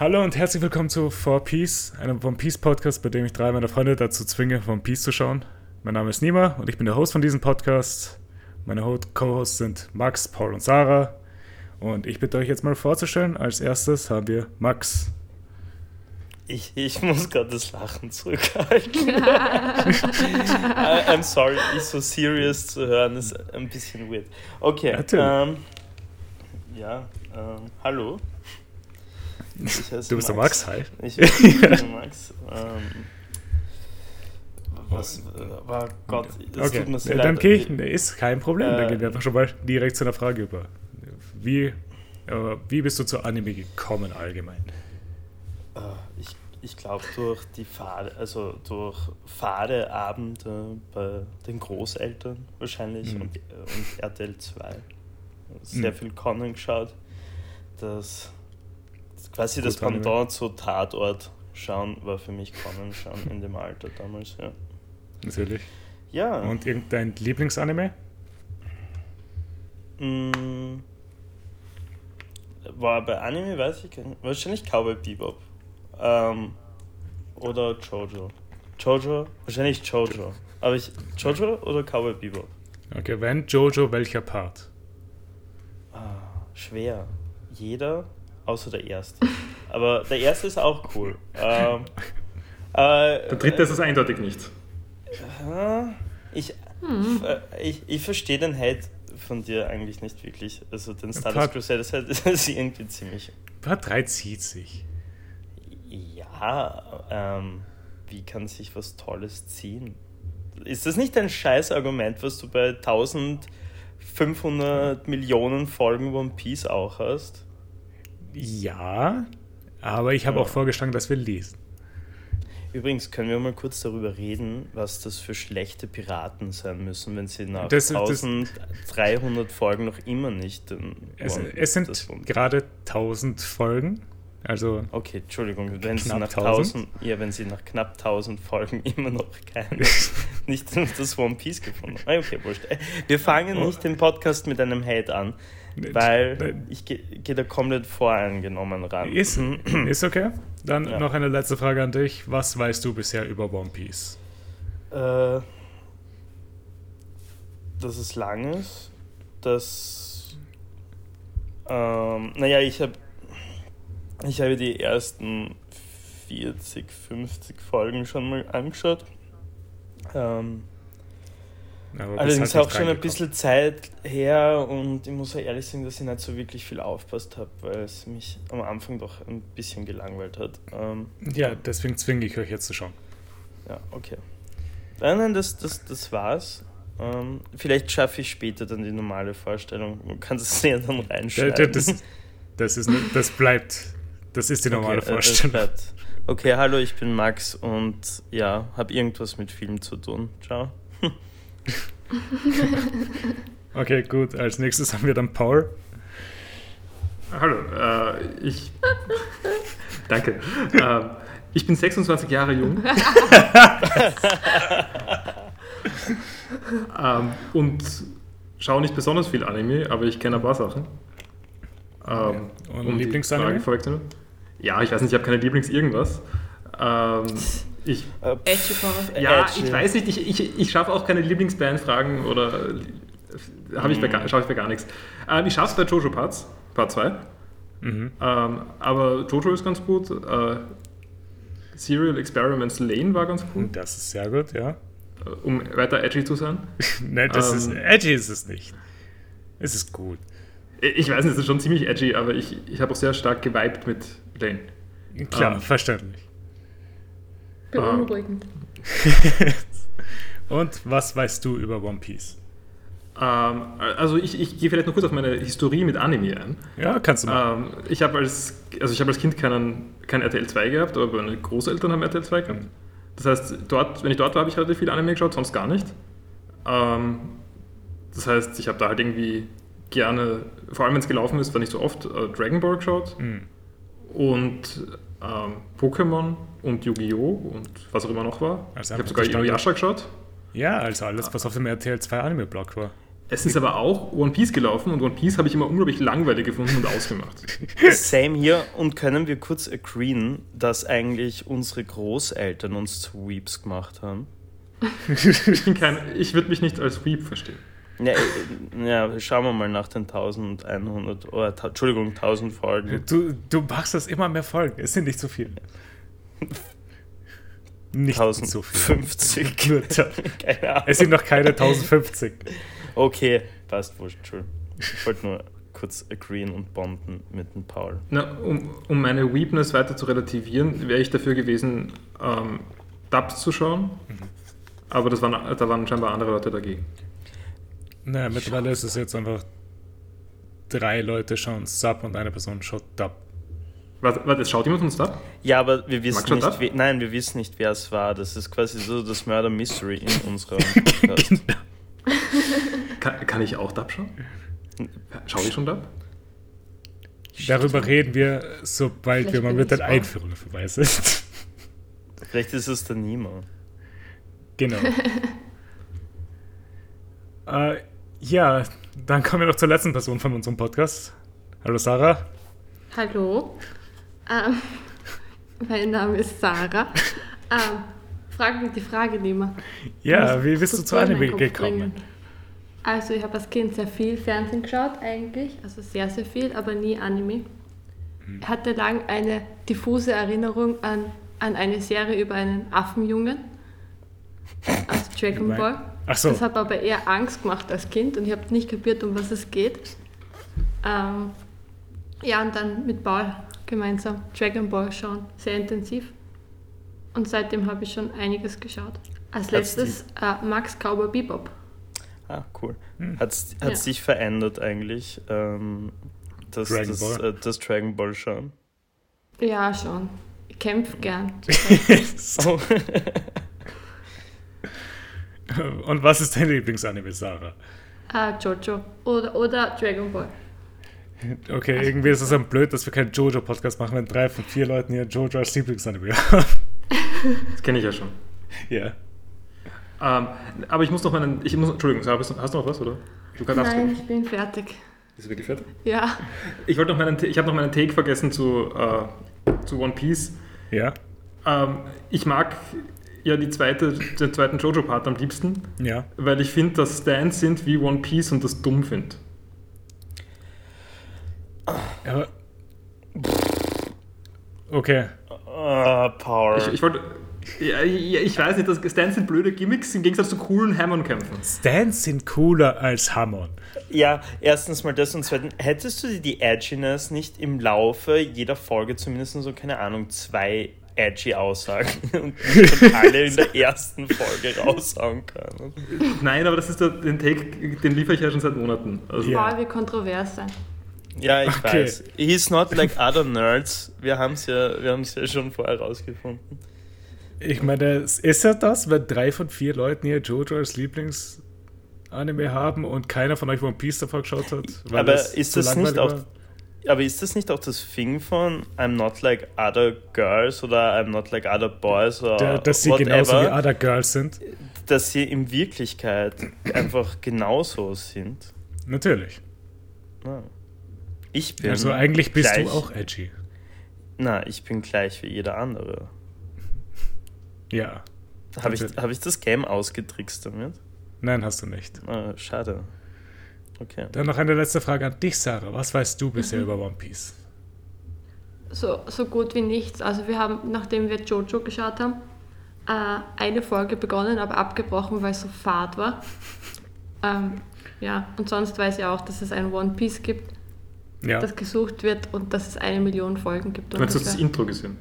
Hallo und herzlich willkommen zu For Peace, einem One Piece Podcast, bei dem ich drei meiner Freunde dazu zwinge, One Piece zu schauen. Mein Name ist Nima und ich bin der Host von diesem Podcast. Meine Co-Hosts sind Max, Paul und Sarah. Und ich bitte euch jetzt mal vorzustellen. Als erstes haben wir Max. Ich, ich muss gerade das Lachen zurückhalten. I'm sorry, dich so serious zu hören ist ein bisschen weird. Okay. Ähm, ja, ähm, hallo. Du bist Max. der Max, hi. Ich bin der Max. Ähm, was war Gott, das okay. tut mir sehr Dann gehe ich, ist kein Problem, äh, dann gehen wir einfach schon mal direkt zu einer Frage über. Wie, äh, wie bist du zu Anime gekommen allgemein? Äh, ich ich glaube durch die Fahre, also durch Fadeabende bei den Großeltern wahrscheinlich mhm. und, äh, und RTL 2. Sehr mhm. viel Conan geschaut. Das quasi das Pendant zu Tatort schauen war für mich Conan schauen in dem Alter damals, ja. Natürlich. Ja. Und irgendein Lieblingsanime? Mm, war bei Anime, weiß ich gar nicht. Wahrscheinlich Cowboy Bebop. Ähm, oder Jojo. Jojo? Wahrscheinlich Jojo. Aber ich. Jojo oder Cowboy Bebop? Okay, wenn Jojo, welcher Part? Ah, schwer. Jeder, außer der erste. Aber der erste ist auch cool. Ähm, äh, der dritte ist es eindeutig nicht. Äh, ich, hm. ich, ich verstehe den Hate von dir eigentlich nicht wirklich. Also den Stardust Crusaders ist irgendwie ziemlich. Part 3 zieht sich. Ja, ähm, wie kann sich was Tolles ziehen? Ist das nicht ein scheiß Argument, was du bei 1500 Millionen Folgen One Piece auch hast? Ja, aber ich habe ja. auch vorgeschlagen, dass wir lesen. Übrigens können wir mal kurz darüber reden, was das für schlechte Piraten sein müssen, wenn sie nach das, 1300 das, Folgen noch immer nicht. Es, es sind gerade 1000 Folgen also okay, Entschuldigung, wenn sie, nach 1000, ja, wenn sie nach knapp 1000 Folgen immer noch kein, nicht das One Piece gefunden haben. Okay, wurscht. Wir fangen oh. nicht den Podcast mit einem Hate an, weil ich gehe geh da komplett voreingenommen ran. Ist, ist okay. Dann ja. noch eine letzte Frage an dich. Was weißt du bisher über One Piece? Äh, dass es lang ist, dass ähm, naja, ich habe ich habe die ersten 40, 50 Folgen schon mal angeschaut. Ähm, allerdings halt auch schon ein bisschen Zeit her und ich muss ja ehrlich sagen, dass ich nicht so wirklich viel aufpasst habe, weil es mich am Anfang doch ein bisschen gelangweilt hat. Ähm, ja, deswegen zwinge ich euch jetzt zu schauen. Ja, okay. Nein, nein, das, das, das war's. Ähm, vielleicht schaffe ich später dann die normale Vorstellung. Man kann es ja dann reinschneiden. Das, das, ist, das bleibt das ist die normale okay, äh, Vorstellung. okay, hallo, ich bin Max und ja, habe irgendwas mit Film zu tun. Ciao. okay, gut. Als nächstes haben wir dann Paul. Hallo, äh, ich. Danke. Äh, ich bin 26 Jahre jung. ähm, und schaue nicht besonders viel Anime, aber ich kenne ein paar Sachen. Ähm, und um Lieblingsanime? Ja, ich weiß nicht, ich habe keine Lieblings-Irgendwas. Ähm, ich, äh, ja, ich weiß nicht, ich, ich, ich schaffe auch keine Lieblingsband-Fragen oder habe ich, mm. schaffe ich bei gar nichts. Ähm, ich schaffe es bei Jojo Parts, Part 2. Mhm. Ähm, aber Jojo ist ganz gut. Äh, Serial Experiments Lane war ganz gut. Das ist sehr gut, ja. Äh, um weiter edgy zu sein. Nein, das ist, ähm, edgy ist es nicht. Es ist gut. Ich weiß nicht, es ist schon ziemlich edgy, aber ich, ich habe auch sehr stark geweibt mit Lane. Klar, ähm, verständlich. Beunruhigend. Und was weißt du über One Piece? Ähm, also ich, ich gehe vielleicht noch kurz auf meine Historie mit Anime ein. Ja, kannst du mal. Ähm, ich habe als, also hab als Kind keinen, kein RTL 2 gehabt, aber meine Großeltern haben RTL 2 gehabt. Das heißt, dort, wenn ich dort war, habe ich relativ viel Anime geschaut, sonst gar nicht. Ähm, das heißt, ich habe da halt irgendwie gerne, vor allem wenn es gelaufen ist, war nicht so oft, äh, Dragon Ball geschaut mhm. und ähm, Pokémon und Yu-Gi-Oh! und was auch immer noch war. Also ich habe sogar Inuyasha geschaut. Ja, also alles, was auf dem RTL 2 Anime-Blog war. Es ist aber auch One Piece gelaufen und One Piece habe ich immer unglaublich langweilig gefunden und ausgemacht. Same hier und können wir kurz agreeen, dass eigentlich unsere Großeltern uns zu Weeps gemacht haben? Ich, ich würde mich nicht als Weep verstehen. Ja, äh, ja, schauen wir mal nach den 1100, oder, Entschuldigung, 1000 Folgen. Du, du machst das immer mehr Folgen. Es sind nicht so viele. Nicht so viele. 1050. Nur ta- Keine Ahnung. Es sind noch keine 1050. Okay, passt, wurscht, Entschuldigung. Ich wollte nur kurz agreeen und bonden mit dem Paul. Na, um, um meine Weepness weiter zu relativieren, wäre ich dafür gewesen, ähm, Dubs zu schauen. Aber das waren, da waren scheinbar andere Leute dagegen. Naja, mittlerweile ist es jetzt einfach drei Leute schauen Sub und eine Person schaut Dub. Warte, warte, schaut jemand von Dub? Ja, aber wir wissen nicht, we nein, wir wissen nicht, wer es war. Das ist quasi so das Murder Mystery in unserem Podcast. Kann, kann ich auch Dub schauen? Schau ich schon Dub? Darüber reden wir, sobald Vielleicht wir mal mit auch. Einführungen vorbei sind. Vielleicht ist es der Nima. genau. äh, ja, dann kommen wir noch zur letzten Person von unserem Podcast. Hallo Sarah. Hallo, ähm, mein Name ist Sarah. Ähm, frag mich die Frage nicht mehr. Ja, wie bist du zu Anime gekommen? bringen. Also ich habe als Kind sehr viel Fernsehen geschaut eigentlich, also sehr, sehr viel, aber nie Anime. Ich hatte lang eine diffuse Erinnerung an, an eine Serie über einen Affenjungen, also Dragon. Ball. Ach so. Das hat aber eher Angst gemacht als Kind und ich habe nicht kapiert, um was es geht. Ähm, ja, und dann mit Paul gemeinsam Dragon Ball schauen, sehr intensiv. Und seitdem habe ich schon einiges geschaut. Als Hat's letztes äh, Max Cowboy Bebop. Ah, cool. Hm. Hat es Ja. sich verändert eigentlich, ähm, das, Dragon das, Ball. äh, das Dragon Ball schauen? Ja, schon. Ich kämpfe gern. Oh. Und was ist dein Lieblingsanime, Sarah? Ah, Jojo. Oder, oder Dragon Ball. Okay, irgendwie ist es dann blöd, dass wir keinen Jojo-Podcast machen, wenn drei von vier Leuten hier Jojo als Lieblingsanime haben. Das kenne ich ja schon. ja. Ähm, aber ich muss noch meinen. Ich muss, Entschuldigung, Sarah, bist du- hast du noch was, oder? Du kannst Nein, ich bin fertig. Ist wirklich fertig? Ja. Ich wollte noch meinen, ich habe noch meinen Take vergessen zu, äh, zu One Piece. Ja? Ähm, ich mag ja die zweite, den zweiten Jojo-Part am liebsten, Ja. weil ich finde, dass Stands sind wie One Piece und das dumm finde. Aber. Okay. Ah, Power. Ich, ich wollte. Ja, ja, ich weiß nicht, dass Stands sind blöde Gimmicks im Gegensatz zu coolen Hammond-Kämpfen. Stands sind cooler als Hammon. Ja, erstens mal das und zweitens, hättest du dir die Edginess nicht im Laufe jeder Folge zumindest so, keine Ahnung, zwei edgy Aussagen und schon alle in der ersten Folge raushauen können? Nein, aber das ist der, den Take, den liefere ich ja schon seit Monaten. Also, Ja. Paul will kontrovers sein. Ja, ich Okay. weiß. He's not like other nerds. Wir haben es ja, wir haben's ja schon vorher rausgefunden. Ich meine, ist ja das, wenn drei von vier Leuten hier Jojo als Lieblingsanime haben und keiner von euch One Piece davor geschaut hat? weil Aber es ist das nicht auch- Aber ist das nicht auch das Thing von I'm not like other girls oder I'm not like other boys oder? Der, dass sie whatever, genauso wie Other Girls sind? dass sie in Wirklichkeit einfach genauso sind? Natürlich. Ja. Ich bin Also eigentlich bist gleich, du auch edgy. Na, ich bin gleich wie jeder andere. Ja. Habe ich, hab ich das Game ausgetrickst damit? Nein, hast du nicht. Ah, schade. Okay. Dann noch eine letzte Frage an dich, Sarah. Was weißt du bisher über One Piece? So, so gut wie nichts. Also wir haben, nachdem wir Jojo geschaut haben, äh, eine Folge begonnen, aber abgebrochen, weil es so fad war. Ähm, ja, und sonst weiß ich auch, dass es ein One Piece gibt, Ja. das gesucht wird und dass es eine Million Folgen gibt. Du hast das. Intro gesehen?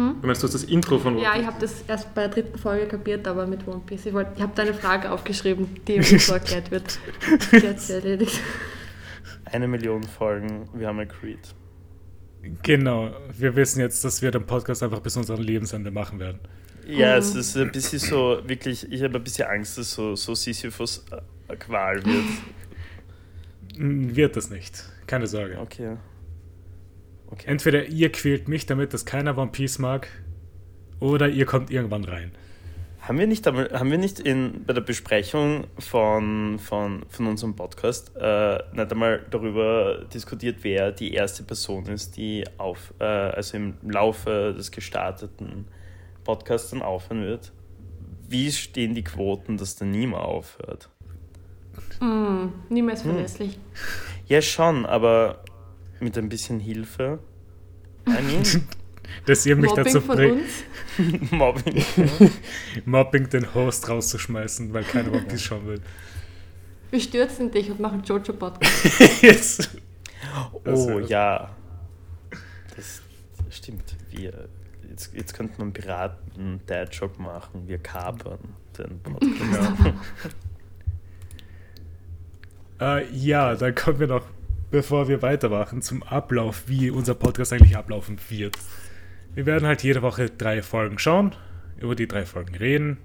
Hm? Du meinst, du hast das Intro von One Ja, ich Piece? habe das erst bei der dritten Folge kapiert, aber mit One Piece. Ich, wollt- ich habe da eine Frage aufgeschrieben, die im Intro erklärt wird. Die hat erledigt. Eine Million Folgen, wir haben agreed. Genau. Wir wissen jetzt, dass wir den Podcast einfach bis unserem Lebensende machen werden. Ja, Mhm. es ist ein bisschen so, wirklich, ich habe ein bisschen Angst, dass so, so Sisyphus äh, Qual wird. Wird das nicht. Keine Sorge. Okay. Okay. Entweder ihr quält mich damit, dass keiner One Piece mag, oder ihr kommt irgendwann rein. Haben wir nicht, haben wir nicht in, bei der Besprechung von, von, von unserem Podcast äh, nicht einmal darüber diskutiert, wer die erste Person ist, die auf, äh, also im Laufe des gestarteten Podcasts dann aufhören wird? Wie stehen die Quoten, dass der niemand aufhört? Mm, niemals Hm. verlässlich. Ja, schon, aber mit ein bisschen Hilfe. Dass ihr mich Mobbing dazu bringt. Mobbing. Mobbing den Host rauszuschmeißen, weil keiner One Piece schauen will. Wir stürzen dich und machen Jojo-Podcast. Das Oh ja. Das stimmt. Wir, jetzt, jetzt könnte man Piraten Dad-Job machen. Wir kapern den Podcast. Genau. äh, ja, dann kommen wir noch, bevor wir weitermachen, zum Ablauf, wie unser Podcast eigentlich ablaufen wird. Wir werden halt jede Woche drei Folgen schauen, über die drei Folgen reden.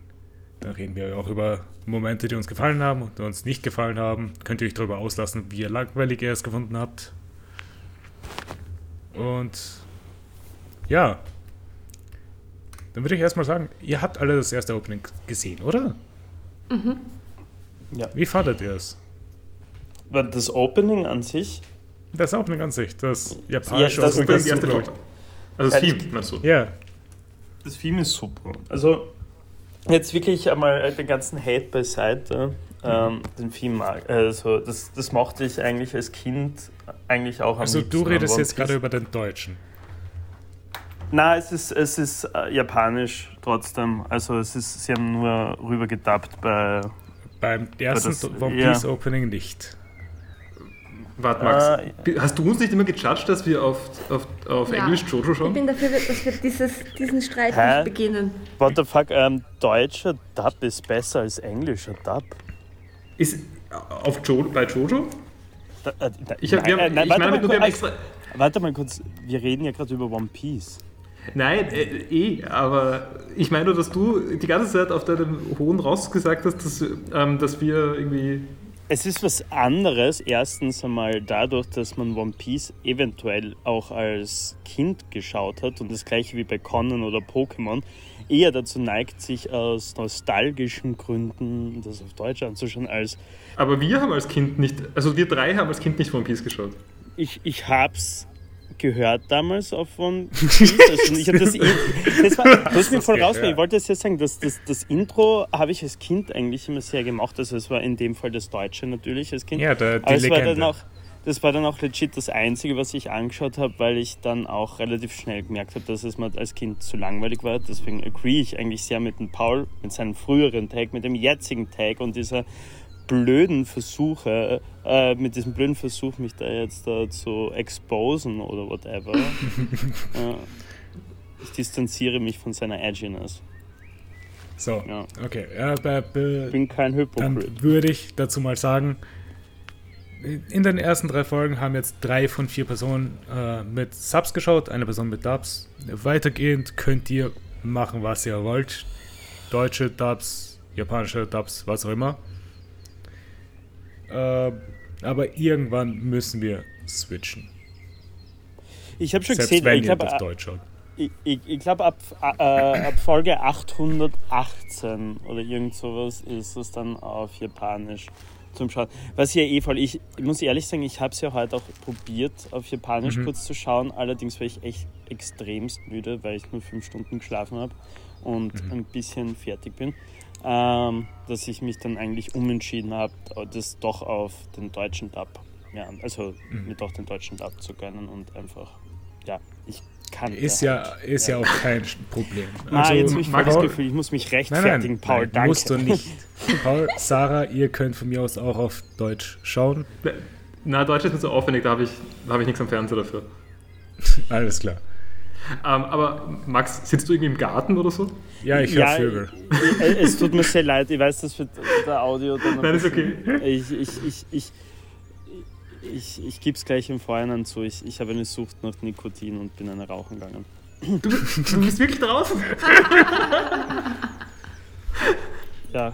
Da reden wir auch über Momente, die uns gefallen haben und uns nicht gefallen haben. Könnt ihr euch darüber auslassen, wie langweilig ihr es gefunden habt. Und ja, dann würde ich erstmal sagen, ihr habt alle das erste Opening gesehen, oder? Ja. Wie fandet ihr es? War Das Opening an sich, Das Opening an sich, das Ja, japanische das- Opening. Das ist die das- erste Folge. Also das Theme, meinst du? Ja, das Film ist super. Also, jetzt wirklich einmal den ganzen Hate beiseite. Ähm, den Film mag. Also, das, das mochte ich eigentlich als Kind eigentlich auch am also liebsten du redest jetzt gerade über den Deutschen. Na, es ist, es ist äh, japanisch trotzdem. Also es ist, sie haben nur rüber gedubbt bei. Beim ersten das- One ja. Piece Opening nicht. Warte, Max. Äh, Hast du uns nicht immer gejudged, dass wir auf, auf, auf Ja. Englisch Jojo Ich schauen? bin dafür, dass wir dieses, diesen Streit Hä? nicht beginnen. What the fuck? Ähm, deutscher Dub ist besser als englischer Dub. Ist auf jo bei Jojo? Da, äh, da, Ich, hab, wir, nein, haben, äh, nein, ich warte, meine, wir haben kurz, extra. warte mal kurz, wir reden ja gerade über One Piece. Nein, äh, eh, aber ich meine nur, dass du die ganze Zeit auf deinem hohen Ross gesagt hast, dass, ähm, dass wir irgendwie. Es ist was anderes, erstens einmal dadurch, dass man One Piece eventuell auch als Kind geschaut hat und das gleiche wie bei Conan oder Pokémon eher dazu neigt, sich aus nostalgischen Gründen das auf Deutsch anzuschauen, als Aber wir haben als Kind nicht, also wir drei haben als Kind nicht One Piece geschaut. ich, ich hab's gehört damals auf Piece. Also ich das, das war, du hast mich voll gehört? rausgenommen. Ich wollte das ja sagen, das, das, das Intro habe ich als Kind eigentlich immer sehr gemacht. Also es war in dem Fall das Deutsche natürlich als Kind. Ja, der, die Aber es war dann Legende. auch, das war dann auch legit das Einzige, was ich angeschaut habe, weil ich dann auch relativ schnell gemerkt habe, dass es mir als Kind zu langweilig war. Deswegen agree ich eigentlich sehr mit dem Paul, mit seinem früheren Tag, mit dem jetzigen Tag und dieser blöden Versuche, äh, mit diesem blöden Versuch, mich da jetzt da zu exposen oder whatever. äh, ich distanziere mich von seiner Edginess. So, Ja. okay. Ja, be, be, Ich bin kein Hypocrite. Dann würde ich dazu mal sagen, in den ersten drei Folgen haben jetzt drei von vier Personen äh, mit Subs geschaut, eine Person mit Dubs. Weitergehend könnt ihr machen, was ihr wollt. Deutsche Dubs, japanische Dubs, was auch immer. Äh, aber irgendwann müssen wir switchen. Ich habe schon Selbst gesehen, wenn ich glaube, auf Deutsch schaut. Ich, ich, ich glaube, ab, äh, ab Folge 818 oder irgend sowas ist es dann auf Japanisch zum Schauen. Was ja eh voll, ich, ich muss ehrlich sagen, ich habe es ja heute auch probiert, auf Japanisch Mhm. kurz zu schauen. Allerdings war ich echt extremst müde, weil ich nur fünf Stunden geschlafen habe und Mhm. ein bisschen fertig bin. Ähm, dass ich mich dann eigentlich umentschieden habe, das doch auf den deutschen Dub, ja, also Mhm. mir doch den deutschen Dub zu gönnen und einfach, ja, ich kann. Ist ja, ist ja auch kein Problem. Ah, Also, jetzt habe ich voll das Paul- Gefühl, ich muss mich Nein, rechtfertigen, nein, Paul, nein, danke. musst du nicht. Paul, Sarah, ihr könnt von mir aus auch auf Deutsch schauen. Na, Deutsch ist nicht so aufwendig, da habe ich, da hab ich nichts am Fernseher dafür. Alles klar. Ähm, aber Max, sitzt du irgendwie im Garten oder so? Ja, ich höre Ja, Vögel. ich- ich- es tut mir sehr leid, ich weiß, das wird der Audio dann ein Nein, ist bisschen- Ich, ich, ich, ich, ich, ich gebe es gleich im Vorhinein zu. Ich, ich habe eine Sucht nach Nikotin und bin eine Rauchen gegangen. Du, du bist wirklich draußen? Ja,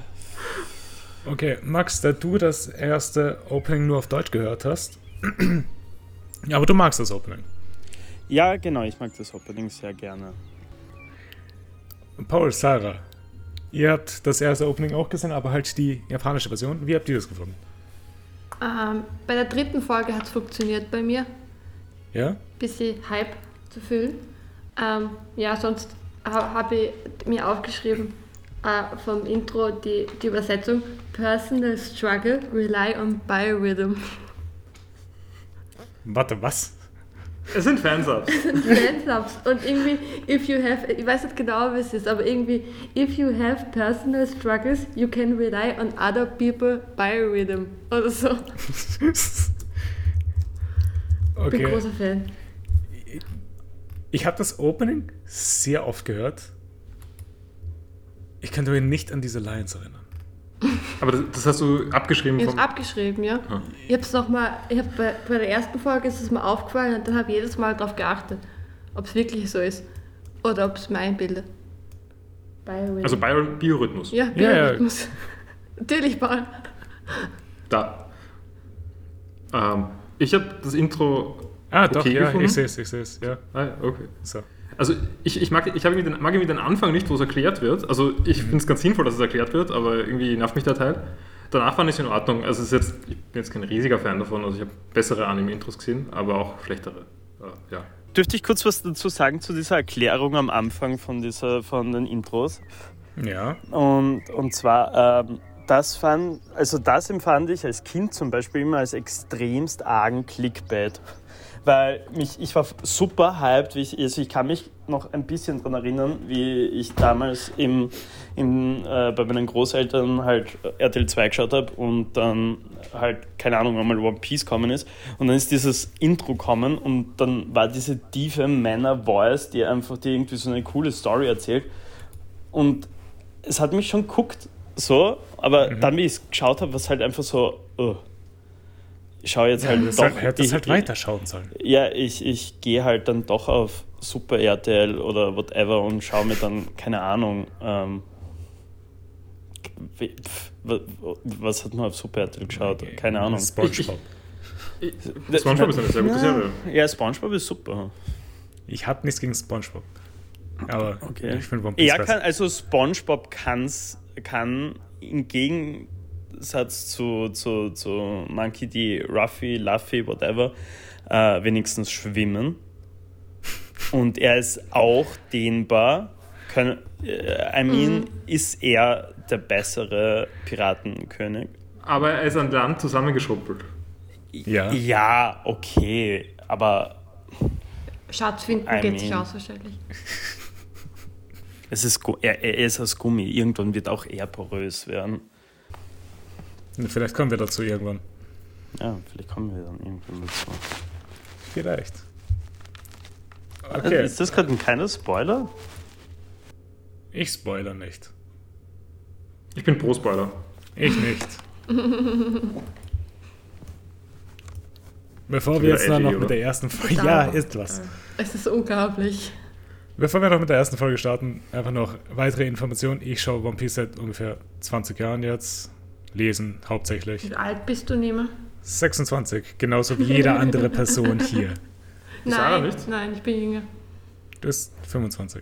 Okay, Max, da du das erste Opening nur auf Deutsch gehört hast, ja, aber du magst das Opening. ja, genau, ich mag das Opening sehr gerne. Paul, Sarah, Ihr habt das erste Opening auch gesehen, aber halt die japanische Version. Wie habt ihr das gefunden? Ähm, bei der dritten Folge hat es funktioniert bei mir. Ja? Bisschen Hype zu füllen. Ähm, ja, sonst ha habe ich mir aufgeschrieben äh, vom Intro die, die Übersetzung Personal Struggle, Rely on Biorhythm. Warte, was? Es sind Fansubs. Fansubs und irgendwie, if you have, ich weiß nicht genau, was es ist, aber irgendwie, if you have personal struggles, you can rely on other people biorhythm oder so. Ich bin Okay. großer Fan. Ich habe das Opening sehr oft gehört. Ich kann mich nicht an diese Lines erinnern. Aber das, das hast du abgeschrieben Ich habe es abgeschrieben, ja. Ah. Ich habe es nochmal, ich habe bei, bei der ersten Folge ist es mir aufgefallen und dann habe ich jedes Mal darauf geachtet, ob es wirklich so ist oder ob es mir einbildet. Biorhythm. also Bio, Biorhythmus. ja, Ja, ja. Biorhythmus. Natürlich, Paul. Da. Ähm, ich habe das Intro. Ah, doch, Okay ja, gefunden? ich sehe es, ich sehe es. Ja, Ah, ja, okay. so. Also ich, ich mag, ich habe irgendwie den, mag irgendwie den Anfang nicht, wo es erklärt wird. Also ich finde es ganz sinnvoll, dass es erklärt wird, aber irgendwie nervt mich der Teil. Danach fand ich es in Ordnung. Also es ist jetzt, ich bin jetzt kein riesiger Fan davon. Also ich habe bessere Anime-Intros gesehen, aber auch schlechtere. Äh, ja. Dürfte ich kurz was dazu sagen zu dieser Erklärung am Anfang von, dieser, von den Intros? Ja. Und, und zwar, ähm, das fand, also das empfand ich als Kind zum Beispiel immer als extremst argen Clickbait. Weil mich, ich war super hyped, wie ich, also ich kann mich noch ein bisschen daran erinnern, wie ich damals im, im, äh, bei meinen Großeltern halt RTL 2 geschaut habe und dann halt, keine Ahnung, einmal One Piece kommen ist. Und dann ist dieses Intro kommen und dann war diese tiefe Männer-Voice, die einfach die irgendwie so eine coole Story erzählt. Und es hat mich schon geguckt, so, aber dann, wie ich es geschaut habe, war es halt einfach so, oh. Ich schaue jetzt halt das doch. hätte es ich, halt weiterschauen sollen. Ja, ich, ich gehe halt dann doch auf Super RTL oder whatever und schaue mir dann, keine Ahnung, ähm, was hat man auf Super RTL geschaut? Keine Ahnung. Spongebob. SpongeBob ist eine sehr gute Serie. Ja, Spongebob ist super. Ich habe nichts gegen Spongebob. Aber Okay. ich finde One Piece besser. kann, also SpongeBob kann's, kann im Gegensatz zu, zu, zu Monkey D, Ruffy, Luffy, whatever, äh, wenigstens schwimmen. Und er ist auch dehnbar. Kann, äh, I mean, ist er der bessere Piratenkönig? Aber er ist an Land zusammengeschrumpelt. Ja. Ja, okay, aber Schatz finden I geht sich mean- aus wahrscheinlich. es ist, er, er ist aus Gummi. Irgendwann wird auch er porös werden. Vielleicht kommen wir dazu irgendwann. Ja, vielleicht kommen wir dann irgendwann dazu. Vielleicht. Also Okay. Ist das gerade ein kleiner Spoiler? Ich spoiler nicht. Ich bin pro Spoiler. Ich nicht. Bevor wir jetzt dann noch mit der ersten Folge. Ja, ist was. Es ist unglaublich. Bevor wir noch mit der ersten Folge starten, einfach noch weitere Informationen. Ich schaue One Piece seit ungefähr 20 Jahren jetzt. Lesen hauptsächlich. Wie alt bist du, Nima? 26, genauso wie jede andere Person hier. Sarah Nein, nicht? nein, ich bin jünger. Du bist 25.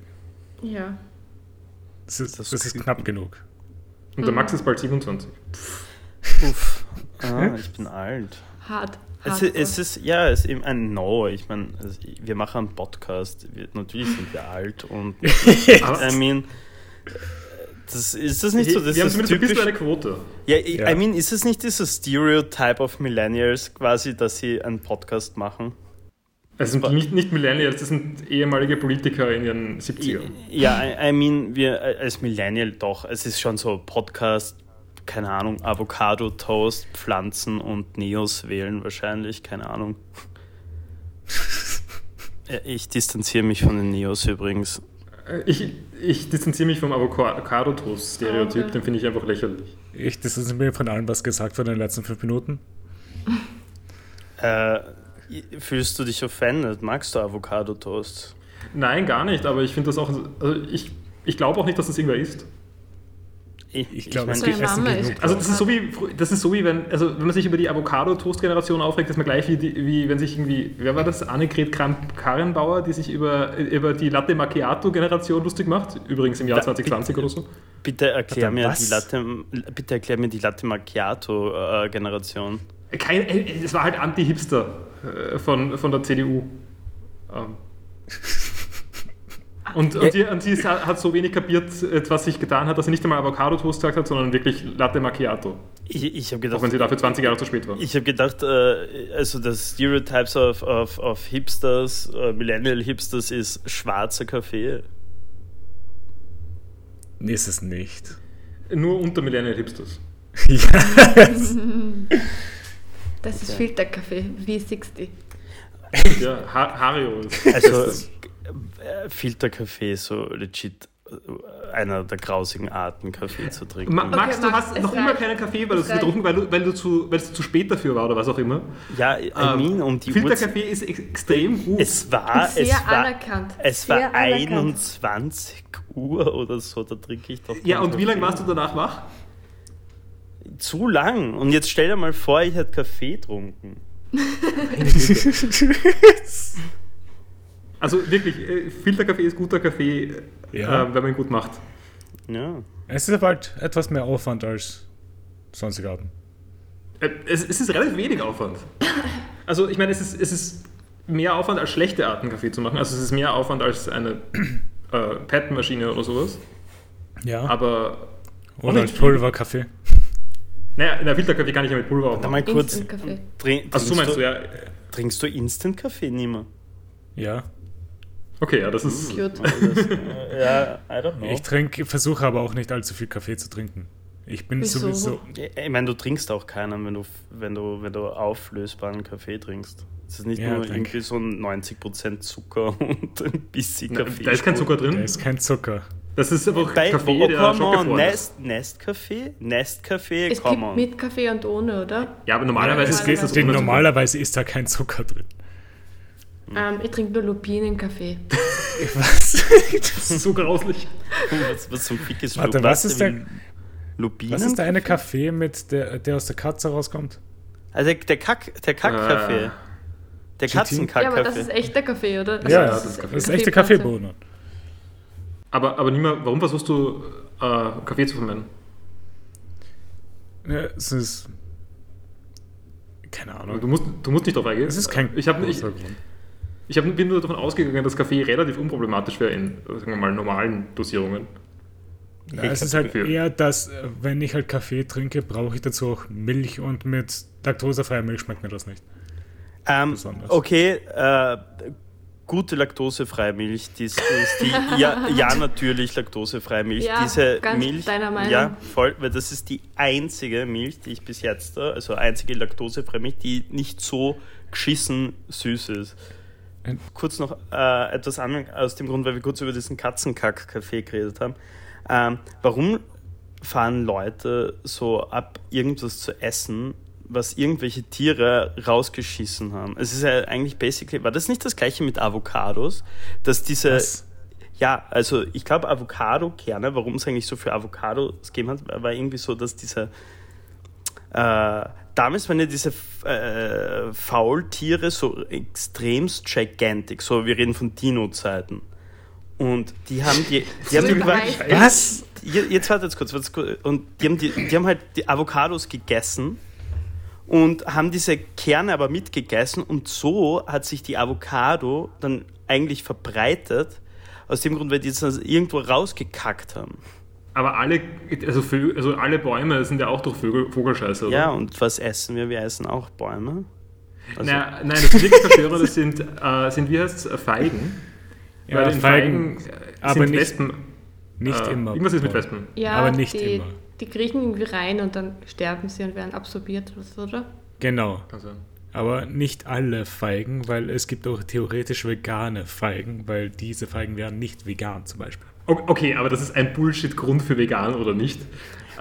Ja. Das ist, Das das ist knapp genug. Und der Max ist bald 27. Uff. Ah, ich bin alt. Hart. Es ist, es ist, ja, es ist eben ein No. Ich meine, also wir machen einen Podcast. Wir, natürlich sind wir alt und I mean, das, ist das nicht so, dass wir haben das zumindest ein bisschen typisch... eine Quote. Ja, I, Ja. I mean, ist es nicht dieser Stereotype of Millennials quasi, dass sie einen Podcast machen? Sind nicht, nicht Millennials, das sind ehemalige Politiker in ihren 70ern. Ja, I, I mean, wir äh, als Millennial doch. Es ist schon so Podcast, keine Ahnung, Avocado, Toast, Pflanzen und Neos wählen wahrscheinlich, keine Ahnung. Äh, Ich distanziere mich von den Neos übrigens. Ich, ich distanziere mich vom Avocado-Toast-Stereotyp, Okay. den finde ich einfach lächerlich. Ich, ist mir von allem, was gesagt wurde in den letzten fünf Minuten. Äh, fühlst du dich offended? Magst du Avocado Toast? Nein, gar nicht, aber ich finde das auch. Also ich ich glaube auch nicht, dass das irgendwer ist. Ich glaube, es gibt Essen genug. Also das ist so wie das ist so wie wenn also wenn man sich über die Avocado-Toast-Generation aufregt, ist man gleich wie, die, wie wenn sich irgendwie wer war das Annegret Kramp-Karrenbauer, die sich über, über die Latte Macchiato-Generation lustig macht, übrigens im Jahr Da- 2020 oder so. Bitte erklär Warte, mir was? die Latte, bitte erklär mir die Latte Macchiato äh, Generation. Kein, äh, es war halt Anti-Hipster äh, von, von der CDU. Ähm. Und, und, die, und sie ist, hat so wenig kapiert, äh, was sich getan hat, dass sie nicht einmal Avocado-Toast gesagt hat, sondern wirklich Latte Macchiato. Ich, ich habe Auch gedacht, wenn sie dafür 20 Jahre zu spät war. ich habe gedacht, äh, also das Stereotypes of, of, of Hipsters, äh, Millennial Hipsters ist schwarzer Kaffee. Nee, ist es nicht. Nur unter Millennial Hipsters. yes. Das ist Filterkaffee, V60. Ja, ha Hario ist. Also Filterkaffee ist so legit äh, einer der grausigen Arten, Kaffee zu trinken. Ma Max, Okay, du Max, hast es noch immer keinen Kaffee, weil du Es getrunken, weil du, weil, du zu, weil es zu spät dafür war oder was auch immer. ja, I mean, um die. Filterkaffee ist ex extrem gut. Es war, Sehr es war, anerkannt. es Sehr war anerkannt. 21 Uhr oder so, da trinke ich doch. ja, und wie lange Kaffee. warst du danach wach? Zu lang. Und jetzt stell dir mal vor, ich hätte Kaffee getrunken. Also wirklich, äh, Filterkaffee ist guter Kaffee, Ja. äh, wenn man ihn gut macht. Ja. Es ist aber halt etwas mehr Aufwand als sonstige Arten. Äh, Es, es ist relativ wenig Aufwand. Also ich meine, es ist, es ist mehr Aufwand als schlechte Arten Kaffee zu machen. Also es ist mehr Aufwand als eine äh, Pad-Maschine oder sowas. Ja. Aber Oder als Pulverkaffee. naja, in der Filterkaffee kann ich ja mit Pulver auch mal kurz. Instant-Kaffee. Trink, Also so meinst du, ja. Trinkst du Instant-Kaffee nicht mehr? Ja. Okay, ja, das ist. Cute. ja, I don't know. Ich trinke, versuche aber auch nicht allzu viel Kaffee zu trinken. Ich bin Wieso? sowieso. Ich meine, du trinkst auch keinen, wenn du, wenn du, wenn du auflösbaren Kaffee trinkst. Es ist nicht Ja, nur danke. irgendwie so ein 90% Zucker und ein bisschen Na, Kaffee. da ist kein Zucker Da drin. ist kein Zucker. Das ist einfach Bei Kaffee, oh, der schon on. Nest, Nestkaffee? Nestkaffee, Es come gibt on. mit Kaffee und ohne, oder? Ja, aber normalerweise es ist normalerweise ist da kein Zucker drin. Ähm, ich trinke nur Lupinenkaffee. Was? Das ist so grauslich. was, was zum Fick ist Warte, was ist der, Lupinen? was ist der eine Kaffee, mit der, der aus der Katze rauskommt? Also der Kack, der Kackkaffee. Ah. Der Chitin? Ja, aber das Katzenkackkaffee. ist echter Kaffee, oder? ja, das das ist ist, Kaffee. echte Kaffeepflanze. Kaffeebohnen. Aber, aber Nima, warum versuchst du äh, Kaffee zu vermeiden? Ja, es ist. Keine Ahnung. Du musst, du musst nicht darauf eingehen. Es ist kein ich hab, ich, großer Grund. Ich hab, bin nur davon ausgegangen, dass Kaffee relativ unproblematisch wäre in, sagen wir mal, normalen Dosierungen. Ja, es ist halt Gefühl. eher, dass, äh, wenn ich halt Kaffee trinke, brauche ich dazu auch Milch und mit laktosefreier Milch schmeckt mir das nicht. Ähm, besonders. okay, äh, gute laktosefreie Milch, das ist die, ja, ja natürlich laktosefreie Milch. Ja, Diese ganz Milch, deiner Meinung. ja, voll, weil das ist die einzige Milch, die ich bis jetzt, da, also einzige laktosefreie Milch, die nicht so geschissen süß ist. Ein- Kurz noch äh, etwas an, aus dem Grund, weil wir kurz über diesen Katzenkack-Kaffee geredet haben. Ähm, warum fahren Leute so ab, irgendwas zu essen, was irgendwelche Tiere rausgeschissen haben? Es ist ja eigentlich basically, war das nicht das gleiche mit Avocados? Dass diese, Was? ja, also ich glaube Avocado-Kerne, warum es eigentlich so für Avocados gegeben hat, war irgendwie so, dass diese äh, damals waren ja diese äh, Faultiere so extremst gigantic, so wir reden von Dino-Zeiten. Und die haben die, die haben die. Was? Je- Jetzt warte jetzt kurz. warte kurz. Und die haben, die, die haben halt die Avocados gegessen und haben diese Kerne aber mitgegessen und so hat sich die Avocado dann eigentlich verbreitet, aus dem Grund, weil die das irgendwo rausgekackt haben. Aber alle, also, Vögel, also alle Bäume sind ja auch durch Vögel, Vogelscheiße, oder? Ja, und was essen wir? Wir essen auch Bäume. Also, Na, nein, das sind wirklich Verschwörer, das sind, äh, sind wie heißt es, Feigen. Ja, Weil in Feigen, Feigen, äh, aber sind nicht- Wespen. Nicht äh, immer. Irgendwas ist mit Wespen. Ja, Aber nicht die, immer. Die kriechen irgendwie rein und dann sterben sie und werden absorbiert, oder so, oder? Genau. Also, Aber nicht alle Feigen, weil es gibt auch theoretisch vegane Feigen, weil diese Feigen wären nicht vegan zum Beispiel. Okay, aber das ist ein Bullshit-Grund für vegan oder nicht.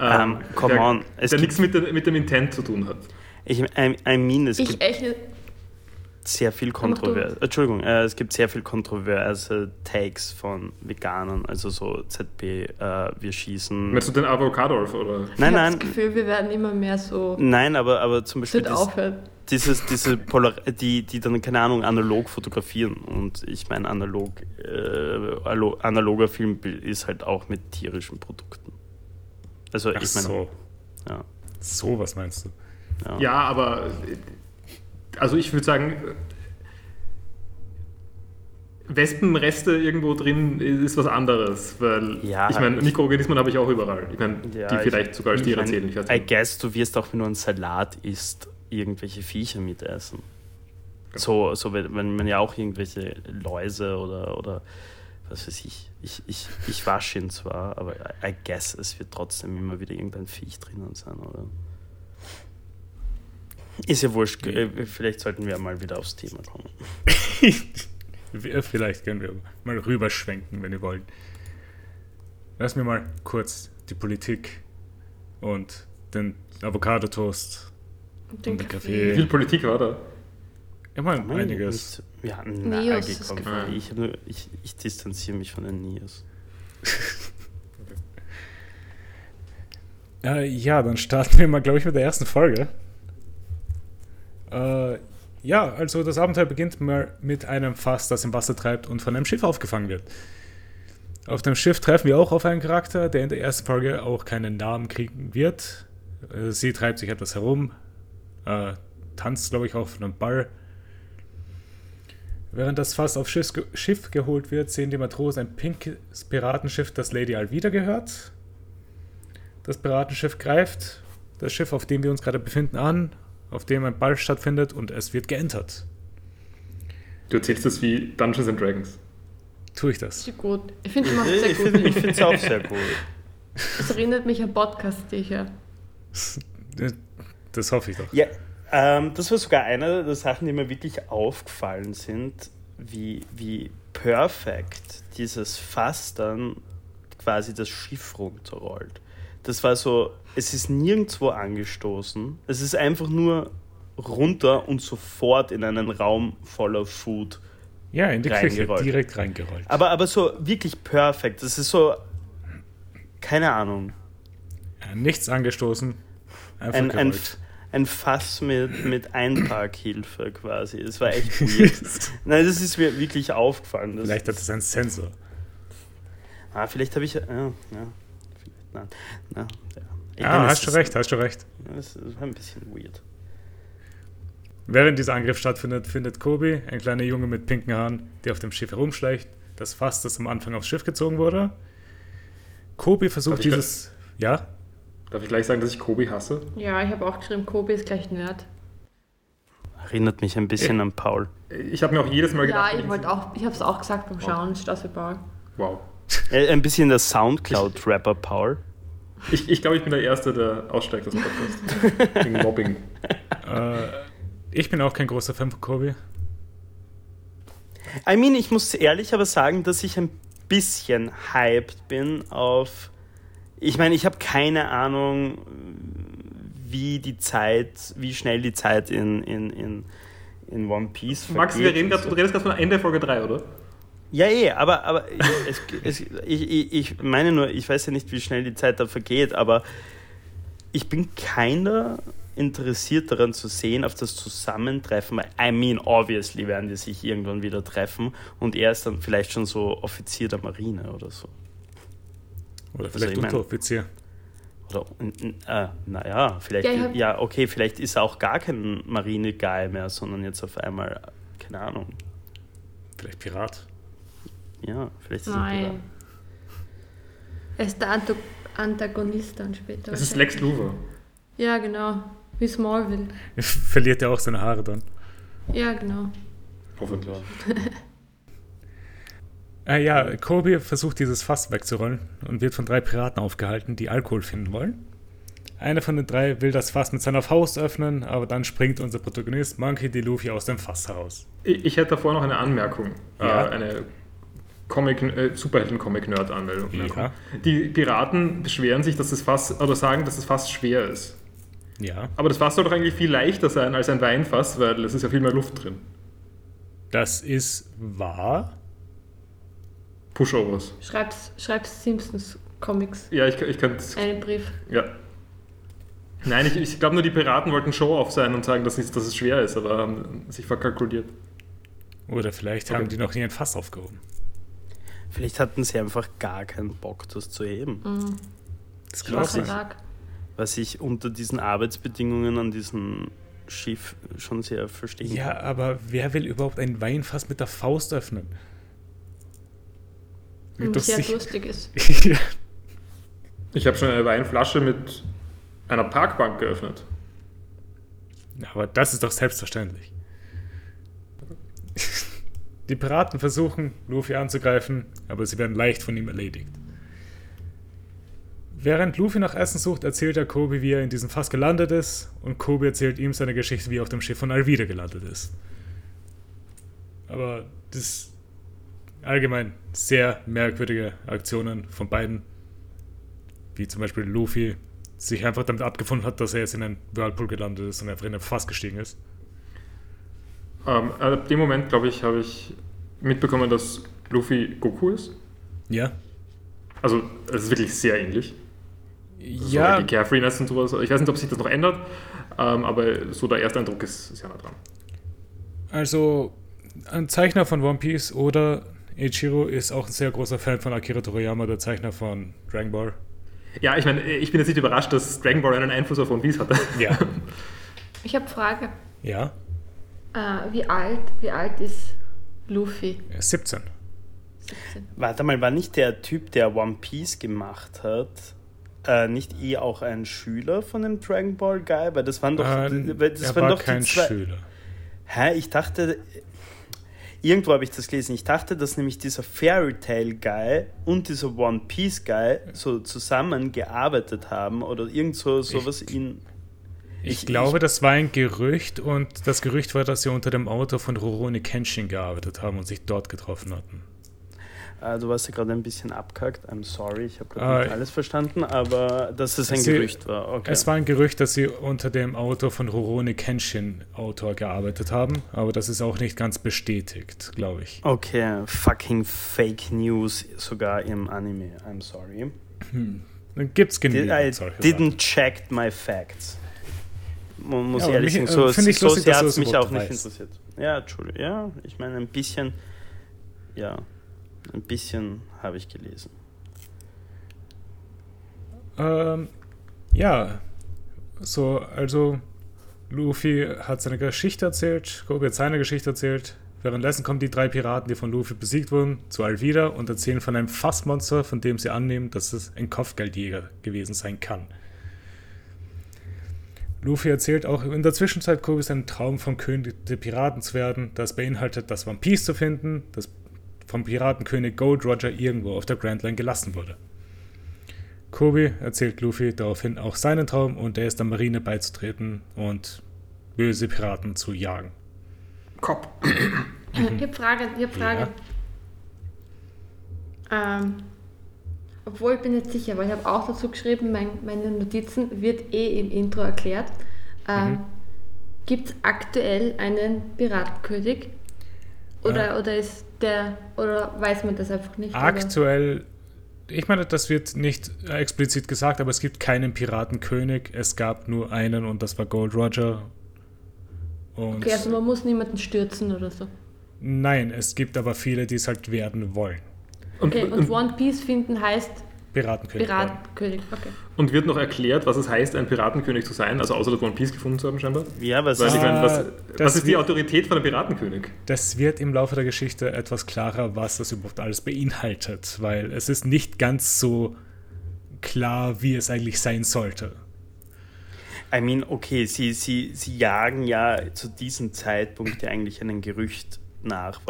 Ähm, come der, on, es der nichts mit, der, mit dem Intent zu tun hat. ich, I, I mean, es Ich gibt esse sehr viel kontrovers. Entschuldigung, äh, es gibt sehr viel kontroverse Takes von Veganern, also so ZB, äh, wir schießen. Meinst du den Avocadolf oder? Nein, ich habe nein, das Gefühl, wir werden immer mehr so. nein, aber, aber zum Beispiel wird dies, aufhören. Dieses, diese Polar die, die dann, keine Ahnung, analog fotografieren. Und ich meine, analog, äh, alo- analoger Film ist halt auch mit tierischen Produkten. Also Ach ich meine, so. ja, So, was meinst du? ja. Ja, aber also ich würde sagen, Wespenreste irgendwo drin ist was anderes, weil Ja, ich meine, ich- Mikroorganismen habe ich auch überall. Ich meine, Ja, die ich- vielleicht sogar als ich Tiere mein, zählen. Ich weiß I guess, du wirst auch, wenn du einen Salat isst, irgendwelche Viecher mitessen. So, so wenn, man ja auch irgendwelche Läuse oder, oder was weiß ich. Ich, ich, ich wasche ihn zwar, aber I guess, es wird trotzdem immer wieder irgendein Viech drinnen sein, oder? Ist ja wurscht. äh, Vielleicht sollten wir mal wieder aufs Thema kommen. Vielleicht können wir mal rüberschwenken, wenn ihr wollt. Lass mir mal kurz die Politik und den Avocado-Toast Den den Wie Kaffee. viel Politik war da? immer Kann man einiges. Ja, Nios na, gefallen. Ich, nur- ich, ich distanziere mich von den Nios. Äh, ja, dann starten wir mal, glaube ich, mit der ersten Folge. Äh, ja, also das Abenteuer beginnt mal mit einem Fass, das im Wasser treibt und von einem Schiff aufgefangen wird. Auf dem Schiff treffen wir auch auf einen Charakter, der in der ersten Folge auch keinen Namen kriegen wird. Äh, sie treibt sich etwas herum, äh, tanzt, glaube ich, auch von einem Ball. Während das Fass aufs Schiff, Schiff geholt wird, sehen die Matrosen ein pinkes Piratenschiff, das Lady Alvida gehört. Das Piratenschiff greift das Schiff, auf dem wir uns gerade befinden, an, auf dem ein Ball stattfindet und es wird geentert. Du erzählst das wie Dungeons and Dragons. Tue ich das? Ist gut. Ich finde, es macht sehr Ich gut. finde es auch sehr gut. Es erinnert mich an Podcasts, die ich höre. Das hoffe ich doch. Ja, ähm, das war sogar eine der Sachen, die mir wirklich aufgefallen sind, wie, wie perfekt dieses Fass dann quasi das Schiff runterrollt. Das war so, es ist nirgendwo angestoßen, es ist einfach nur runter und sofort in einen Raum voller Food. Ja, in die Küche direkt reingerollt. Aber, aber so wirklich perfekt. Das ist so, keine Ahnung, Ja, nichts angestoßen. Ein, ein, ein Fass mit, mit Einparkhilfe quasi. Es war echt weird. Nein, das ist mir wirklich aufgefallen. Vielleicht hat es einen Sensor. ah, vielleicht habe ich. Ja, ja. Vielleicht, nein, nein, ja. Ich Ja, meine, hast ist- recht, hast schon recht. Das ist ein bisschen weird. Während dieser Angriff stattfindet, findet Kobi, ein kleiner Junge mit pinken Haaren, der auf dem Schiff herumschleicht, das Fass, das am Anfang aufs Schiff gezogen wurde. Kobi versucht dieses. Ja? Darf ich gleich sagen, dass ich Kobi hasse? Ja, ich habe auch geschrieben, Kobi ist gleich Nerd. Erinnert mich ein bisschen an Paul. Ich habe mir auch jedes Mal Ja, gedacht, ich wollte auch, ich habe es auch gesagt beim Schauen, Straße-Bau. wow. Äh, ein bisschen der Soundcloud-Rapper Paul. Ich, ich glaube, ich bin der Erste, der aussteigt aus dem Podcast. Wegen Mobbing. Äh, ich bin auch kein großer Fan von Kobi. I mean, ich muss ehrlich aber sagen, dass ich ein bisschen hyped bin auf. Ich meine, ich habe keine Ahnung, wie die Zeit, wie schnell die Zeit in, in, in, in One Piece vergeht. Max, wir reden grad, du redest gerade von Ende Folge 3, oder? Ja, eh, aber, aber es, es, ich, ich, ich meine nur, ich weiß ja nicht, wie schnell die Zeit da vergeht, aber ich bin keiner interessiert daran zu sehen, auf das Zusammentreffen. weil, I mean, obviously werden die sich irgendwann wieder treffen und er ist dann vielleicht schon so Offizier der Marine oder so. Oder vielleicht ich mein- Unteroffizier. Oder, äh, naja, vielleicht, Ja, hab- ja, okay, vielleicht ist er auch gar kein Marine-Guy mehr, sondern jetzt auf einmal, keine Ahnung, Vielleicht Pirat. ja, vielleicht ist er Nein. Er ist der Anto Antagonist dann später. Es ist. Lex Luthor. Ja, genau. Wie Smallville. Verliert er auch seine Haare dann. Ja, genau. Hoffentlich. Äh, ja, Kobi versucht dieses Fass wegzurollen und wird von drei Piraten aufgehalten, die Alkohol finden wollen. Einer von den drei will das Fass mit seiner Faust öffnen, aber dann springt unser Protagonist Monkey D. Luffy aus dem Fass heraus. Ich, ich hätte davor noch eine Anmerkung. Ja. Äh, eine Comic, äh, Superhelden-Comic-Nerd-Anmeldung. Ja. Die Piraten beschweren sich, dass das Fass, oder sagen, dass das Fass schwer ist. Ja. Aber das Fass soll doch eigentlich viel leichter sein als ein Weinfass, weil es ist ja viel mehr Luft drin. Das ist wahr. Pushovers. Schreib's, schreib's Simpsons Comics. Ja, ich, ich kann es. Einen Brief. Ja. Nein, ich, ich glaube nur, die Piraten wollten Show-off sein und sagen, dass, es- dass es schwer ist, aber haben sich verkalkuliert. Oder vielleicht Okay. haben die noch nie ein Fass aufgehoben. Vielleicht hatten sie einfach gar keinen Bock, das zu heben. Das glaub glaube ich. Was ich unter diesen Arbeitsbedingungen an diesem Schiff schon sehr verstehen Ja, kann. aber wer will überhaupt ein Weinfass mit der Faust öffnen? Wie Und sehr sich- lustig ist. ja. Ich habe schon eine Weinflasche mit einer Parkbank geöffnet. Aber das ist doch selbstverständlich. Die Piraten versuchen, Luffy anzugreifen, aber sie werden leicht von ihm erledigt. Während Luffy nach Essen sucht, erzählt er Kobe, wie er in diesem Fass gelandet ist, und Kobe erzählt ihm seine Geschichte, wie er auf dem Schiff von Alvida gelandet ist. Aber das ist allgemein sehr merkwürdige Aktionen von beiden, wie zum Beispiel Luffy sich einfach damit abgefunden hat, dass er jetzt in einen Whirlpool gelandet ist und einfach in ein Fass gestiegen ist. Ähm, ab dem Moment, glaube ich, habe ich mitbekommen, dass Luffy Goku ist. Ja. Also, es ist wirklich sehr ähnlich. So Ja, die Carefreeness und sowas. Ich weiß nicht, ob sich das noch ändert, ähm, aber so der erste Eindruck ist sehr nah dran. also ein Zeichner von One Piece oder Ichiro ist auch ein sehr großer Fan von Akira Toriyama, der Zeichner von Dragon Ball. Ja, ich meine, ich bin jetzt nicht überrascht, dass Dragon Ball einen Einfluss auf One Piece hatte. Ja. Ich habe Frage. ja, Äh, wie alt, wie alt ist Luffy? er ist 17. 17. Warte mal, war nicht der Typ, der One Piece gemacht hat, äh, nicht eh auch ein Schüler von dem Dragon Ball Guy? Weil das waren doch, Äh, weil das er waren war doch kein die zwei. Schüler. Hä, ich dachte, irgendwo habe ich das gelesen. Ich dachte, dass nämlich dieser Fairy Tail Guy und dieser One Piece Guy so zusammen gearbeitet haben oder irgend so sowas in. Ich, Ich- glaube, ich- das war ein Gerücht und das Gerücht war, dass sie unter dem Auto von Rurouni Kenshin gearbeitet haben und sich dort getroffen hatten. Du warst ja gerade ein bisschen abgehackt. I'm sorry, ich habe Ah, gerade nicht alles verstanden, aber dass es ein Sie- Gerücht war. Okay. Es war ein Gerücht, dass sie unter dem Auto von Rurouni Kenshin Autor gearbeitet haben, aber das ist auch nicht ganz bestätigt, glaube ich. okay, fucking Fake News sogar im Anime. I'm sorry. Dann gibt es Did, genügend I didn't check my facts. Man muss Ja, ehrlich sagen, so, äh, so lustig, sehr hat es mich auch nicht weißt. interessiert. Ja, Entschuldigung. Ja, ich meine, ein bisschen, ja, ein bisschen habe ich gelesen. Ähm, ja, so, also Luffy hat seine Geschichte erzählt, Kobe hat seine Geschichte erzählt. Währenddessen kommen die drei Piraten, die von Luffy besiegt wurden, zu Alvida und erzählen von einem Fassmonster, von dem sie annehmen, dass es ein Kopfgeldjäger gewesen sein kann. Luffy erzählt auch in der Zwischenzeit Kobe seinen Traum vom König der Piraten zu werden. Das beinhaltet, das One Piece zu finden, das vom Piratenkönig Gold Roger irgendwo auf der Grand Line gelassen wurde. Kobe erzählt Luffy daraufhin auch seinen Traum und er ist der Marine beizutreten und böse Piraten zu jagen. Kopf. Ich habe Frage, ich hab Frage. Ähm, obwohl ich bin nicht sicher, weil ich habe auch dazu geschrieben, mein, meine Notizen wird eh im Intro erklärt. Ähm, Mhm. Gibt es aktuell einen Piratenkönig? Oder, oder ist der, oder weiß man das einfach nicht? oder? Aktuell, ich meine, das wird nicht explizit gesagt, aber es gibt keinen Piratenkönig. Es gab nur einen und das war Gold Roger. Und Okay, also man muss niemanden stürzen oder so. nein, es gibt aber viele, die es halt werden wollen. Und, Okay, und One Piece finden heißt Piratenkönig. Piratenkönig. Okay. und wird noch erklärt, was es heißt, ein Piratenkönig zu sein, also außer das One Piece gefunden zu haben, scheinbar. Ja, was Weil ist ich meine, was, Ah, was das ist die wird- Autorität von einem Piratenkönig? Das wird im Laufe der Geschichte etwas klarer, was das überhaupt alles beinhaltet, weil es ist nicht ganz so klar, wie es eigentlich sein sollte. I mean, okay, sie, sie, sie jagen ja zu diesem Zeitpunkt ja eigentlich einem Gerücht nach.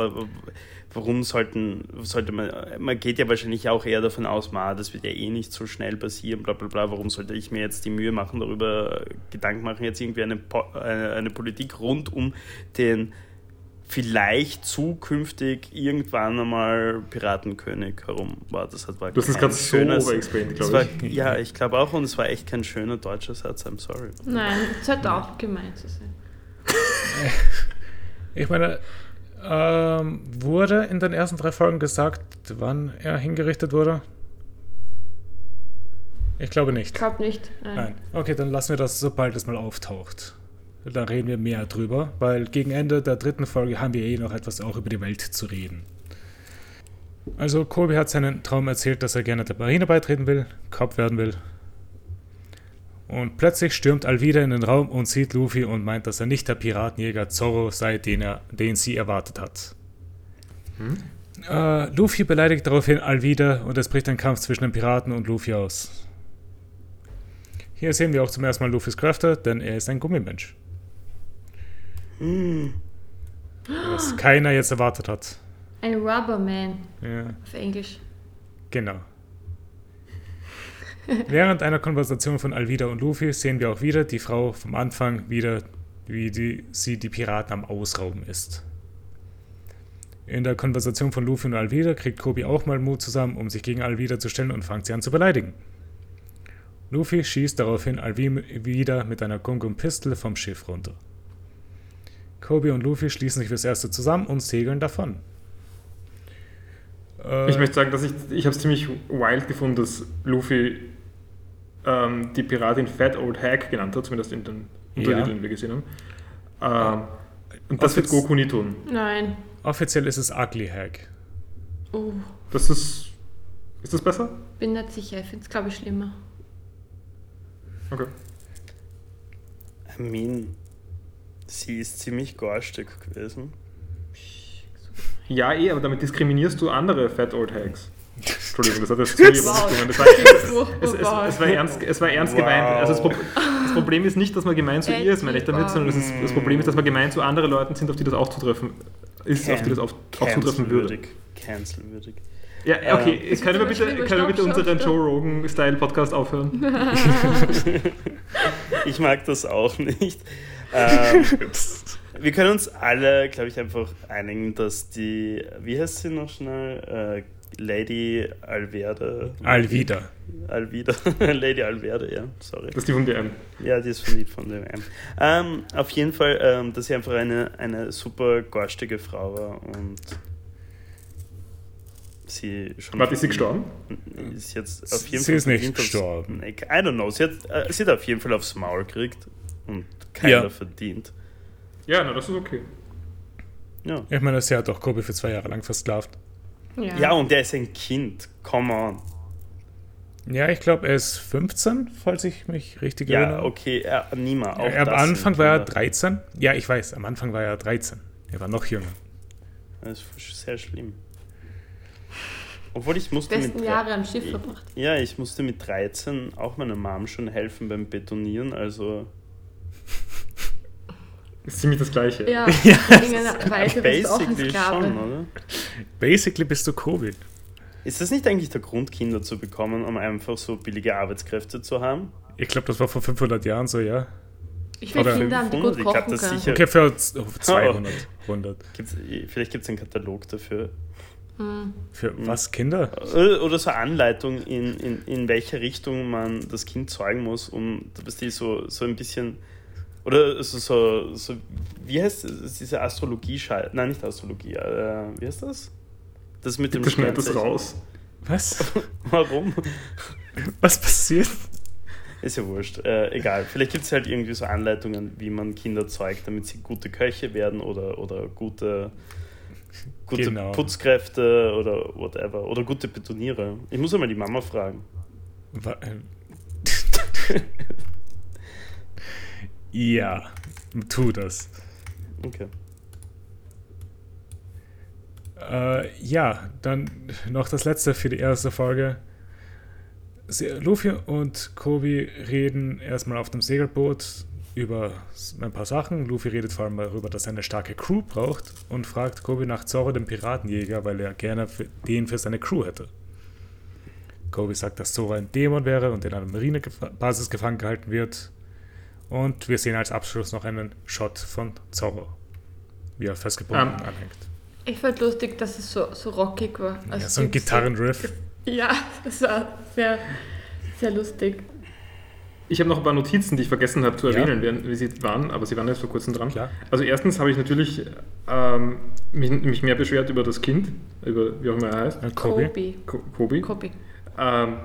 Wa- wa- Warum sollten, sollte man, man geht ja wahrscheinlich auch eher davon aus, ma, das wird ja eh nicht so schnell passieren, bla bla bla, warum sollte ich mir jetzt die Mühe machen, darüber Gedanken machen, jetzt irgendwie eine, eine, eine Politik rund um den vielleicht zukünftig irgendwann einmal Piratenkönig herum war. Das hat, war Du hast es kein gerade so schöner- overexplained, das glaube war, ich. Ja, ich glaube auch, und es war echt kein schöner deutscher Satz, I'm sorry. Nein, das hat auch gemeint zu sein. Ich meine, Ähm, wurde in den ersten drei Folgen gesagt, wann er hingerichtet wurde? Ich glaube Ich nicht. glaube nicht. Nein. Nein. Okay, dann lassen wir das, sobald es mal auftaucht. Dann reden wir mehr drüber, weil gegen Ende der dritten Folge haben wir eh noch etwas auch über die Welt zu reden. Also, Kobe hat seinen Traum erzählt, dass er gerne der Marine beitreten will, Kopf werden will. Und plötzlich stürmt Alvida in den Raum und sieht Luffy und meint, dass er nicht der Piratenjäger Zorro sei, den, er, den sie erwartet hat. Äh, Luffy beleidigt daraufhin Alvida und es bricht ein Kampf zwischen den Piraten und Luffy aus. Hier sehen wir auch zum ersten Mal Luffys Kräfte, denn er ist ein Gummimensch. Was keiner jetzt erwartet hat. Ein Rubberman Ja, auf Englisch. genau. Während einer Konversation von Alvida und Luffy sehen wir auch wieder die Frau vom Anfang wieder, wie die, sie die Piraten am Ausrauben ist. In der Konversation von Luffy und Alvida kriegt Kobi auch mal Mut zusammen, um sich gegen Alvida zu stellen und fängt sie an zu beleidigen. Luffy schießt daraufhin Alvida mit einer Gungun Pistole vom Schiff runter. Kobi und Luffy schließen sich fürs Erste zusammen und segeln davon. Ich möchte sagen, dass ich, ich habe es ziemlich wild gefunden, dass Luffy ähm, die Piratin Fat Old Hag genannt hat, zumindest in den Untertiteln, die wir gesehen haben. Ähm, und das wird Offiz- Goku nie tun. Nein. Offiziell ist es Ugly Hag. Oh, Das ist. Ist das besser? bin nicht sicher. Ich finde es, glaube ich, schlimmer. Okay. I mean, sie ist ziemlich garstig gewesen. Ja, eh, aber damit diskriminierst du andere Fat Old Hags. Entschuldigung, das hat jetzt war, es, war ernst, es war ernst Wow. gemeint. Also das, Pro das Problem ist nicht, dass man gemein zu ihr ist, meine ich damit, sondern das, ist, das Problem ist, dass man gemein zu anderen Leuten sind, auf die das auch zutreffen ist, auf die das auch, auch zutreffen würde. Cancelwürdig. Ja, okay, Ähm, können wir bitte, können wir bitte unseren stopp. Joe Rogan-Style-Podcast aufhören? Ich mag das auch nicht. Ähm, wir können uns alle, glaube ich, einfach einigen, dass die, wie heißt sie noch schnell? Äh, Lady Alverde. Alvida. Alvida. Lady Alverde, ja, sorry. Das ist die von DM. Ja, die ist von von dem M. Ähm, auf jeden Fall, ähm, dass sie einfach eine, eine super garstige Frau war und sie schon. Warte, ist sie gestorben? Ist jetzt auf jeden Sie Fall ist nicht aufs- gestorben. I don't know. Sie hat, äh, sie hat auf jeden Fall aufs Maul gekriegt und keiner Ja. verdient. Ja, na, das ist okay. Ja. Ich meine, sie hat auch Kobe für zwei Jahre lang versklavt. Ja. ja, und der ist ein Kind. Come on. Ja, ich glaube, er ist 15, falls ich mich richtig Ja, erinnere. okay, er, Nima. Auch Er, am Anfang war er Kinder. 13. Ja, ich weiß, am Anfang war er 13. Er war noch jünger. Das ist sehr schlimm. Obwohl ich musste besten mit Jahre am Schiff verbracht. Ja, ich musste mit 13 auch meiner Mom schon helfen beim Betonieren, also Ist ziemlich das Gleiche. Ja, in irgendeiner Weise bist du auch ein basically Sklave. schon, oder? Basically bist du Kobe. Ist das nicht eigentlich der Grund, Kinder zu bekommen, um einfach so billige Arbeitskräfte zu haben? Ich glaube, das war vor 500 Jahren so, ja. Ich will Oder Kinder haben, die 500, gut ich glaub, kochen das können. sicher- Okay, für z- 200. 100. Gibt's, vielleicht gibt es einen Katalog dafür. Hm. Für was, Kinder? Oder oder so eine Anleitung, in, in, in welche Richtung man das Kind zeugen muss, um da bist du so, so ein bisschen. Oder also so, so, wie heißt es, diese astrologie -Schei Nein, nicht Astrologie, äh, wie heißt das? Das mit dem Bitte schneid das raus. Was? Warum? Was passiert? Ist ja wurscht. Äh, egal. Vielleicht gibt es halt irgendwie so Anleitungen, wie man Kinder zeugt, damit sie gute Köche werden oder, oder gute, gute Genau. Putzkräfte oder whatever. Oder gute Betonierer. Ich muss einmal die Mama fragen. Wa- äh. ja, tu das. Okay. Äh, ja, dann noch das letzte für die erste Folge. Luffy und Kobe reden erstmal auf dem Segelboot über ein paar Sachen. Luffy redet vor allem darüber, dass er eine starke Crew braucht und fragt Kobe nach Zorro, dem Piratenjäger, weil er gerne für, den für seine Crew hätte. Kobe sagt, dass Zorro ein Dämon wäre und in einer Marinebasis gefangen gehalten wird. Und wir sehen als Abschluss noch einen Shot von Zorro, wie er festgebunden Ähm, anhängt. Ich fand lustig, dass es so, so rockig war. Ja, Also so ein Gitarrenriff. Ja, das war sehr, sehr lustig. Ich habe noch ein paar Notizen, die ich vergessen habe zu Ja. erwähnen, während- wie sie waren, aber sie waren jetzt vor kurzem dran. Klar. Also erstens habe ich natürlich ähm, mich, mich mehr beschwert über das Kind, über wie auch immer er heißt, Äh, Kobe. Kobe. Ko- Kobi. Kobe. Ähm,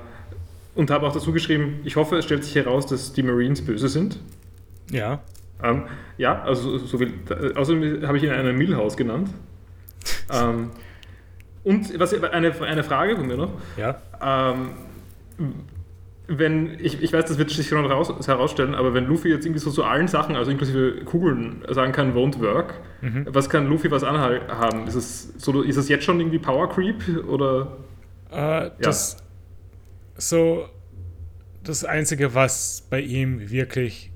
und habe auch dazu geschrieben, ich hoffe, es stellt sich heraus, dass die Marines böse sind. Ja. Ähm, ja, also so viel. äh, Außerdem habe ich ihn einen Milhouse genannt. ähm, und was eine, eine Frage von mir noch. Ja. Ähm, wenn, ich, ich weiß, das wird sich schon raus, herausstellen, aber wenn Luffy jetzt irgendwie so zu allen Sachen, also inklusive Kugeln, sagen kann, won't work, Mhm. was kann Luffy was anhaben? Ist es, so, ist es jetzt schon irgendwie Power Creep oder? Äh, das so das Einzige, was bei ihm wirklich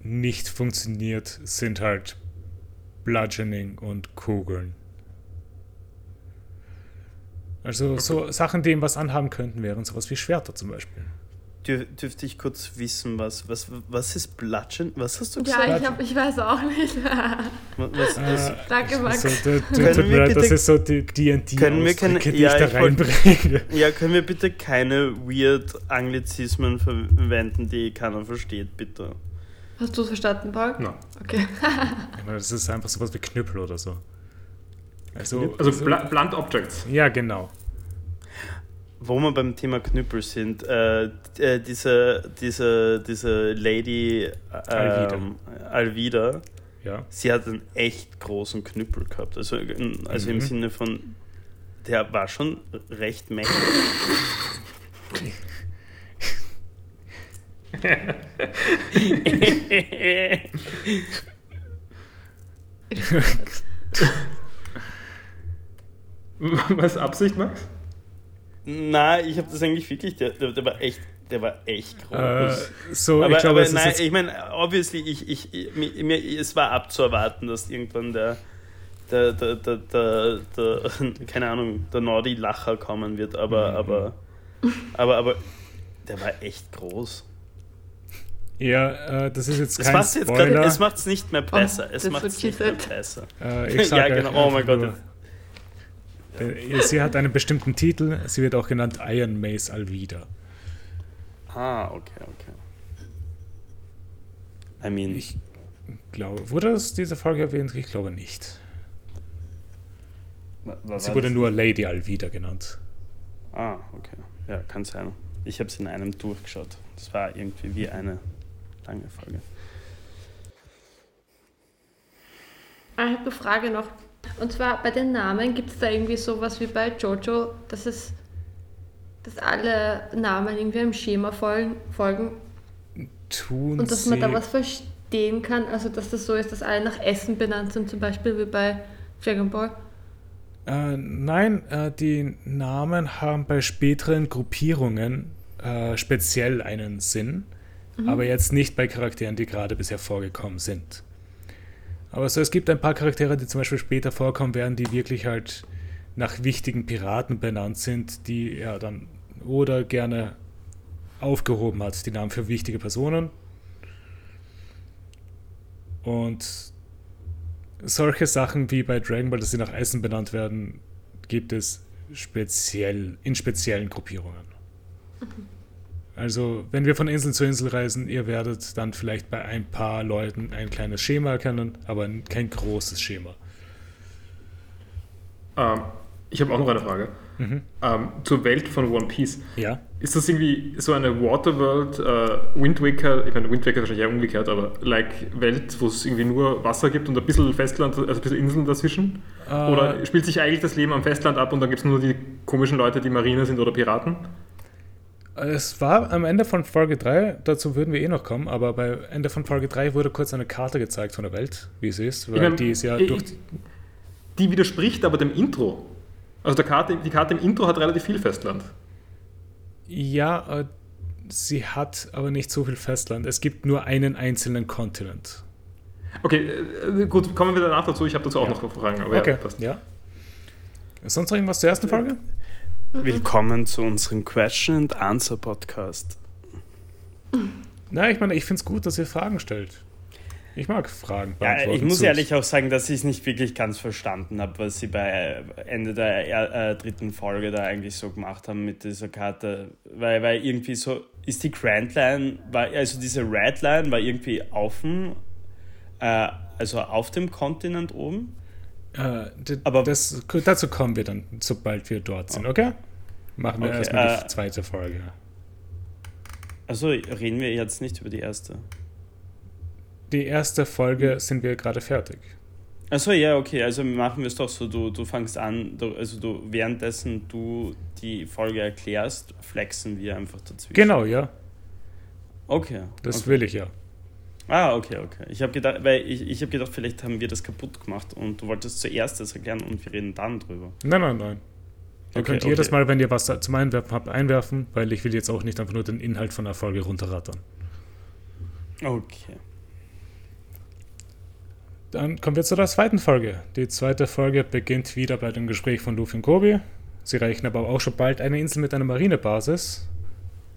nicht funktioniert, sind halt Bludgeoning und Kugeln. Also so Sachen, die ihm was anhaben könnten, wären sowas wie Schwerter zum Beispiel. Dür dürfte ich kurz wissen, was, was, was ist Bludgeon? Was hast du Ja, gesagt? ich, hab, ich weiß auch nicht. Was, was, Äh, Danke, Max. so, du, du, Können tut mir wir leid, das ist so die D&D können wir keine- Ausdrücke, die ja, ich da reinbringe. ja, können wir bitte keine weird Anglizismen verwenden, die keiner versteht, bitte? Hast du es verstanden, Paul? Na. Okay. Ich meine, das ist einfach sowas wie Knüppel oder so. Also, Also bl blunt Objects. ja, genau. Wo wir beim Thema Knüppel sind, äh, äh, diese, diese, diese Lady äh, Alvida. ähm, Alvida, Ja. sie hat einen echt großen Knüppel gehabt. Also, in- also im Mhm. Sinne von, der war schon recht mächtig. Was Absicht, Max? Nein, ich habe das eigentlich wirklich, der, der, der war echt, der war echt Äh, groß. so, aber ich glaube, aber es ist nein, ich meine, obviously, ich, ich, ich, mir, mir, es war abzuerwarten, dass irgendwann der, der, der, der, der, der keine Ahnung, der Nordi Lacher kommen wird, aber, Mhm. aber, aber, aber, der war echt groß. Ja, äh, das ist jetzt Es kein macht jetzt grad, Spoiler. es macht's nicht mehr besser. es that's macht es nicht mehr besser. äh, ich Ja, genau. Oh mein Gott. Äh, Sie hat einen bestimmten Titel. Sie wird auch genannt Iron Mace Alvida. Ah, okay, okay. I mean, Ich glaube, wurde das diese Folge erwähnt? Ich glaube nicht. wa- wa- Sie wurde das? nur Lady Alvida genannt. Ah, okay. Ja, kann sein. Ich habe es in einem durchgeschaut. Das war irgendwie wie eine lange Folge. Ah, Ich habe eine Frage noch. Und zwar bei den Namen gibt es da irgendwie sowas wie bei Jojo, dass es dass alle Namen irgendwie einem Schema folgen, folgen Tun und dass man da was verstehen kann. Also dass das so ist, dass alle nach Essen benannt sind, zum Beispiel wie bei Dragon Ball. Äh, nein, äh, die Namen haben bei späteren Gruppierungen äh, speziell einen Sinn, aber jetzt nicht bei Charakteren, die gerade bisher vorgekommen sind. Aber so, es gibt ein paar Charaktere, die zum Beispiel später vorkommen werden, die wirklich halt nach wichtigen Piraten benannt sind, die er dann oder gerne aufgehoben hat, die Namen für wichtige Personen. Und solche Sachen wie bei Dragon Ball, dass sie nach Essen benannt werden, gibt es speziell in speziellen Gruppierungen. Also, wenn wir von Insel zu Insel reisen, ihr werdet dann vielleicht bei ein paar Leuten ein kleines Schema erkennen, aber kein großes Schema. Ähm, ich habe auch noch eine Frage. Mhm. Ähm, zur Welt von One Piece. Ja. Ist das irgendwie so eine Waterworld, äh, Wind Waker, ich meine, Wind Waker ist wahrscheinlich eher umgekehrt, aber like Welt, wo es irgendwie nur Wasser gibt und ein bisschen Festland, also ein bisschen Inseln dazwischen? Oder Äh, spielt sich eigentlich das Leben am Festland ab und dann gibt es nur die komischen Leute, die Marine sind oder Piraten? Es war am Ende von Folge 3, dazu würden wir eh noch kommen, aber bei Ende von Folge 3 wurde kurz eine Karte gezeigt von der Welt, wie sie ist, weil Ich mein, die ist ja ich- durch. Die widerspricht aber dem Intro. Also der Karte, die Karte im Intro hat relativ viel Festland. Ja, äh, sie hat aber nicht so viel Festland. Es gibt nur einen einzelnen Kontinent. Okay, äh, gut, kommen wir danach dazu. Ich habe dazu auch Ja. noch Fragen. Aber Okay, ja, passt. ja. Sonst noch irgendwas zur ersten Folge? Willkommen zu unserem Question and Answer Podcast. Na, ich meine, ich finde es gut, dass ihr Fragen stellt. Ich mag Fragen. Ja, ich muss ehrlich auch sagen, dass ich es nicht wirklich ganz verstanden habe, was sie bei äh, Ende der er- äh, dritten Folge da eigentlich so gemacht haben mit dieser Karte. Weil, weil irgendwie so, ist die Grand Line, war, also diese Red Line war irgendwie auf dem, äh, also auf dem Kontinent oben? Äh, Aber- das, dazu kommen wir dann, sobald wir dort sind, okay? Machen wir Okay, erstmal die äh, zweite Folge. Also reden wir jetzt nicht über die erste. Die erste Folge sind wir gerade fertig. Achso, ja, okay, also machen wir es doch so, du, du fängst an, du, also du, währenddessen du die Folge erklärst, flexen wir einfach dazwischen. Genau, ja. Okay. Das okay. will ich ja. Ah, okay, okay. Ich habe gedacht, weil ich, ich habe gedacht, vielleicht haben wir das kaputt gemacht und du wolltest zuerst das erklären und wir reden dann drüber. Nein, nein, nein. Ihr Okay, könnt jedes okay. Mal, wenn ihr was zum Einwerfen habt, einwerfen, weil ich will jetzt auch nicht einfach nur den Inhalt von der Folge runterrattern. Okay. Dann kommen wir zu der zweiten Folge. Die zweite Folge beginnt wieder bei dem Gespräch von Luffy und Kobi. Sie erreichen aber auch schon bald eine Insel mit einer Marinebasis.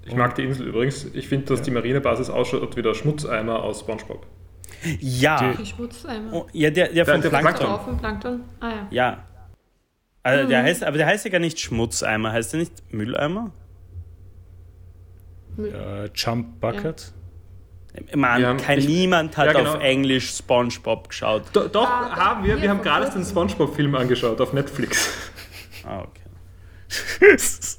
Ich mag die Insel übrigens. Ich finde, dass Ja. die Marinebasis ausschaut wie der Schmutzeimer aus Spongebob. Ja. Die- Die Schmutzeimer. Oh, ja, der, der von der von Plankton. Plankton. Dem Plankton? Ah ja. Ja. Also der Mhm. heißt, aber der heißt ja gar nicht Schmutzeimer, heißt der nicht Mülleimer? Äh, Jump Bucket. Mann, Wir haben- kein, ich- niemand hat Ja, genau. auf Englisch SpongeBob geschaut. Do, doch, Ah, haben wir. Wir haben gerade den. Spongebob-Film angeschaut auf Netflix. Ah, okay.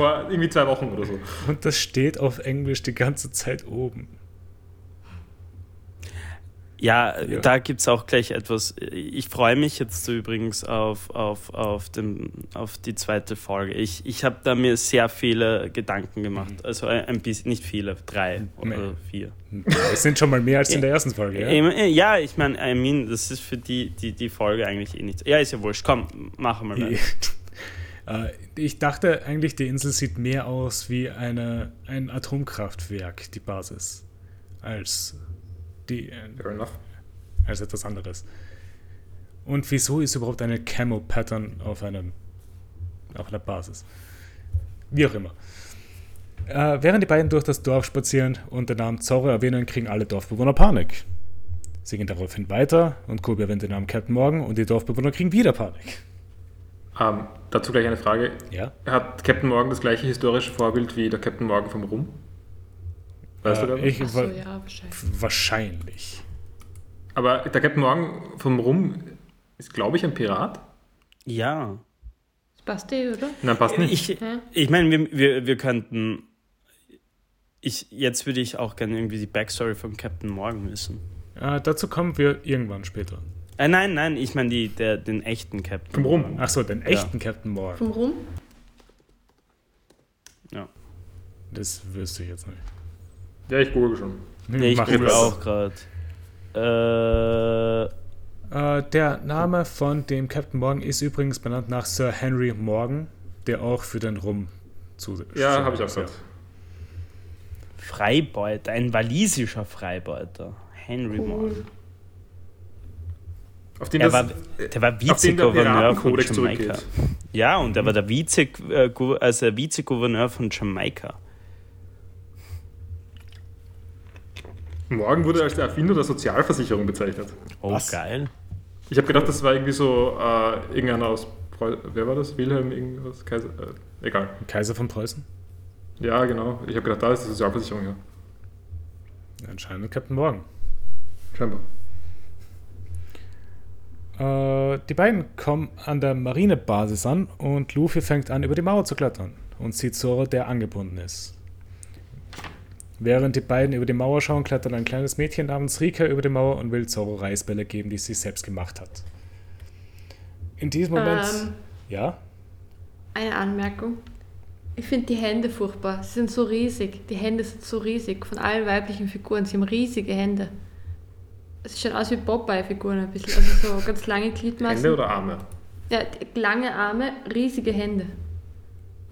Vor irgendwie zwei Wochen oder so. Und das steht auf Englisch die ganze Zeit oben. Ja, Ja. da gibt es auch gleich etwas. Ich freue mich jetzt so übrigens auf, auf, auf, dem, auf die zweite Folge. Ich, ich habe da mir sehr viele Gedanken gemacht. Also ein ein bisschen, nicht viele, drei oder Nee. vier. Es sind schon mal mehr als in der ersten Folge, ja? Ja, ich meine, I mean, das ist für die, die, die Folge eigentlich eh nicht. Ja, ist ja wurscht. Komm, machen wir mal. Äh, Ich dachte eigentlich, die Insel sieht mehr aus wie eine, ein Atomkraftwerk, die Basis, als, die, äh, als etwas anderes. Und wieso ist überhaupt eine Camo-Pattern auf, einem, auf einer Basis? Wie auch immer. Äh, während die beiden durch das Dorf spazieren und den Namen Zorro erwähnen, kriegen alle Dorfbewohner Panik. Sie gehen daraufhin weiter und Kobe erwähnt den Namen Captain Morgan und die Dorfbewohner kriegen wieder Panik. Ähm, dazu gleich eine Frage. Ja? Hat Captain Morgan das gleiche historische Vorbild wie der Captain Morgan vom Rum? Weißt Äh, du das? ich, Achso, wa- ja, wahrscheinlich. Wahrscheinlich. Aber der Captain Morgan vom Rum ist, glaube ich, ein Pirat. Ja. Das passt eh, oder? Nein, passt nicht. Ich, ich meine, wir, wir, wir könnten. Ich, jetzt würde ich auch gerne irgendwie die Backstory von Captain Morgan wissen. Äh, dazu kommen wir irgendwann später. Äh, nein, nein, ich meine die, der, den echten Captain. Vom Rum. Morgan. Achso, den echten Captain Morgan. Vom Rum? Ja. Das wüsste ich jetzt nicht. Ja, ich google schon. Nee, ich Mach google das. auch gerade. Äh, Äh, der Name von dem Captain Morgan ist übrigens benannt nach Sir Henry Morgan, der auch für den Rum zu. Ja, habe ich auch gehört. Freibeuter, ein walisischer Freibeuter. Henry Morgan. Auf den, Er das, war, der war Vizegouverneur von Jamaika. zurückgeht. Ja, und er war der Vize, äh, also Vizegouverneur von Jamaika. Morgan wurde als der Erfinder der Sozialversicherung bezeichnet. Oh, Was? geil. Ich habe gedacht, das war irgendwie so äh, irgendeiner aus Preu Wer war das? Wilhelm irgendwas? Kaiser? Äh, egal. Kaiser von Preußen? Ja, genau. Ich habe gedacht, da ist die Sozialversicherung, ja. Anscheinend Captain Morgan. Scheinbar. Äh, die beiden kommen an der Marinebasis an und Luffy fängt an, über die Mauer zu klettern und sieht Zoro, der angebunden ist. Während die beiden über die Mauer schauen, klettert ein kleines Mädchen namens Rika über die Mauer und will Zoro Reisbälle geben, die sie selbst gemacht hat. In diesem Moment. Ähm, ja? eine Anmerkung. Ich finde die Hände furchtbar. Sie sind so riesig. Die Hände sind so riesig. Von allen weiblichen Figuren. Sie haben riesige Hände. Es schaut aus wie Popeye-Figuren ein bisschen. Also so ganz lange Gliedmaßen. Hände oder Arme? Ja, lange Arme, riesige Hände.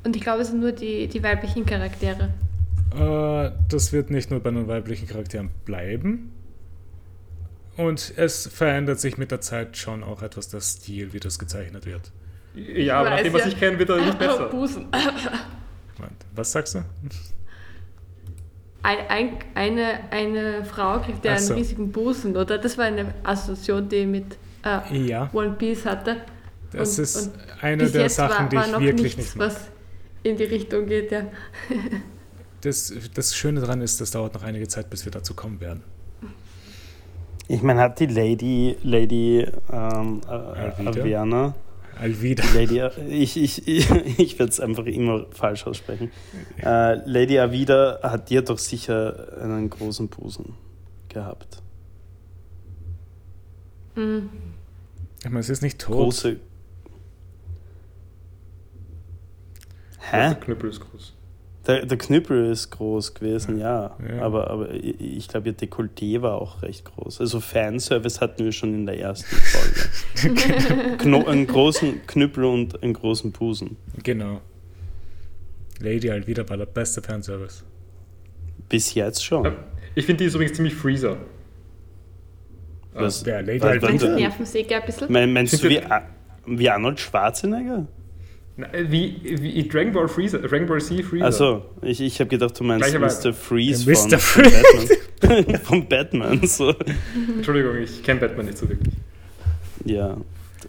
Und ich glaube, es sind nur die, die weiblichen Charaktere. Äh, das wird nicht nur bei den weiblichen Charakteren bleiben. Und es verändert sich mit der Zeit schon auch etwas der Stil, wie das gezeichnet wird. Ja, aber nach dem, was ja. ich kenne, wird er nicht besser. Busen. Was sagst du? Ein, ein, eine, eine Frau kriegt ja Ach einen so. riesigen Busen, oder? Das war eine Assoziation, die ich mit äh, Ja, One Piece hatte. das Und- ist und eine der Sachen, war, die war ich noch wirklich nichts, nicht mag. was in die Richtung geht, ja. Das, das Schöne daran ist, das dauert noch einige Zeit, bis wir dazu kommen werden. Ich meine, hat die Lady, Lady ähm, äh, Alvida? Aviana, Alvida. Lady, ich, ich, ich, ich werde es einfach immer falsch aussprechen. Äh, Lady Avida hat dir doch sicher einen großen Busen gehabt. Mhm. Ich meine, es ist nicht tot. Große. Der Hä? Knüppel ist groß. Der, der Knüppel ist groß gewesen, ja. Ja. Aber, aber ich, glaube, ihr Dekolleté war auch recht groß. Also Fanservice hatten wir schon in der ersten Folge. Kno einen großen Knüppel und einen großen Busen. Genau. Lady Alvida war der beste Fanservice. Bis jetzt schon. Ich finde, die ist übrigens ziemlich Freezer. Was, Wer, Lady was- du was- Nervensäge ein bisschen? mein- meinst du wie, wie Arnold Schwarzenegger? Äh, Wie, wie Dragon Ball Freezer, Dragon Ball Z Freezer. Also, ich, ich habe gedacht, du meinst Mr. Freeze Ja, von, Mr. von Batman. von Batman. So. Entschuldigung, ich kenne Batman nicht so wirklich. Ja,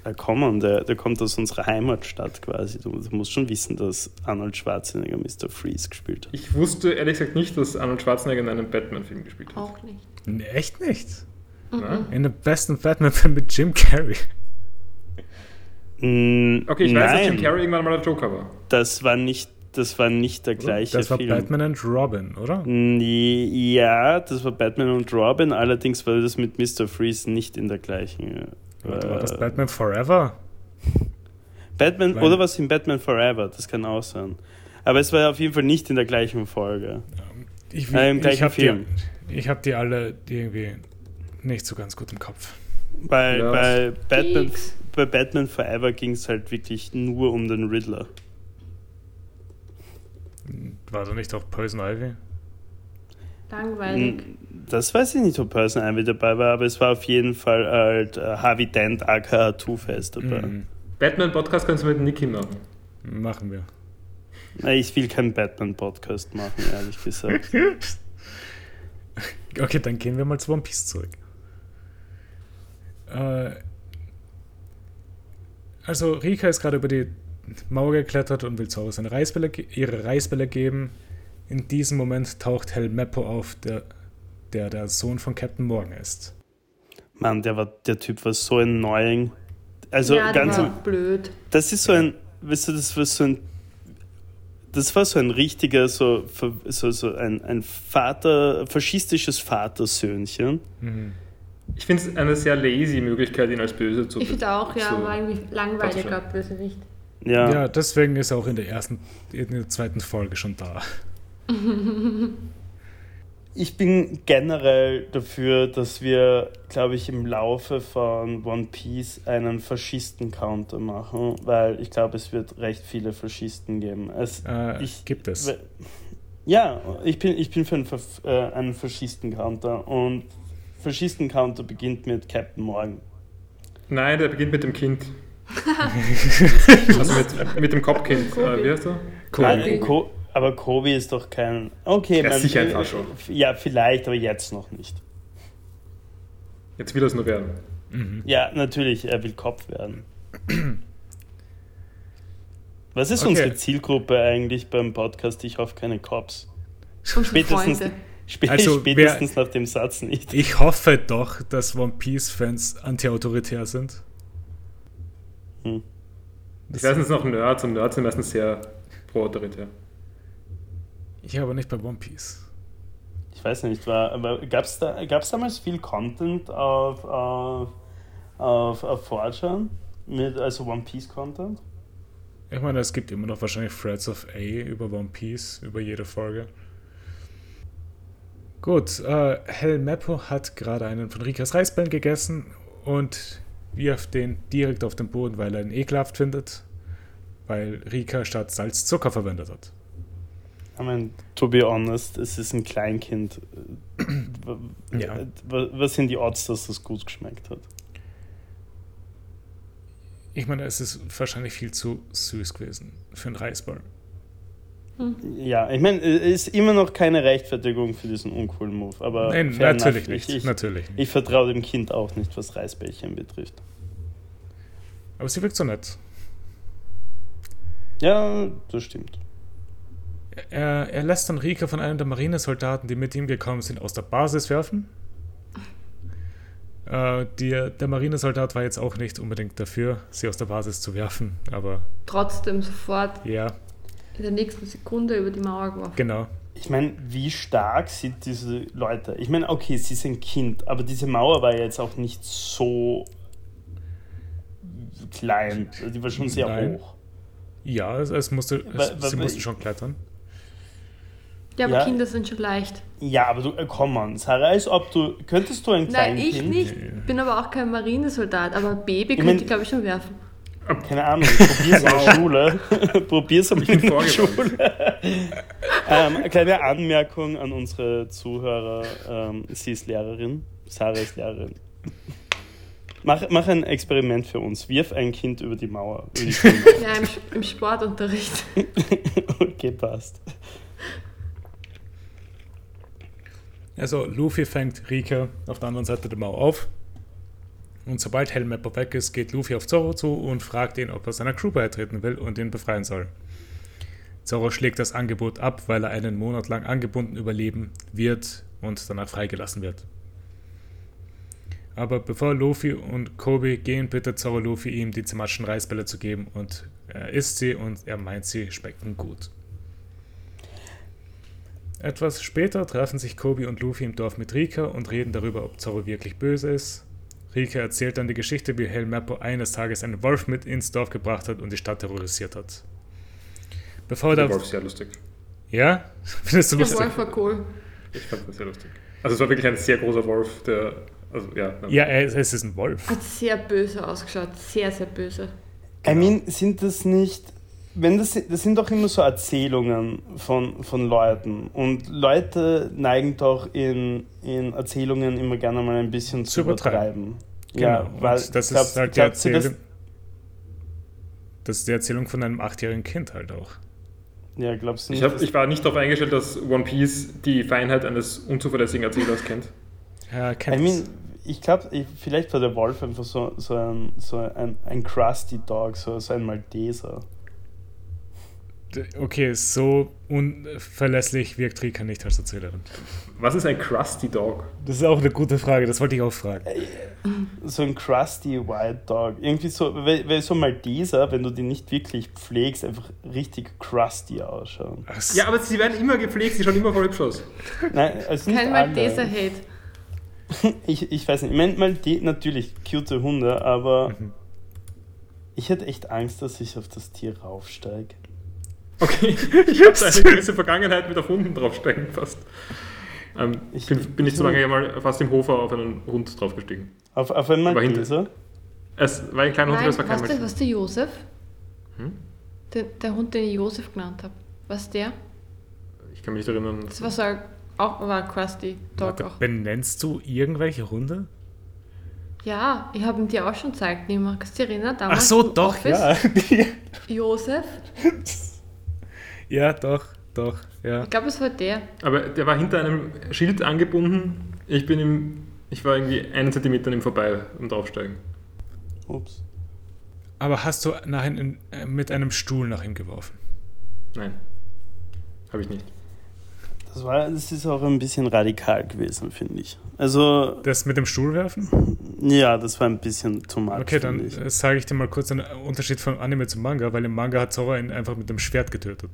äh, komm on, der, der kommt aus unserer Heimatstadt quasi. Du, du musst schon wissen, dass Arnold Schwarzenegger Mr. Freeze gespielt hat. Ich wusste ehrlich gesagt nicht, dass Arnold Schwarzenegger in einem Batman-Film gespielt hat. Auch nicht. Nee, echt nicht. Na? In dem besten Batman-Film mit Jim Carrey. Okay, ich weiß, dass nein, Jim Carrey irgendwann mal der Joker war. das war nicht, das war nicht der gleiche Das war Film. Batman and Robin, oder? Ja, das war Batman und Robin, allerdings war das mit Mr. Freeze nicht in der gleichen. Oder war das äh, Batman Forever? Batman Weil- oder was in Batman Forever, das kann auch sein. Aber es war auf jeden Fall nicht in der gleichen Folge. Ich, Äh, im ich gleichen habe die, Film. ich hab die alle irgendwie nicht so ganz gut im Kopf. Bei, Ja. bei, Batman, Geeks. Bei Batman Forever ging es halt wirklich nur um den Riddler. War da nicht auch Poison Ivy? Langweilig. Mm, Das weiß ich nicht, ob Person Ivy dabei war, aber es war auf jeden Fall halt äh, Harvey Dent aka Two-Face dabei. Mhm. Batman-Podcast kannst du mit Niki machen. Machen wir. Na, Ich will keinen Batman-Podcast machen, ehrlich gesagt. Okay, dann gehen wir mal zu One Piece zurück. Äh, also Rika ist gerade über die Mauer geklettert und will Zoro seine Reisbälle, ihre Reisbälle geben. In diesem Moment taucht Hel Meppo auf, der, der der Sohn von Captain Morgan ist. Mann, der, war, der Typ war so annoying. Also ja, ganz im, war blöd. Das ist so ein, weißt du, das war so ein, das war so ein richtiger, so, so, so ein, ein Vater, faschistisches Vatersöhnchen. Mhm. Ich finde es eine sehr lazy Möglichkeit, ihn als böse zu Ich finde auch, ja, war irgendwie Passt langweiliger schon. Bösewicht. Ja. Ja. deswegen ist er auch in der ersten, in der zweiten Folge schon da. Ich bin generell dafür, dass wir, glaube ich, im Laufe von One Piece einen Faschisten-Counter machen, weil ich glaube, es wird recht viele Faschisten geben. Es, Äh, Ich- gibt es. Ja, ich bin, ich bin für einen, äh, einen Faschisten-Counter und Faschisten-Counter beginnt mit Captain Morgan. Nein, der beginnt mit dem Kind. also mit, mit dem Kopfkind. Äh, wie heißt er? Nein, Ko aber Kobe ist doch kein. Okay, ist sicher ein Fascho. Ja, vielleicht, aber jetzt noch nicht. Jetzt will er es nur werden. Mhm. Ja, natürlich, er will Kopf werden. Was ist Okay. unsere Zielgruppe eigentlich beim Podcast? Ich hoffe keine Cops. Unsere Spätestens, Freunde. Spä Also, spätestens nach dem Satz nicht. Ich hoffe doch, dass One Piece-Fans anti-autoritär sind. Hm. Ich weiß jetzt noch Nerds und Nerds sind meistens sehr pro-autoritär. Ich aber nicht bei One Piece. Ich weiß nicht, war, aber gab es da, gab's damals viel Content auf, auf, auf, auf 4chan? Mit, also One Piece Content? Ich meine, es gibt immer noch wahrscheinlich Threads of A über One Piece, über jede Folge. Gut, äh, Hel Meppo hat gerade einen von Rikas Reisbällen gegessen und wirft den direkt auf den Boden, weil er ihn ekelhaft findet, weil Rika statt Salz Zucker verwendet hat. I mean, to be honest, es ist ein Kleinkind. Ja. Wa- Was sind die Odds, dass das gut geschmeckt hat? Ich meine, es ist wahrscheinlich viel zu süß gewesen für einen Reisball. Ja, ich meine, es ist immer noch keine Rechtfertigung für diesen uncoolen Move, aber Nein, natürlich nicht. Ich, ich, natürlich nicht. ich vertraue dem Kind auch nicht, was Reisbällchen betrifft. Aber sie wirkt so nett. Ja, das stimmt. er, er lässt dann Rika von einem der Marinesoldaten, die mit ihm gekommen sind, aus der Basis werfen. Äh, die, der Marinesoldat war jetzt auch nicht unbedingt dafür, sie aus der Basis zu werfen, aber Trotzdem sofort ja, in der nächsten Sekunde über die Mauer geworfen. genau. Ich meine, wie stark sind diese Leute? Ich meine, okay, sie ist ein Kind, aber diese Mauer war ja jetzt auch nicht so klein. Die war schon sehr Nein. hoch. Ja, es, es musste, es, Weil- weil- sie mussten schon klettern. Ja, aber Ja. Kinder sind schon leicht. Ja, aber du, äh, komm an, Sarah, als ob du, könntest du ein Nein, Kleinkind... ich nicht. Bin aber auch kein Marinesoldat, aber ein Baby mein- könnte ich, glaube ich, schon werfen. Keine Ahnung, probier's in der Schule. probier's in der. Schule. ähm, eine kleine Anmerkung an unsere Zuhörer. Ähm, sie ist Lehrerin. Sarah ist Lehrerin. Mach, mach ein Experiment für uns. Wirf ein Kind über die Mauer. Über die. Ja, im, im Sportunterricht. okay, passt. Also Luffy fängt Rika auf der anderen Seite der Mauer auf. Und sobald Hellmapper weg ist, geht Luffy auf Zoro zu und fragt ihn, ob er seiner Crew beitreten will und ihn befreien soll. Zoro schlägt das Angebot ab, weil er einen Monat lang angebunden überleben wird und danach freigelassen wird. Aber bevor Luffy und Kobe gehen, bittet Zoro Luffy ihm die zermatschen Reisbälle zu geben und er isst sie und er meint, sie schmecken gut. Etwas später treffen sich Kobe und Luffy im Dorf mit Rika und reden darüber, ob Zorro wirklich böse ist. Rika erzählt dann die Geschichte, wie Helmeppo eines Tages einen Wolf mit ins Dorf gebracht hat und die Stadt terrorisiert hat. Bevor Der der. Wolf sehr lustig. Ja? Findest du Der lustig? Wolf war cool. Ich fand das sehr lustig. Also es war wirklich ein sehr großer Wolf, der, also ja. Ja, es es ist ein Wolf. Hat sehr böse ausgeschaut. Sehr, sehr böse. I mean, sind das nicht. Wenn das, das sind doch immer so Erzählungen von, von Leuten. Und Leute neigen doch in, in Erzählungen immer gerne mal ein bisschen zu Zu übertreiben. übertreiben. Genau. Ja, und weil das glaubt- ist halt die Erzählung. Das ist die Erzählung von einem achtjährigen Kind halt auch. Ja, glaubst du Ich, nicht? hab, dass- ich war nicht darauf eingestellt, dass One Piece die Feinheit eines unzuverlässigen Erzählers kennt. Ja, I kennt mean, ich glaube, vielleicht war der Wolf einfach so, so, ein, so ein, ein Krusty Dog, so, so ein Malteser. Okay, so unverlässlich wirkt Rika nicht als Erzählerin. Was ist ein Krusty Dog? Das ist auch eine gute Frage, das wollte ich auch fragen. So ein Krusty White Dog. Irgendwie so, weil, weil so Malteser, wenn du die nicht wirklich pflegst, einfach richtig crusty ausschauen. Ach, s- Ja, aber sie werden immer gepflegt, sie schauen immer voll hübsch aus. Nein, also Kein. Malteser-Hate. Ich, ich weiß nicht, ich meine, Malte natürlich cute Hunde, aber Mhm. ich hätte echt Angst, dass ich auf das Tier raufsteige. Okay, ich habe eine gewisse Vergangenheit mit auf Hunden draufsteigen fast. Ähm, Ich- bin, bin nicht so lange mal fast im Hofer auf einen Hund draufgestiegen. Auf, auf einen Malteser? Es war ein kleiner Hund, Nein, das war kein was der, Malteser. was der Josef? Hm? Der, der Hund, den ich Josef genannt habe. Was der? Ich kann mich nicht erinnern. Das war so ein, auch war ein Crusty Dog Warte, auch. benennst du irgendwelche Hunde? Ja, ich habe ihn dir auch schon gezeigt, Nima. Kannst du dich erinnern? Damals Ach so, doch, Office? ja. Josef? ja, doch, doch, ja. Ich glaube, es war der. Aber der war hinter einem Schild angebunden. Ich bin ihm, ich war irgendwie einen Zentimeter an ihm vorbei am Draufsteigen. Ups. Aber hast du nachher in, äh, mit einem Stuhl nach ihm geworfen? Nein, habe ich nicht. Das, war, das ist auch ein bisschen radikal gewesen, finde ich. Also, Das mit dem Stuhl werfen? ja, das war ein bisschen too much, Okay, dann äh, sage ich dir mal kurz den Unterschied von Anime zum Manga, weil im Manga hat Zora ihn einfach mit dem Schwert getötet.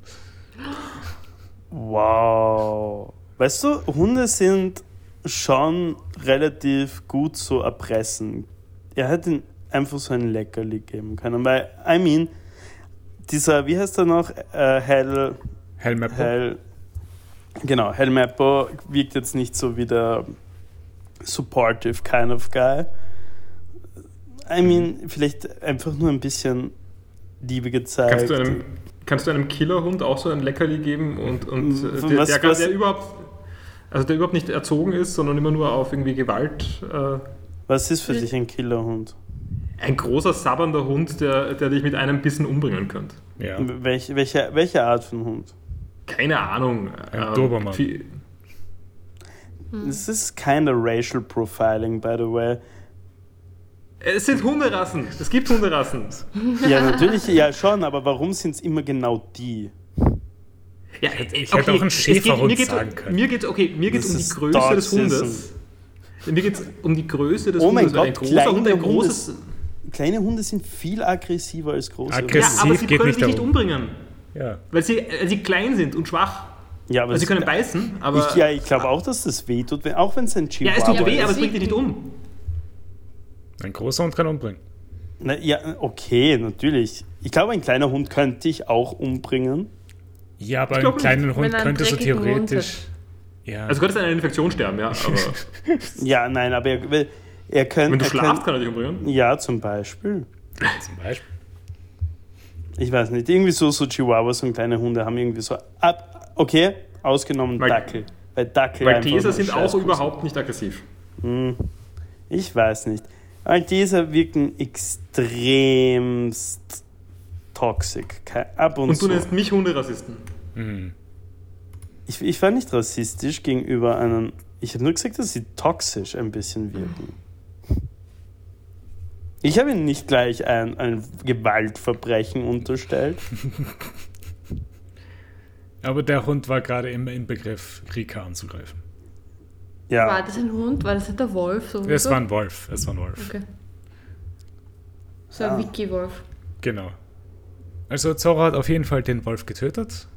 Wow. Weißt du, Hunde sind schon relativ gut zu erpressen. Er hätte ihm einfach so ein Leckerli geben können, weil, I mean, dieser, wie heißt er noch, äh, Hell, Hellmapper? Hell, genau, Hell Mappo wirkt jetzt nicht so wie der supportive kind of guy. I mean, vielleicht einfach nur ein bisschen Liebe gezeigt. Kannst du einem, kannst du einem Killerhund auch so ein Leckerli geben und, und äh, Von der, was- der, der, was- überhaupt, also der überhaupt nicht erzogen ist, sondern immer nur auf irgendwie Gewalt. Äh, Was ist für dich ein Killerhund? ein großer, sabbernder Hund, der, der dich mit einem Bissen umbringen könnte. Ja. Welche, welche, welche Art von Hund? Keine Ahnung. Ein Dobermann. viel- Das ist kind of racial profiling, by the way. Es sind Hunderassen. Es gibt Hunderassen. Ja, natürlich, ja schon, aber warum sind es immer genau die? Ja, ich hätte auch einen es geht- Schäferhund mir sagen können. Mir geht es okay, mir um die Größe des. Hundes. Mir geht es um die Größe des Oh mein Hundes. weil ein Gott, großer kleine Hund, ein Hunde großes. Kleine Hunde sind viel aggressiver als große Aggressiv- Hunde. Ja, aber sie geht können nicht dich nicht darum. umbringen. Ja. Weil sie, äh, sie klein sind und schwach. Ja, aber Also sie können beißen, aber. ich, ja, ich glaube auch, dass das weh tut, wenn, auch wenn es ein ja, Chihuahua es tut weh, aber es bringt dich nicht um. Ein großer Hund kann umbringen. Na, ja, okay, natürlich. Ich glaube, ein kleiner Hund könnte dich auch umbringen. Ja, aber einen kleinen. Hund einen könnte so theoretisch. Ja. Also könntest du an einer Infektion sterben, ja. Aber Ja, nein, aber er, er könnte. wenn du schlafst, kann er dich umbringen. Ja, zum Beispiel. zum Beispiel. Ich weiß nicht, irgendwie so, so Chihuahuas und kleine Hunde haben irgendwie so. Ab, okay, ausgenommen Weil- Dackel. Weil Dackel. Weil Teser sind auch überhaupt nicht aggressiv. Ich weiß nicht. Malteser wirken extremst toxisch. Ab und, Und du zu. nennst mich Hunderassisten. Hm. Ich, ich war nicht rassistisch gegenüber einem. Ich habe nur gesagt, dass sie toxisch ein bisschen wirken. Ich habe ihnen nicht gleich ein, ein Gewaltverbrechen unterstellt. Aber der Hund war gerade im Inbegriff, Rika anzugreifen. War Ja, das ein Hund? War das nicht der Wolf? So Es war ein Wolf. Es war ein Wolf. Okay. So ein Ah. Wiki-Wolf. Genau. Also Zora hat auf jeden Fall den Wolf getötet.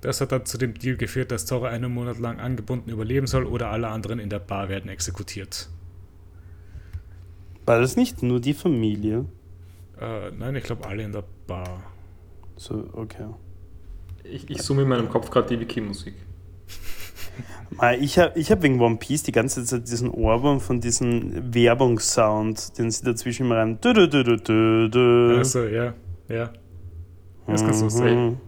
Das hat dann zu dem Deal geführt, dass Zora einen Monat lang angebunden überleben soll oder alle anderen in der Bar werden exekutiert. War das nicht nur die Familie? Äh, nein, ich glaube alle in der Bar. So, okay. Ich, ich summe in meinem Kopf gerade die Wiki-Musik. Mei, Ich habe ich hab wegen One Piece die ganze Zeit diesen Ohrwurm von diesem Werbungssound, den sie dazwischen immer rein. Also, ja, ja. Das kannst du sagen. Mhm.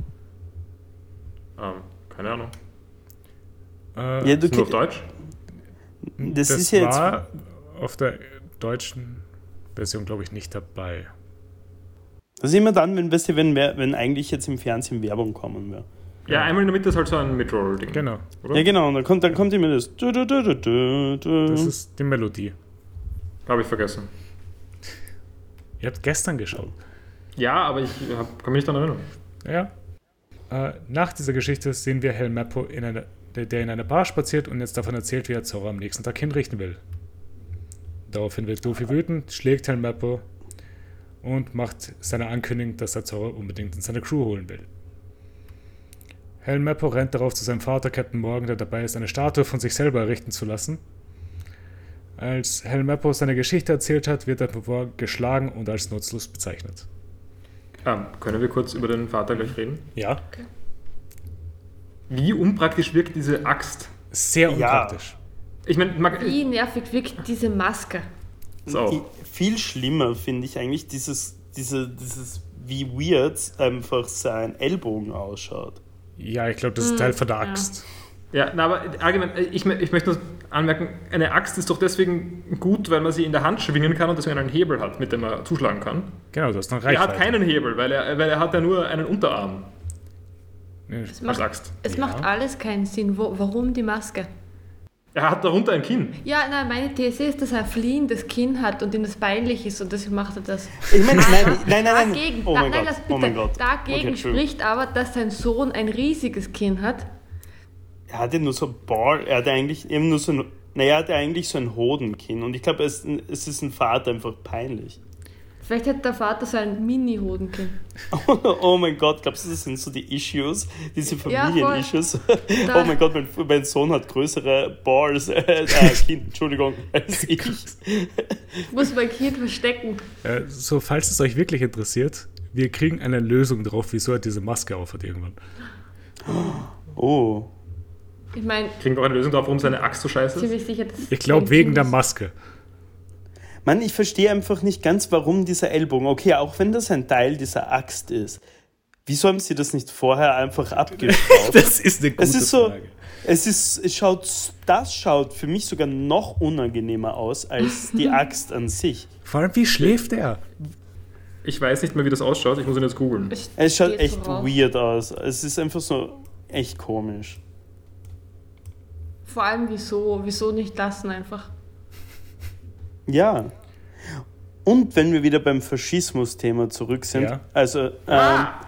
Ähm, keine Ahnung. Äh, Ja, du Ist nur auf Deutsch? das, das ist ja jetzt. war auf der deutschen Version, glaube ich, nicht dabei. Das ist immer dann, wenn, weißt du, wenn, wenn eigentlich jetzt im Fernsehen Werbung kommen wäre. Ja, einmal in der Mitte ist halt so ein Midroll-Ding. Genau, Oder? Ja, genau, und dann kommt, dann kommt immer das. Das ist die Melodie. Habe ich vergessen. Ihr habt gestern geschaut. Ja, aber ich hab, kann mich nicht daran erinnern. Ja. Äh, nach dieser Geschichte sehen wir Hel Mappo, in einer, der, der in einer Bar spaziert und jetzt davon erzählt, wie er Zora am nächsten Tag hinrichten will. Daraufhin wird Luffy wütend, schlägt Hel Mappo und macht seine Ankündigung, dass er Zora unbedingt in seine Crew holen will. Hel Mappo rennt darauf zu seinem Vater, Captain Morgan, der dabei ist, eine Statue von sich selber errichten zu lassen. Als Hel Mappo seine Geschichte erzählt hat, wird er von Morgan geschlagen und als nutzlos bezeichnet. Ähm, können wir kurz über den Vater gleich reden? Ja, Wie unpraktisch wirkt diese Axt? sehr unpraktisch. Ich meine, mag, Wie nervig wirkt diese Maske? so. I- Viel schlimmer finde ich eigentlich dieses, diese, dieses, wie weird einfach sein Ellbogen ausschaut. Ja, ich glaube, das ist Teil von der ja. Axt. Ja, na, aber allgemein, äh, ich, ich möchte nur anmerken, eine Axt ist doch deswegen gut, weil man sie in der Hand schwingen kann und deswegen einen Hebel hat, mit dem man zuschlagen kann. Genau, hast noch Er Reichweite. hat keinen Hebel, weil er, weil er hat ja nur einen Unterarm Nee, Es als macht, Axt. es Ja. macht alles keinen Sinn. Wo, warum die Maske? Er hat darunter ein Kinn. Ja, nein, meine These ist, dass er ein fliehendes Kinn hat und ihm das peinlich ist und deswegen macht er das. Ich meine, nein, nein, nein, nein. Dagegen, Oh da, mein nein, Gott, lass bitte, oh mein Gott. dagegen Okay, spricht aber, dass sein Sohn ein riesiges Kinn hat. Er hatte nur so Ball, er hatte eigentlich eben nur so ein, naja, er hatte eigentlich so ein Hodenkinn und ich glaube, es, es ist ein Vater einfach peinlich. Vielleicht hat der Vater so ein Mini-Hodenkinn. Oh mein Gott, glaubst du, das sind so die Issues, diese Ja. Familien-Issues? Da- Oh mein Gott, mein, mein Sohn hat größere Balls, äh, äh, Kind, Entschuldigung, als ich. Ich muss mein Kind verstecken. Äh, so, falls es euch wirklich interessiert, wir kriegen eine Lösung drauf, wieso er diese Maske aufhat irgendwann. Oh. Ich meine, Kriegen wir auch eine Lösung darauf, warum seine Axt so scheiße ist? ziemlich sicher, dass Ich glaube, wegen der ist. Maske. Mann, ich verstehe einfach nicht ganz, warum dieser Ellbogen, okay, auch wenn das ein Teil dieser Axt ist, wieso haben sie das nicht vorher einfach abgeschraubt? Das ist eine gute Es ist so, Frage. es ist, es schaut, das schaut für mich sogar noch unangenehmer aus als die Axt an sich. Vor allem, wie schläft er? Ich weiß nicht mehr, wie das ausschaut. Ich muss ihn jetzt googeln. Es schaut echt so weird aus. Es ist einfach so echt komisch. Vor allem, wieso? Wieso nicht lassen einfach? Ja. Und wenn wir wieder beim Faschismus-Thema zurück sind, Ja. also ähm, Ah,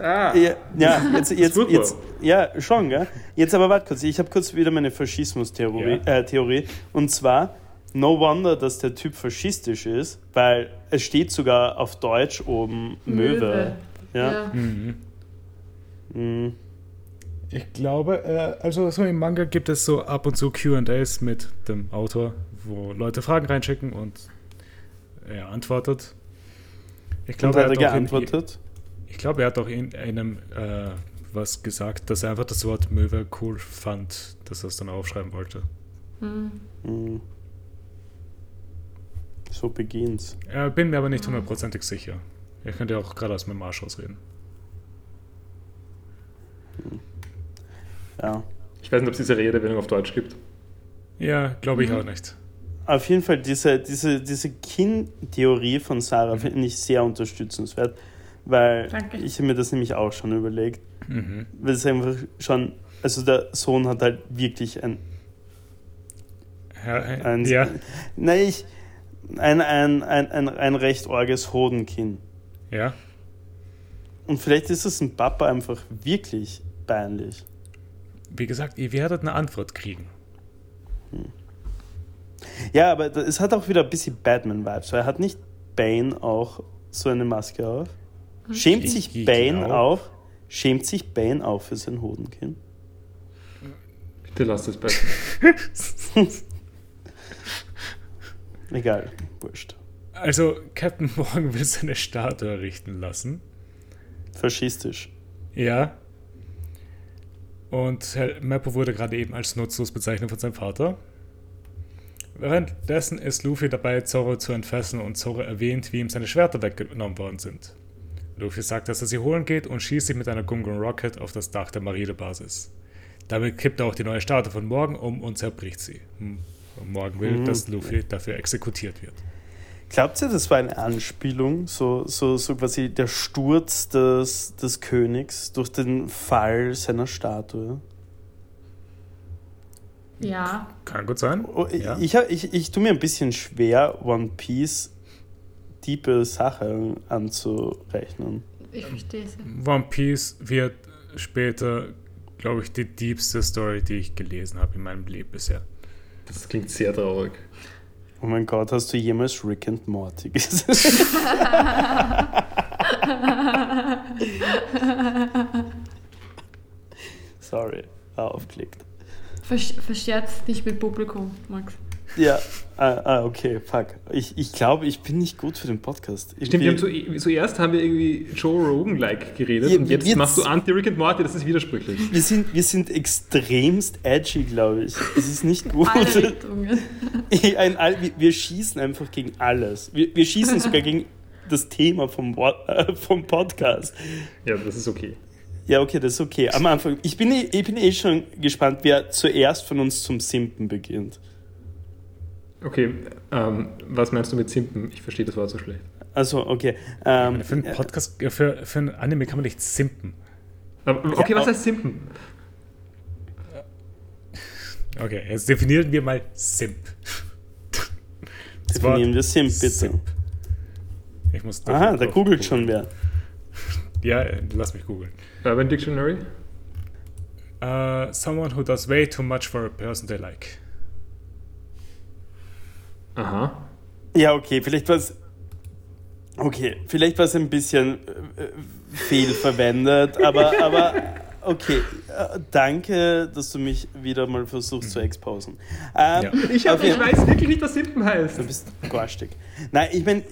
Ah, Ja, ja, jetzt, jetzt, jetzt, ja, schon, gell? Jetzt aber warte kurz, ich habe kurz wieder meine Faschismus-Theorie. Ja. Äh, Theorie. Und zwar, no wonder, dass der Typ faschistisch ist, weil es steht sogar auf Deutsch oben Möwe. Ja. Ja. Mhm. Mhm. Ich glaube, äh, also so im Manga gibt es so ab und zu QAs mit dem Autor, wo Leute Fragen reinschicken und er antwortet. Ich glaube, er hat auch in, geantwortet? ich glaube, er hat auch in einem äh, was gesagt, dass er einfach das Wort Möwe cool fand, dass er es dann aufschreiben wollte. Mhm. Mhm. So beginnt's. Äh, bin mir aber nicht hundertprozentig sicher. Ihr könnt ja auch gerade aus meinem Arsch ausreden. Ja. ich weiß nicht, ob es diese Redewendung auf Deutsch gibt. Ja, glaube ich Mhm. auch nicht. Auf jeden Fall, diese, diese, diese Kin-Theorie von Sarah Mhm. finde ich sehr unterstützenswert, weil Danke. ich habe mir das nämlich auch schon überlegt. Mhm. Weil es einfach schon, also der Sohn hat halt wirklich ein, Ja, äh, ein ja, nein, ich, ein, ein, ein, ein, ein recht orges Hodenkinn. ja. Und vielleicht ist es ein Papa einfach wirklich peinlich. Wie gesagt, ihr werdet eine Antwort kriegen. Ja, aber es hat auch wieder ein bisschen Batman-Vibes, weil er hat nicht Bane auch so eine Maske auf. Schämt Ich sich Bane auch? Schämt sich Bane auch für sein Hodenkinn? Bitte lass das bei. Egal, wurscht. Also, Captain Morgan will seine Statue errichten lassen. Faschistisch. Ja. Und Herr Mappo wurde gerade eben als nutzlos bezeichnet von seinem Vater. Währenddessen ist Luffy dabei, Zoro zu entfesseln und Zoro erwähnt, wie ihm seine Schwerter weggenommen worden sind. Luffy sagt, dass er sie holen geht und schießt sich mit einer Gungun Rocket auf das Dach der Marinebasis. Damit kippt er auch die neue Statue von Morgan um und zerbricht sie. Hm. Und Morgan will, Mhm. dass Luffy dafür exekutiert wird. Glaubt ihr, das war eine Anspielung? So, so, so quasi der Sturz des, des Königs durch den Fall seiner Statue? Ja. Kann gut sein. Oh, ja. ich, ich, ich, ich tue mir ein bisschen schwer, One Piece tiefe Sachen anzurechnen. Ich verstehe es. One Piece wird später, glaube ich, die diebste Story, die ich gelesen habe in meinem Leben bisher. Das klingt sehr traurig. Oh mein Gott, hast du jemals Rick and Morty gesehen? Sorry, aufklickt. Versch verscherzt nicht mit Publikum, Max. Ja, ah, ah, okay, fuck. Ich, ich glaube, ich bin nicht gut für den Podcast. Ich Stimmt, haben zu, zuerst haben wir irgendwie Joe Rogan-like geredet Ja, und jetzt, jetzt- machst du Anti-Rick and Morty, das ist widersprüchlich. wir, sind, wir sind extremst edgy, glaube ich. Es ist nicht gut. Alle Richtungen. Ein, all- wir, schießen einfach gegen alles. Wir, wir schießen sogar gegen das Thema vom, Wort- äh, vom Podcast. Ja, das ist okay. Ja, okay, das ist okay. Am Anfang, ich bin, eh- ich bin eh schon gespannt, wer zuerst von uns zum Simpen beginnt. Okay, ähm, was meinst du mit Simpen? Ich verstehe das Wort so schlecht. Also, okay. Ähm, Für einen Podcast, äh, für, für einen Anime kann man nicht simpen. Aber, okay, Ja, was heißt Simpen? Okay, jetzt definieren wir mal Simp. Das Wort definieren wir Simp, bitte. Simp. Ich muss Aha, da googelt googeln. schon wer. Ja, äh, lass mich googeln. Urban Dictionary? Uh, someone who does way too much for a person they like. Aha. Ja, okay, vielleicht war es. Okay, vielleicht war es ein bisschen äh, äh, fehlverwendet, aber, aber okay. Äh, danke, dass du mich wieder mal versuchst zu exposen. Ähm, Ja. Ich, hab, ich weiß wirklich nicht, was Simpen heißt. Du bist garstig. Nein, ich meine,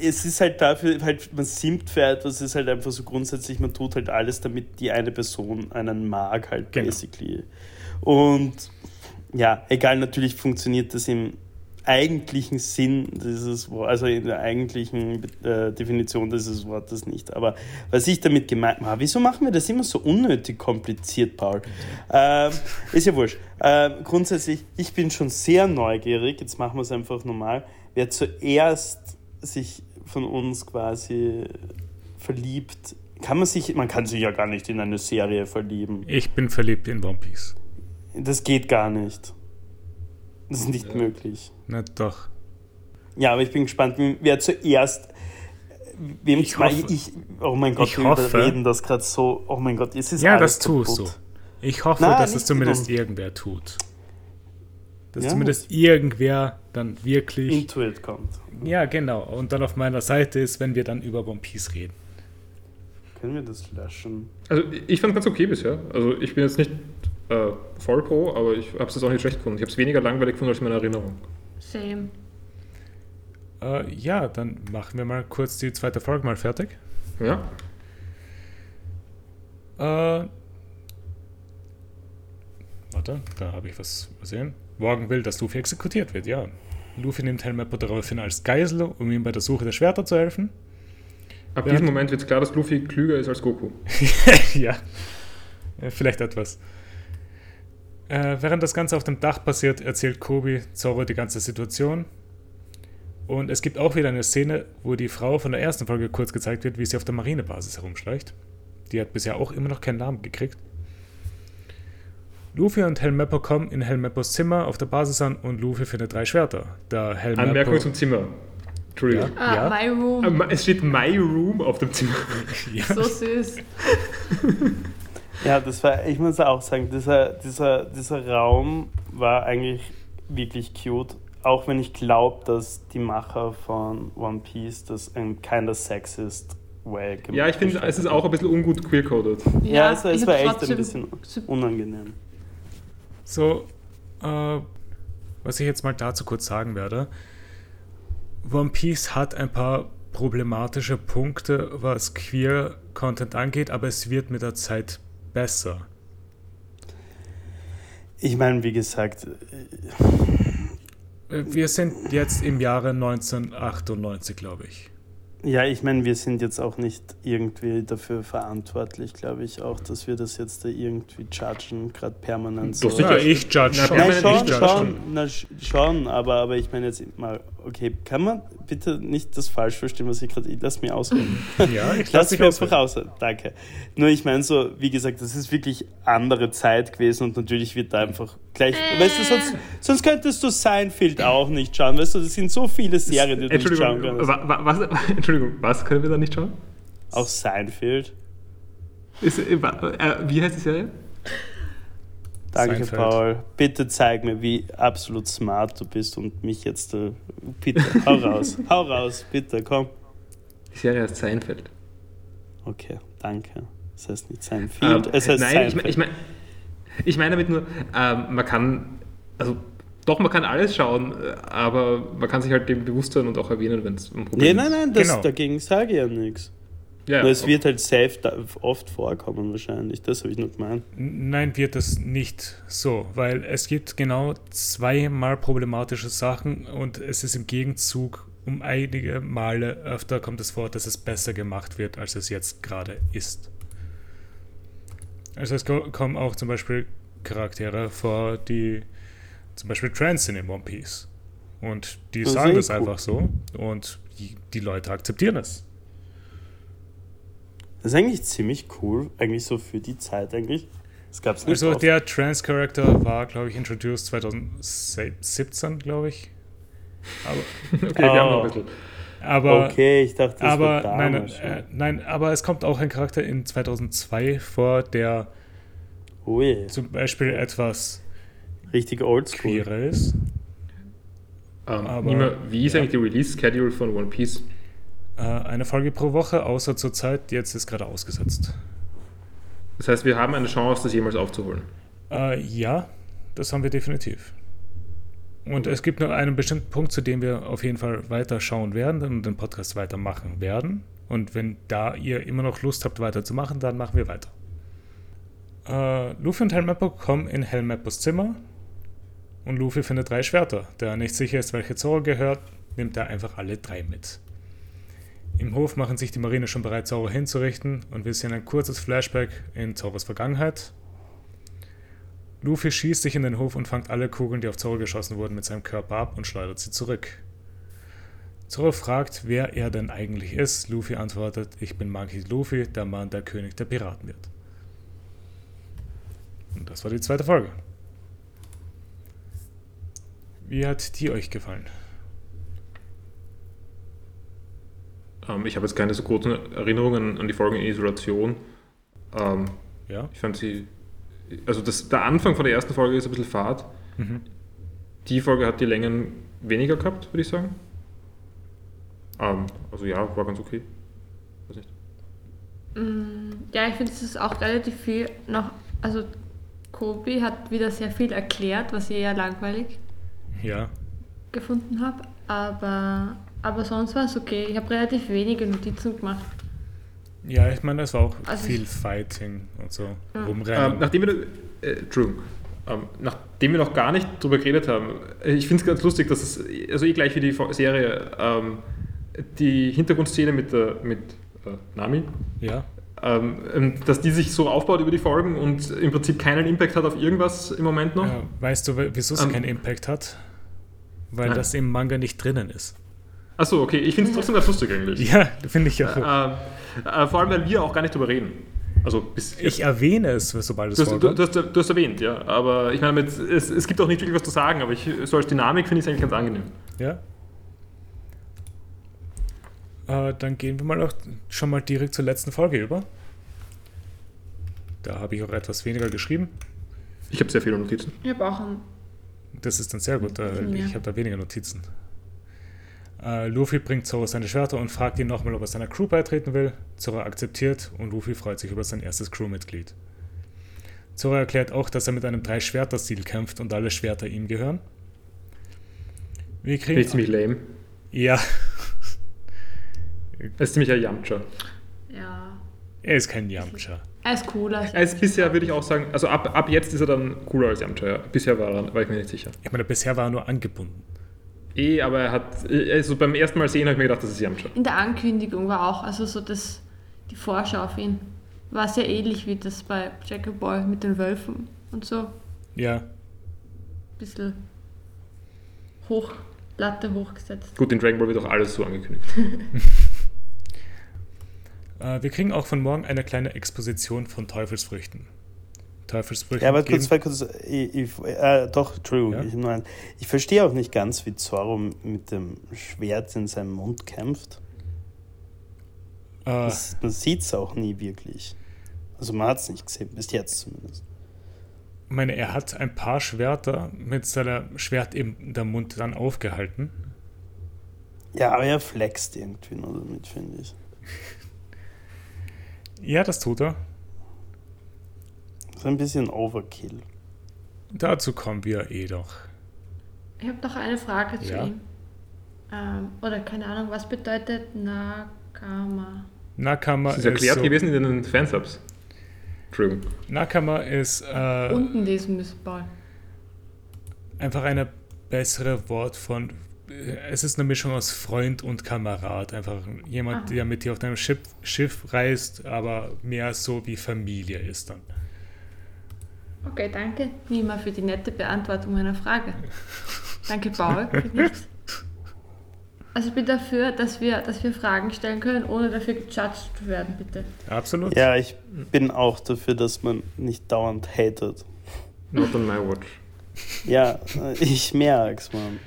es ist halt dafür, halt, man simpt für etwas, es ist halt einfach so grundsätzlich, man tut halt alles, damit die eine Person einen mag, halt Genau. basically. Und ja, egal, natürlich funktioniert das im eigentlichen Sinn dieses Wortes, also in der eigentlichen äh, Definition dieses Wortes nicht. Aber was ich damit gemeint habe, wieso machen wir das immer so unnötig kompliziert, Paul? Ähm, ist ja wurscht. Ähm, grundsätzlich, ich bin schon sehr neugierig, jetzt machen wir es einfach normal, wer zuerst sich von uns quasi verliebt, kann man sich, man kann sich ja gar nicht in eine Serie verlieben. Ich bin verliebt in One Piece. Das geht gar nicht. Das ist nicht möglich. Na doch. Ja, aber ich bin gespannt, wer zuerst, wem Ich mein- hoffe- ich, oh mein Gott, ich wir hoffe- überreden das gerade so. Oh mein Gott, es ist Ja, alles das tust du. kaputt. Ich hoffe, Nein, dass es zumindest dumm. irgendwer tut. Dass Ja. zumindest irgendwer dann wirklich. Intuit kommt. ja, genau. Und dann auf meiner Seite ist, wenn wir dann über One Piece reden. Können wir das löschen? Also ich fand ganz okay bisher. Also ich bin jetzt nicht äh, voll pro, aber ich habe es jetzt auch nicht schlecht gefunden. Ich habe es weniger langweilig gefunden als in meiner Erinnerung. Same. Äh, ja, dann machen wir mal kurz die zweite Folge mal fertig. Ja? Äh, warte, da habe ich was übersehen. Morgan will, dass Luffy exekutiert wird, ja. Luffy nimmt Helmeppo daraufhin als Geisel, um ihm bei der Suche der Schwerter zu helfen. Ab diesem Moment wird klar, dass Luffy klüger ist als Goku. ja, Äh, vielleicht etwas. Äh, während das Ganze auf dem Dach passiert, erzählt Kobi Zoro die ganze Situation. Und es gibt auch wieder eine Szene, wo die Frau von der ersten Folge kurz gezeigt wird, wie sie auf der Marinebasis herumschleicht. Die hat bisher auch immer noch keinen Namen gekriegt. Luffy und Helmeppo kommen in Helmeppos Zimmer auf der Basis an und Luffy findet drei Schwerter. Da Helmeppo, Anmerkung zum Zimmer. Entschuldigung. Ah, Ja. my room. Ma- Es steht My Room auf dem Zimmer. ja, So süß. Ja, das war, ich muss auch sagen, dieser, dieser, dieser Raum war eigentlich wirklich cute. Auch wenn ich glaube, dass die Macher von One Piece das ein kinder sexist way gemacht Ja, ich finde, es ist auch ein bisschen ungut queer-coded. Ja, also es ich war echt ein bisschen unangenehm. So, äh, was ich jetzt mal dazu kurz sagen werde. One Piece hat ein paar problematische Punkte, was Queer-Content angeht, aber es wird mit der Zeit besser. Ich meine, wie gesagt, Äh, Wir sind jetzt im Jahre 1998, glaube ich. ja, ich meine, wir sind jetzt auch nicht irgendwie dafür verantwortlich, glaube ich, auch, dass wir das jetzt da irgendwie judgen, gerade permanent so. Doch, sicher. Ja, ich judge Na, schon. Nein, permanent schon, ich judge schon, na, sch- schon, aber, aber ich meine jetzt mal, okay, kann man bitte nicht das falsch verstehen, was ich gerade, lass mich ausreden. Ja, ich Lass lasse mich einfach ausreden. raus, danke. Nur ich meine so, wie gesagt, das ist wirklich andere Zeit gewesen und natürlich wird da einfach gleich, weißt du, sonst, sonst könntest du Seinfeld auch nicht schauen, weißt du, das sind so viele Serien, die du nicht schauen kannst. wa, wa, was, Entschuldigung, was können wir da nicht schauen? Auch Seinfeld. Ist, äh, äh, wie heißt die Serie? Danke, Seinfeld. Paul. Bitte zeig mir, wie absolut smart du bist und mich jetzt, äh, bitte, hau raus, hau raus, bitte, komm. Die Serie heißt Seinfeld. Okay, danke. Es heißt nicht Seinfeld, Ähm, es heißt nein, ich, Seinfeld. ich meine ich mein damit nur, ähm, man kann, also doch, man kann alles schauen, äh, aber man kann sich halt dem bewusst sein und auch erwähnen, wenn es ein Problem Nee, nein, ist. nein, das, Genau. dagegen sage ich ja nichts. Ja, Nur es wird halt safe da oft vorkommen wahrscheinlich. Das habe ich nur gemeint. Nein, wird es nicht so, weil es gibt genau zweimal problematische Sachen und es ist im Gegenzug um einige Male öfter kommt es vor, dass es besser gemacht wird, als es jetzt gerade ist. Also es ko- kommen auch zum Beispiel Charaktere vor, die zum Beispiel trans sind in One Piece. Und die Das sagen das cool. einfach so und die, die Leute akzeptieren es. Das ist eigentlich ziemlich cool, eigentlich so für die Zeit eigentlich. Das gab es nicht Also oft. der Trans-Character war, glaube ich, introduced 2017, glaube ich. Aber, Okay, wir haben noch Oh. ein bisschen. aber, okay, ich dachte, das aber nein, äh, nein, aber es kommt auch ein Charakter in 2002 vor, der Ui, zum Beispiel etwas richtig oldschool. ist. Ähm, Aber- Nima, wie ist ja. eigentlich die Release-Schedule von One Piece? Äh, eine Folge pro Woche, außer zur Zeit, jetzt ist gerade ausgesetzt. Das heißt, wir haben eine Chance, das jemals aufzuholen. Äh, ja, das haben wir definitiv. Und es gibt nur einen bestimmten Punkt, zu dem wir auf jeden Fall weiter schauen werden und den Podcast weitermachen werden. Und wenn da ihr immer noch Lust habt, weiterzumachen, dann machen wir weiter. Äh, Luffy und Helmeppo kommen in Helmeppos Zimmer und Luffy findet drei Schwerter. Da er nicht sicher ist, welche Zoro gehört, nimmt er einfach alle drei mit. Im Hof machen sich die Marine schon bereit, Zoro hinzurichten und wir sehen ein kurzes Flashback in Zoros Vergangenheit. Luffy schießt sich in den Hof und fängt alle Kugeln, die auf Zoro geschossen wurden, mit seinem Körper ab und schleudert sie zurück. Zoro fragt, wer er denn eigentlich ist. Luffy antwortet, ich bin Monkey Luffy, der Mann, der König der Piraten wird. Und das war die zweite Folge. Wie hat die euch gefallen? Ähm, ich habe jetzt keine so großen Erinnerungen an die Folgen in Isolation. Ähm, Ja. ich fand sie. Also das, der Anfang von der ersten Folge ist ein bisschen fad. Mhm. Die Folge hat die Längen weniger gehabt, würde ich sagen. Ähm, also ja, war ganz okay. Weiß nicht. Mm, Ja, ich finde, es ist auch relativ viel noch. Also, Kobi hat wieder sehr viel erklärt, was ich eher langweilig Ja. gefunden habe. Aber, aber sonst war es okay. Ich habe relativ wenige Notizen gemacht. Ja, ich meine, es war auch Also viel Fighting und so. Ja. Rumrennen. Ähm, nachdem wir, äh, True. Ähm, nachdem wir noch gar nicht drüber geredet haben, äh, ich finde es ganz lustig, dass es, also eh gleich wie die Serie, ähm, die Hintergrundszene mit, der, mit äh, Nami, ja. ähm, ähm, dass die sich so aufbaut über die Folgen und im Prinzip keinen Impact hat auf irgendwas im Moment noch. ja. Weißt du, wieso es Ähm, keinen Impact hat? Weil Nein. das im Manga nicht drinnen ist. Achso, okay, ich finde es trotzdem ganz lustig eigentlich. Ja, finde ich auch. Ähm, äh, vor allem, weil wir auch gar nicht drüber reden. Also bis Ich erwähne es, sobald es Du hast, du, du, hast, du hast erwähnt, ja. Aber ich meine, es, es gibt auch nicht wirklich was zu sagen, aber ich, so als Dynamik finde ich es eigentlich ganz angenehm. Ja. Äh, dann gehen wir mal auch schon mal direkt zur letzten Folge über. Da habe ich auch etwas weniger geschrieben. Ich habe sehr viele Notizen. Ich habe auch einen. Das ist dann sehr gut. Äh, Ja. Ich habe da weniger Notizen. Äh, Luffy bringt Zoro seine Schwerter und fragt ihn nochmal, ob er seiner Crew beitreten will. Zoro akzeptiert und Luffy freut sich über sein erstes Crewmitglied. Zoro erklärt auch, dass er mit einem Drei-Schwerter-Stil kämpft und alle Schwerter ihm gehören. Wir kriegen. ziemlich lame. Ja, Er ist ziemlich ein Yamcha. Ja. er ist kein Yamcha. Er ist cooler. Er ist bisher, würde ich auch sagen, also ab, ab jetzt ist er dann cooler als Yamcha. Ja. Bisher war, er, war ich mir nicht sicher. Ich meine, bisher war er nur angebunden. Eh, aber er hat, also beim ersten Mal sehen habe ich mir gedacht, das ist Yamcha. In der Ankündigung war auch, also so das, die Vorschau auf ihn, war sehr ähnlich wie das bei Jacob Boy mit den Wölfen und so. Ja, Bisschen hoch, Latte hochgesetzt. Gut, in Dragon Ball wird auch alles so angekündigt. äh, wir kriegen auch von morgen eine kleine Exposition von Teufelsfrüchten. Teufelsfrüchte Ja, aber kurz, zwei, kurz, ich, ich, äh, doch, Entschuldigung, Ja? ich, meine, ich verstehe auch nicht ganz, wie Zorro mit dem Schwert in seinem Mund kämpft. äh, Das, man sieht es auch nie wirklich. Also man hat es nicht gesehen, bis jetzt zumindest. ich meine, er hat ein paar Schwerter mit seinem Schwert in der Mund dann aufgehalten. Ja, aber er flext irgendwie nur damit, finde ich. Ja, das tut er. Ist ein bisschen Overkill. Dazu kommen wir eh doch. Ich habe noch eine Frage zu Ja. ihm. Ähm, oder keine Ahnung, was bedeutet Nakama? Nakama Das ist ist, erklärt so, gewesen in den Fansubs. Entschuldigung. Nakama ist äh, Unten lesen müssen, Paul. einfach ein bessere Wort von. äh, Es ist eine Mischung aus Freund und Kamerad. Einfach jemand, Aha. der mit dir auf deinem Schiff, Schiff reist, aber mehr so wie Familie ist dann. Okay, danke, Nima, für die nette Beantwortung meiner Frage. Danke, Paul. Also ich bin dafür, dass wir, dass wir Fragen stellen können, ohne dafür gejudged zu werden, bitte. Absolut. Ja, ich bin auch dafür, dass man nicht dauernd hatet. Not on my watch. Ja, ich merk's, man.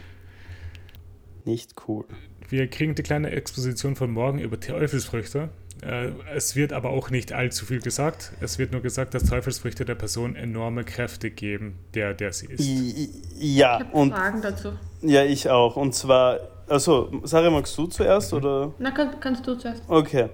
Nicht cool. Wir kriegen die kleine Exposition von morgen über Teufelsfrüchte. Äh, Es wird aber auch nicht allzu viel gesagt. Es wird nur gesagt, dass Teufelsfrüchte der Person enorme Kräfte geben, der, der sie ist. Ja, Ich habe und Fragen dazu. ja, ich auch. Und zwar, also, Sarah, magst du zuerst oder? Na, kann, kannst du zuerst. Okay.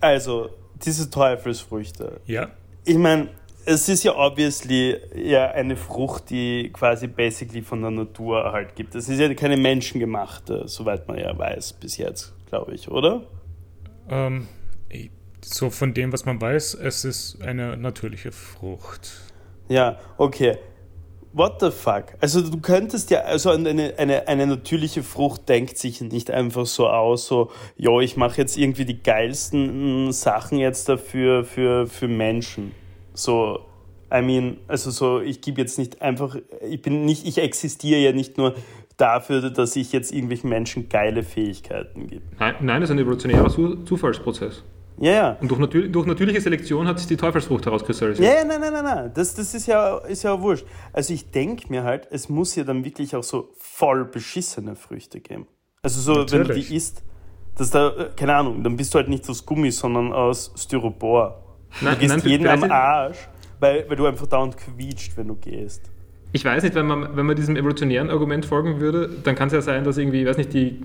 Also, diese Teufelsfrüchte. Ja, Ich meine, es ist ja obviously ja eine Frucht, die quasi basically von der Natur halt gibt. Es ist ja keine menschengemachte, soweit man ja weiß bis jetzt, glaube ich, oder? ähm, so von dem, was man weiß, es ist eine natürliche Frucht. Ja, okay. What the fuck? Also du könntest ja, also eine, eine, eine natürliche Frucht denkt sich nicht einfach so aus, so, jo, ich mache jetzt irgendwie die geilsten mm, Sachen jetzt dafür für, für Menschen. So, I mean, also so, ich gebe jetzt nicht einfach, ich bin nicht, ich existiere ja nicht nur dafür, dass ich jetzt irgendwelchen Menschen geile Fähigkeiten gebe. Nein, nein, das ist ein evolutionärer Zu Zufallsprozess. Ja, ja. Und durch, natür durch natürliche Selektion hat sich die Teufelsfrucht herauskristallisiert. Ja, ja, nein, nein, nein, nein. Das, das ist, ja, ist ja wurscht. Also ich denke mir halt, es muss ja dann wirklich auch so voll beschissene Früchte geben. Also so, wenn du Natürlich. die isst, dass da, äh, keine Ahnung, dann bist du halt nicht aus Gummi, sondern aus Styropor. Nein, du gehst nein, jeden am Arsch, weil, weil du einfach dauernd quietscht, wenn du gehst. Ich weiß nicht, wenn man, wenn man diesem evolutionären Argument folgen würde, dann kann es ja sein, dass irgendwie, ich weiß nicht, die.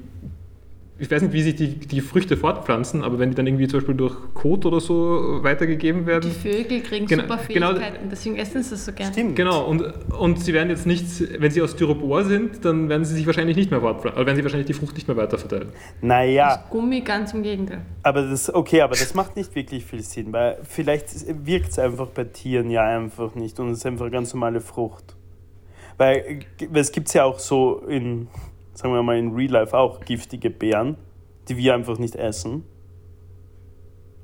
Ich weiß nicht, wie sich die, die Früchte fortpflanzen, aber wenn die dann irgendwie zum Beispiel durch Kot oder so weitergegeben Die werden. Vögel kriegen Genau- super genau- Fähigkeiten und deswegen essen sie es so gern. Stimmt. Genau, und, und sie werden jetzt nicht, wenn sie aus Styropor sind, dann werden sie sich wahrscheinlich nicht mehr fortpflanzen, oder werden sie wahrscheinlich die Frucht nicht mehr weiter verteilen. Naja, Gummi ganz im Gegenteil. aber das, okay, aber das macht nicht wirklich viel Sinn, weil vielleicht wirkt es einfach bei Tieren ja einfach nicht und es ist einfach eine ganz normale Frucht. Weil äh, es gibt ja auch so in, sagen wir mal, in Real Life auch giftige Beeren, die wir einfach nicht essen.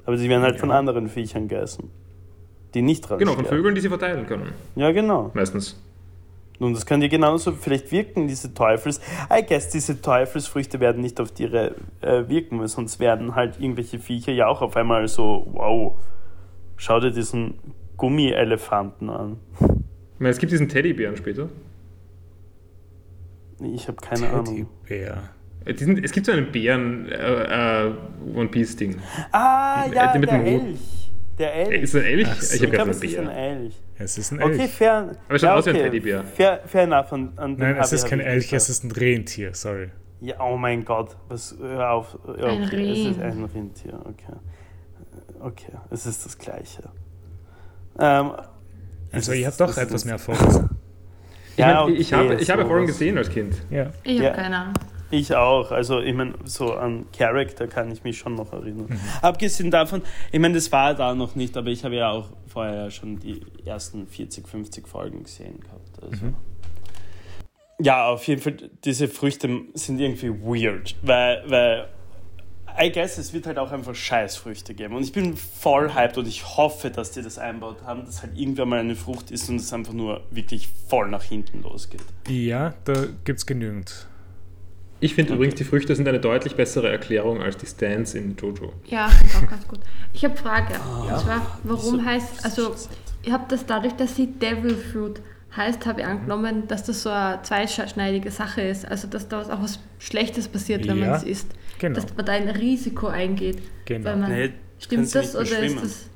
Aber sie werden halt von Ja. anderen Viechern gegessen. Die nicht dran Genau, von sterben. Vögeln, die sie verteilen können, Ja, genau. meistens. Und das kann dir genauso vielleicht wirken, diese Teufels. I guess, diese Teufelsfrüchte werden nicht auf Tiere äh, wirken, weil sonst werden halt irgendwelche Viecher ja auch auf einmal so, wow, schau dir diesen Gummielefanten an. Ich meine, es gibt diesen Teddybären später. Ich habe keine Ahnung. Teddybär. Äh, Diesen, es gibt so einen Bären äh, äh, One Piece Ding. Ah, Äh, ja, mit der dem Hut. Elch. Der Äh, Elch. Ist das ein Elch? So. Ich Ich habe glaube, gerade es ist ein einen Bär. Elch. Es ist ein Okay, Elch. fair. Aber es schaut ja, aus wie ein okay. Teddybär. Fair, fair enough. An, an Nein, es ist kein Elch, es ist ein Rentier, sorry. Ja, oh mein Gott. Was, hör auf. Ja, Ein okay, es ist ein Rentier. Okay. Okay, es ist das Gleiche. Ähm, Also ihr habt doch etwas mehr Ich, Ja, meine, ich okay, habe, ich habe sowas. Folgen gesehen als Kind. Ja. Ich habe Ja. keine Ahnung. Ich auch. Also, ich meine, so an Charakter kann ich mich schon noch erinnern. Mhm. Abgesehen davon, ich meine, das war da noch nicht, aber ich habe ja auch vorher schon die ersten 40, 50 Folgen gesehen gehabt. Also. Mhm. Ja, auf jeden Fall, diese Früchte sind irgendwie weird, weil, weil I guess, es wird halt auch einfach Scheißfrüchte geben. Und ich bin voll hyped und ich hoffe, dass die das einbaut haben, dass halt irgendwann mal eine Frucht ist und es einfach nur wirklich voll nach hinten losgeht. Ja, da gibt's genügend. Ich finde Okay. übrigens, die Früchte sind eine deutlich bessere Erklärung als die Stands in Jojo. Ja, finde ich auch ganz gut. Ich habe Frage. Ah. Und zwar, warum So- heißt, also ich habe das dadurch, dass sie Devil Fruit heißt, habe ich angenommen, dass das so eine zweischneidige Sache ist. Also dass da was- auch was Schlechtes passiert, wenn Ja, man es isst. Genau. Dass man da ein Risiko eingeht. Genau. Weil man, Nee, stimmt das nicht oder ist das.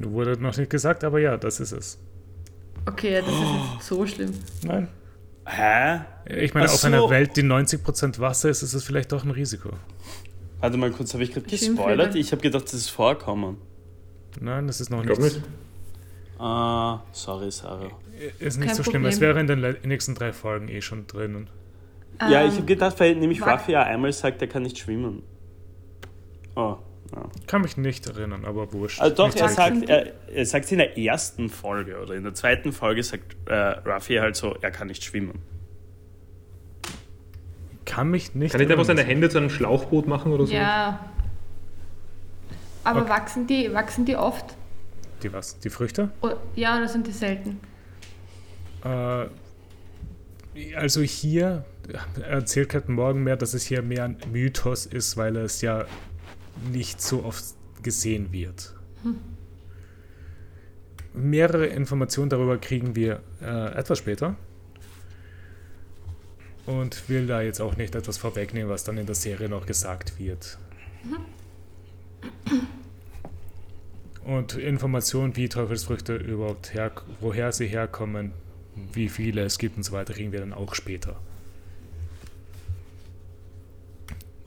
Wurde noch nicht gesagt, aber ja, das ist es. Okay, das ist jetzt so schlimm. Nein. Hä? Ich meine, Ach auf so. einer Welt, die 90% Wasser ist, ist es vielleicht doch ein Risiko. Warte mal kurz, habe ich gerade gespoilert? Ich habe gedacht, das ist vorkommen. Nein, das ist noch Ich glaube nicht. nicht. Ah, sorry, Sarah. Ist nicht Kein so schlimm. Es Problem. wäre in den nächsten drei Folgen eh schon drinnen. Ja, ich Ähm, habe gedacht, weil nämlich Wag- Ruffy ja einmal sagt, er kann nicht schwimmen. Oh, ja. Kann mich nicht erinnern, aber wurscht. Also doch, Nicht er sagt, er, er sagt in der ersten Folge oder in der zweiten Folge sagt äh, Ruffy halt so, er kann nicht schwimmen. Kann mich nicht Kann ich einfach seine. Hände zu einem Schlauchboot machen oder so? Ja. Aber Okay. wachsen, die, wachsen die oft? Die was? Die Früchte? O- Ja, oder sind die selten? Äh, also hier erzählt Captain Morgan mehr, dass es hier mehr ein Mythos ist, weil es ja nicht so oft gesehen wird. Mehrere Informationen darüber kriegen wir äh, etwas später. Und will da jetzt auch nicht etwas vorwegnehmen, was dann in der Serie noch gesagt wird. Und Informationen, wie Teufelsfrüchte überhaupt her, woher sie herkommen, wie viele es gibt und so weiter, kriegen wir dann auch später.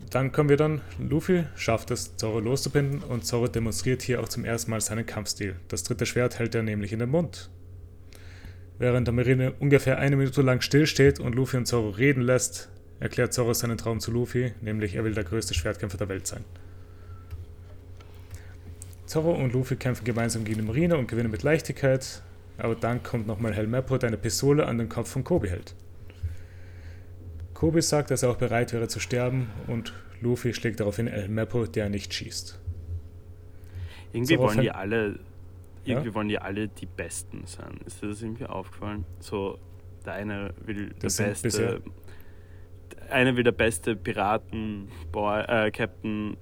Dann kommen wir dann, Luffy schafft es, Zoro loszubinden und Zoro demonstriert hier auch zum ersten Mal seinen Kampfstil. Das dritte Schwert hält er nämlich in den Mund. Während der Marine ungefähr eine Minute lang stillsteht und Luffy und Zoro reden lässt, erklärt Zoro seinen Traum zu Luffy, nämlich er will der größte Schwertkämpfer der Welt sein. Zoro und Luffy kämpfen gemeinsam gegen die Marine und gewinnen mit Leichtigkeit, aber dann kommt nochmal Helmeppo, der eine Pistole an den Kopf von Kobe hält. Kobe sagt, dass er auch bereit wäre zu sterben und Luffy schlägt daraufhin Helmeppo, der nicht schießt. Irgendwie So, wollen die alle, Ja? irgendwie wollen die alle die Besten sein. Ist dir das irgendwie aufgefallen? So, der eine will Das der beste, bisher- der eine will der beste Piraten Boy, äh,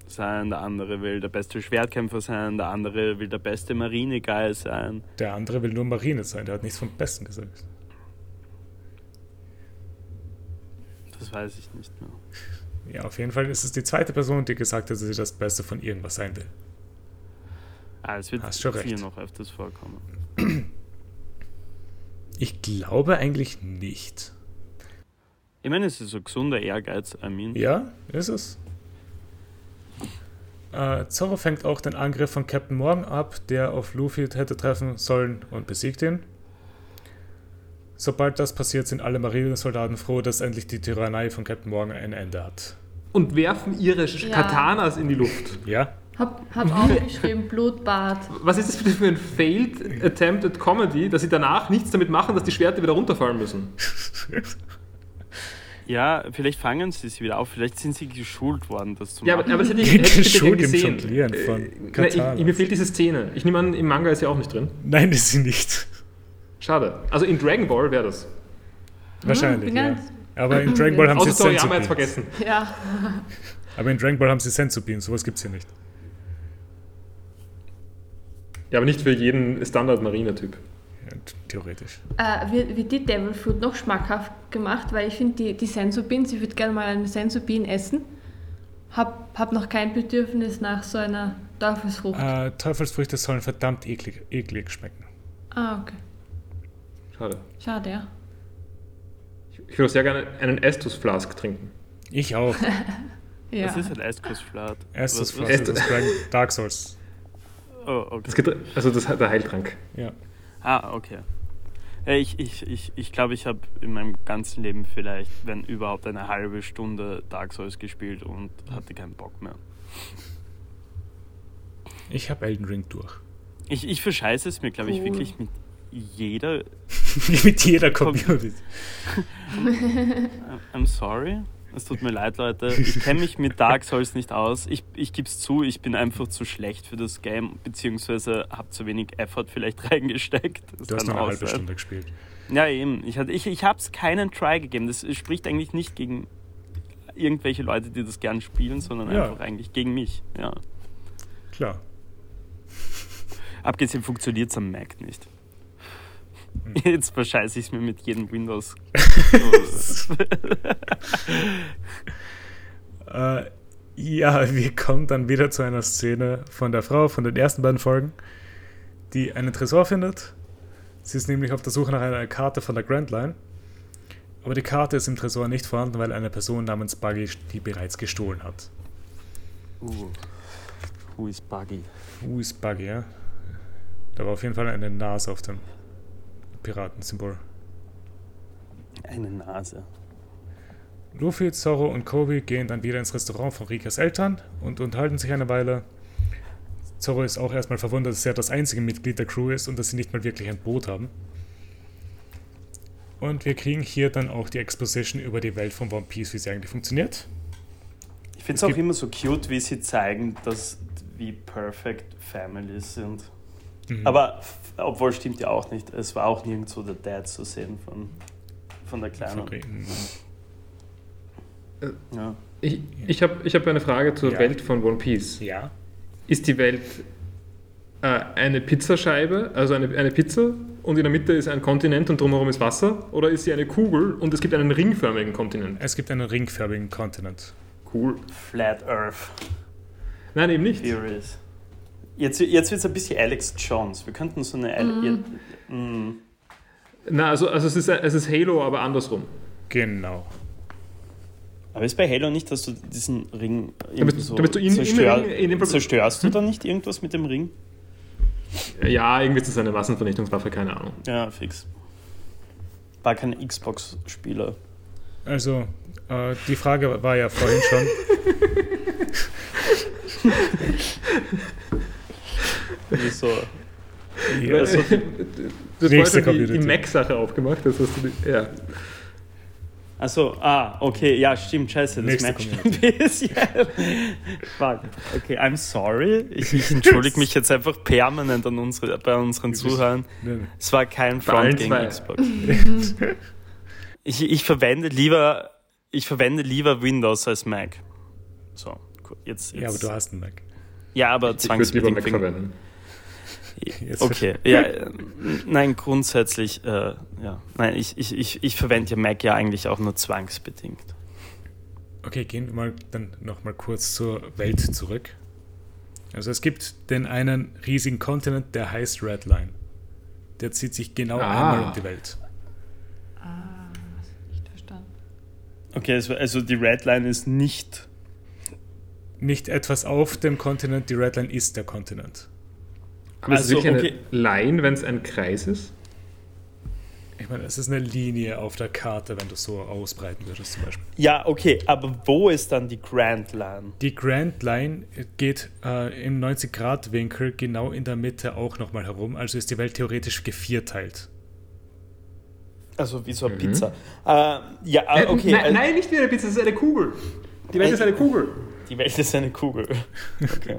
sein, der andere will der beste Schwertkämpfer sein, der andere will der beste Marineguy sein. Der andere will nur Marine sein, der hat nichts vom Besten gesagt. Das weiß ich nicht mehr. Ja, auf jeden Fall ist es die zweite Person, die gesagt hat, dass sie das Beste von irgendwas sein will. Ah, es wird Hast schon recht. noch öfters vorkommen. Ich glaube eigentlich nicht. Ich meine, es ist so gesunder Ehrgeiz, I mean. Ja, ist es. Äh, Zorro fängt auch den Angriff von Captain Morgan ab, der auf Luffy hätte treffen sollen und besiegt ihn. Sobald das passiert, sind alle Marinesoldaten froh, dass endlich die Tyrannei von Captain Morgan ein Ende hat. Und werfen ihre Ja. Katanas in die Luft. Ja? Hab, hab auch geschrieben, Blutbad. Was ist das bitte für ein failed attempt at comedy, dass sie danach nichts damit machen, dass die Schwerter wieder runterfallen müssen? Ja, vielleicht fangen sie es wieder auf, vielleicht sind sie geschult worden, das zu Ja, machen. aber, aber das hätte ich, hätte ich bitte Geschult im. Jonglieren von Äh, Katanas. ich, mir fehlt diese Szene. Ich nehme an, im Manga ist sie auch nicht drin. Nein, ist sie nicht. Schade. Also in Dragon Ball wäre das. Wahrscheinlich, bin ja. Aber in Dragon Ball haben sie Außer Toriyama Sensu jetzt vergessen. Ja. Aber in Dragon Ball haben sie Sensu Beans, sowas gibt's hier nicht. Ja, aber nicht für jeden Standard-Marine-Typ. Ja, theoretisch. Äh, wird, wird die Devil Fruit noch schmackhaft gemacht, weil ich finde die, die Sensu Beans, ich würde gerne mal eine Sensu Bean essen. Hab, hab noch kein Bedürfnis nach so einer Teufelsfrucht. Äh, Teufelsfrüchte sollen verdammt eklig, eklig schmecken. Ah, okay. Schade. Schade, ja. Ich, ich würde sehr gerne einen Estus-Flask trinken. Ich auch. ja. Was ist ein Estus Was- was- Flask des Dragon Dark Souls. Oh, okay. Das Geträ- also das, der Heiltrank. Ja. Ah, okay. Ich, ich, ich, ich glaube, ich habe in meinem ganzen Leben vielleicht, wenn überhaupt, eine halbe Stunde Dark Souls gespielt und hatte keinen Bock mehr. Ich habe Elden Ring durch. Ich, ich verscheiße es mir, glaube ich, Cool. wirklich mit jeder. Mit jeder Community. I'm sorry. Es tut mir leid, Leute. Ich kenne mich mit Dark Souls nicht aus. Ich, ich gebe es zu, ich bin einfach zu schlecht für das Game, beziehungsweise habe zu wenig Effort vielleicht reingesteckt. Das Du hast nur eine halbe. Stunde gespielt. Ja, eben. Ich, ich, ich habe es keinen Try gegeben. Das spricht eigentlich nicht gegen irgendwelche Leute, die das gern spielen, sondern Ja. einfach eigentlich gegen mich. Ja. Klar. Abgesehen funktioniert es am Mac nicht. Jetzt verscheiße ich es mir mit jedem Windows. Äh, ja, wir kommen dann wieder zu einer Szene von der Frau von den ersten beiden Folgen, die einen Tresor findet. Sie ist nämlich auf der Suche nach einer Karte von der Grand Line. Aber die Karte ist im Tresor nicht vorhanden, weil eine Person namens Buggy die bereits gestohlen hat. uh, who is Buggy? Who is Buggy, ja? Da war auf jeden Fall eine Nase auf dem Piratensymbol. Eine Nase. Luffy, Zorro und Kobe gehen dann wieder ins Restaurant von Rikas Eltern und unterhalten sich eine Weile. Zorro ist auch erstmal verwundert, dass er das einzige Mitglied der Crew ist und dass sie nicht mal wirklich ein Boot haben. Und wir kriegen hier dann auch die Exposition über die Welt von One Piece, wie sie eigentlich funktioniert. Ich finde es auch immer so cute, wie sie zeigen, dass wie perfect Families sind. Mhm. Aber, obwohl stimmt ja auch nicht, es war auch nirgendwo der Dad zu sehen von, von der Kleinen. Von Re- Ja. Ich, ich habe ich hab eine Frage zur Ja. Welt von One Piece. Ja. Ist die Welt äh, eine Pizzascheibe, also eine, eine Pizza und in der Mitte ist ein Kontinent und drumherum ist Wasser? Oder ist sie eine Kugel und es gibt einen ringförmigen Kontinent? Es gibt einen ringförmigen Kontinent. Cool. Flat Earth Nein, eben nicht. Theories. Jetzt, jetzt wird es ein bisschen Alex Jones. Wir könnten so eine. Ale- ja, mm. Na, also, also es, ist, es ist Halo, aber andersrum. Genau. Aber ist bei Halo nicht, dass du diesen Ring bist- irgendwie so da bist du in- in zerstör in dem Fall- zerstörst du dann nicht irgendwas mit dem Ring? Ja, irgendwie ist das eine Massenvernichtungswaffe, keine Ahnung. Ja, fix. War kein Xbox-Spieler. Also, äh, die Frage war ja vorhin schon. Wieso? Ja, Also, Du hast Nächste vorhin schon die, die Mac-Sache aufgemacht. Das hast du, die- ja. Also, ah, okay, ja, stimmt, scheiße, das Nächste Match stimmt bis jetzt. Fuck. Okay, I'm sorry. Ich, ich entschuldige mich jetzt einfach permanent an unsere, bei unseren Zuhörern. Es war kein Front gegen zwei. Xbox. ich, ich verwende lieber, ich verwende lieber Windows als Mac. So, jetzt, jetzt. ja, aber du hast einen Mac. Ja, aber Ich würde lieber Mac verwenden. Jetzt Okay, ja, äh, nein, grundsätzlich, äh, ja, nein, ich, ich, ich, ich verwende ja Mac ja eigentlich auch nur zwangsbedingt. Okay, gehen wir mal dann nochmal kurz zur Welt zurück. Also es gibt den einen riesigen Kontinent, der heißt Redline. Der zieht sich genau Ah. einmal um die Welt. Ah, nicht verstanden. Okay, also, also die Redline ist nicht. Nicht etwas auf dem Kontinent, die Redline ist der Kontinent. Aber ist es Also, wirklich okay. eine Line, wenn es ein Kreis ist? Ich meine, es ist eine Linie auf der Karte, wenn du so ausbreiten würdest zum Beispiel. Ja, okay, aber wo ist dann die Grand Line? Die Grand Line geht äh, im 90-Grad-Winkel genau in der Mitte auch nochmal herum, also ist die Welt theoretisch gevierteilt. Also wie so eine Mhm. Pizza. Äh, ja, ah, okay. nein, also, nein, nicht wie eine Pizza, es ist eine Kugel. Die Welt Äh, ist eine Kugel. Die Welt ist eine Kugel. Okay.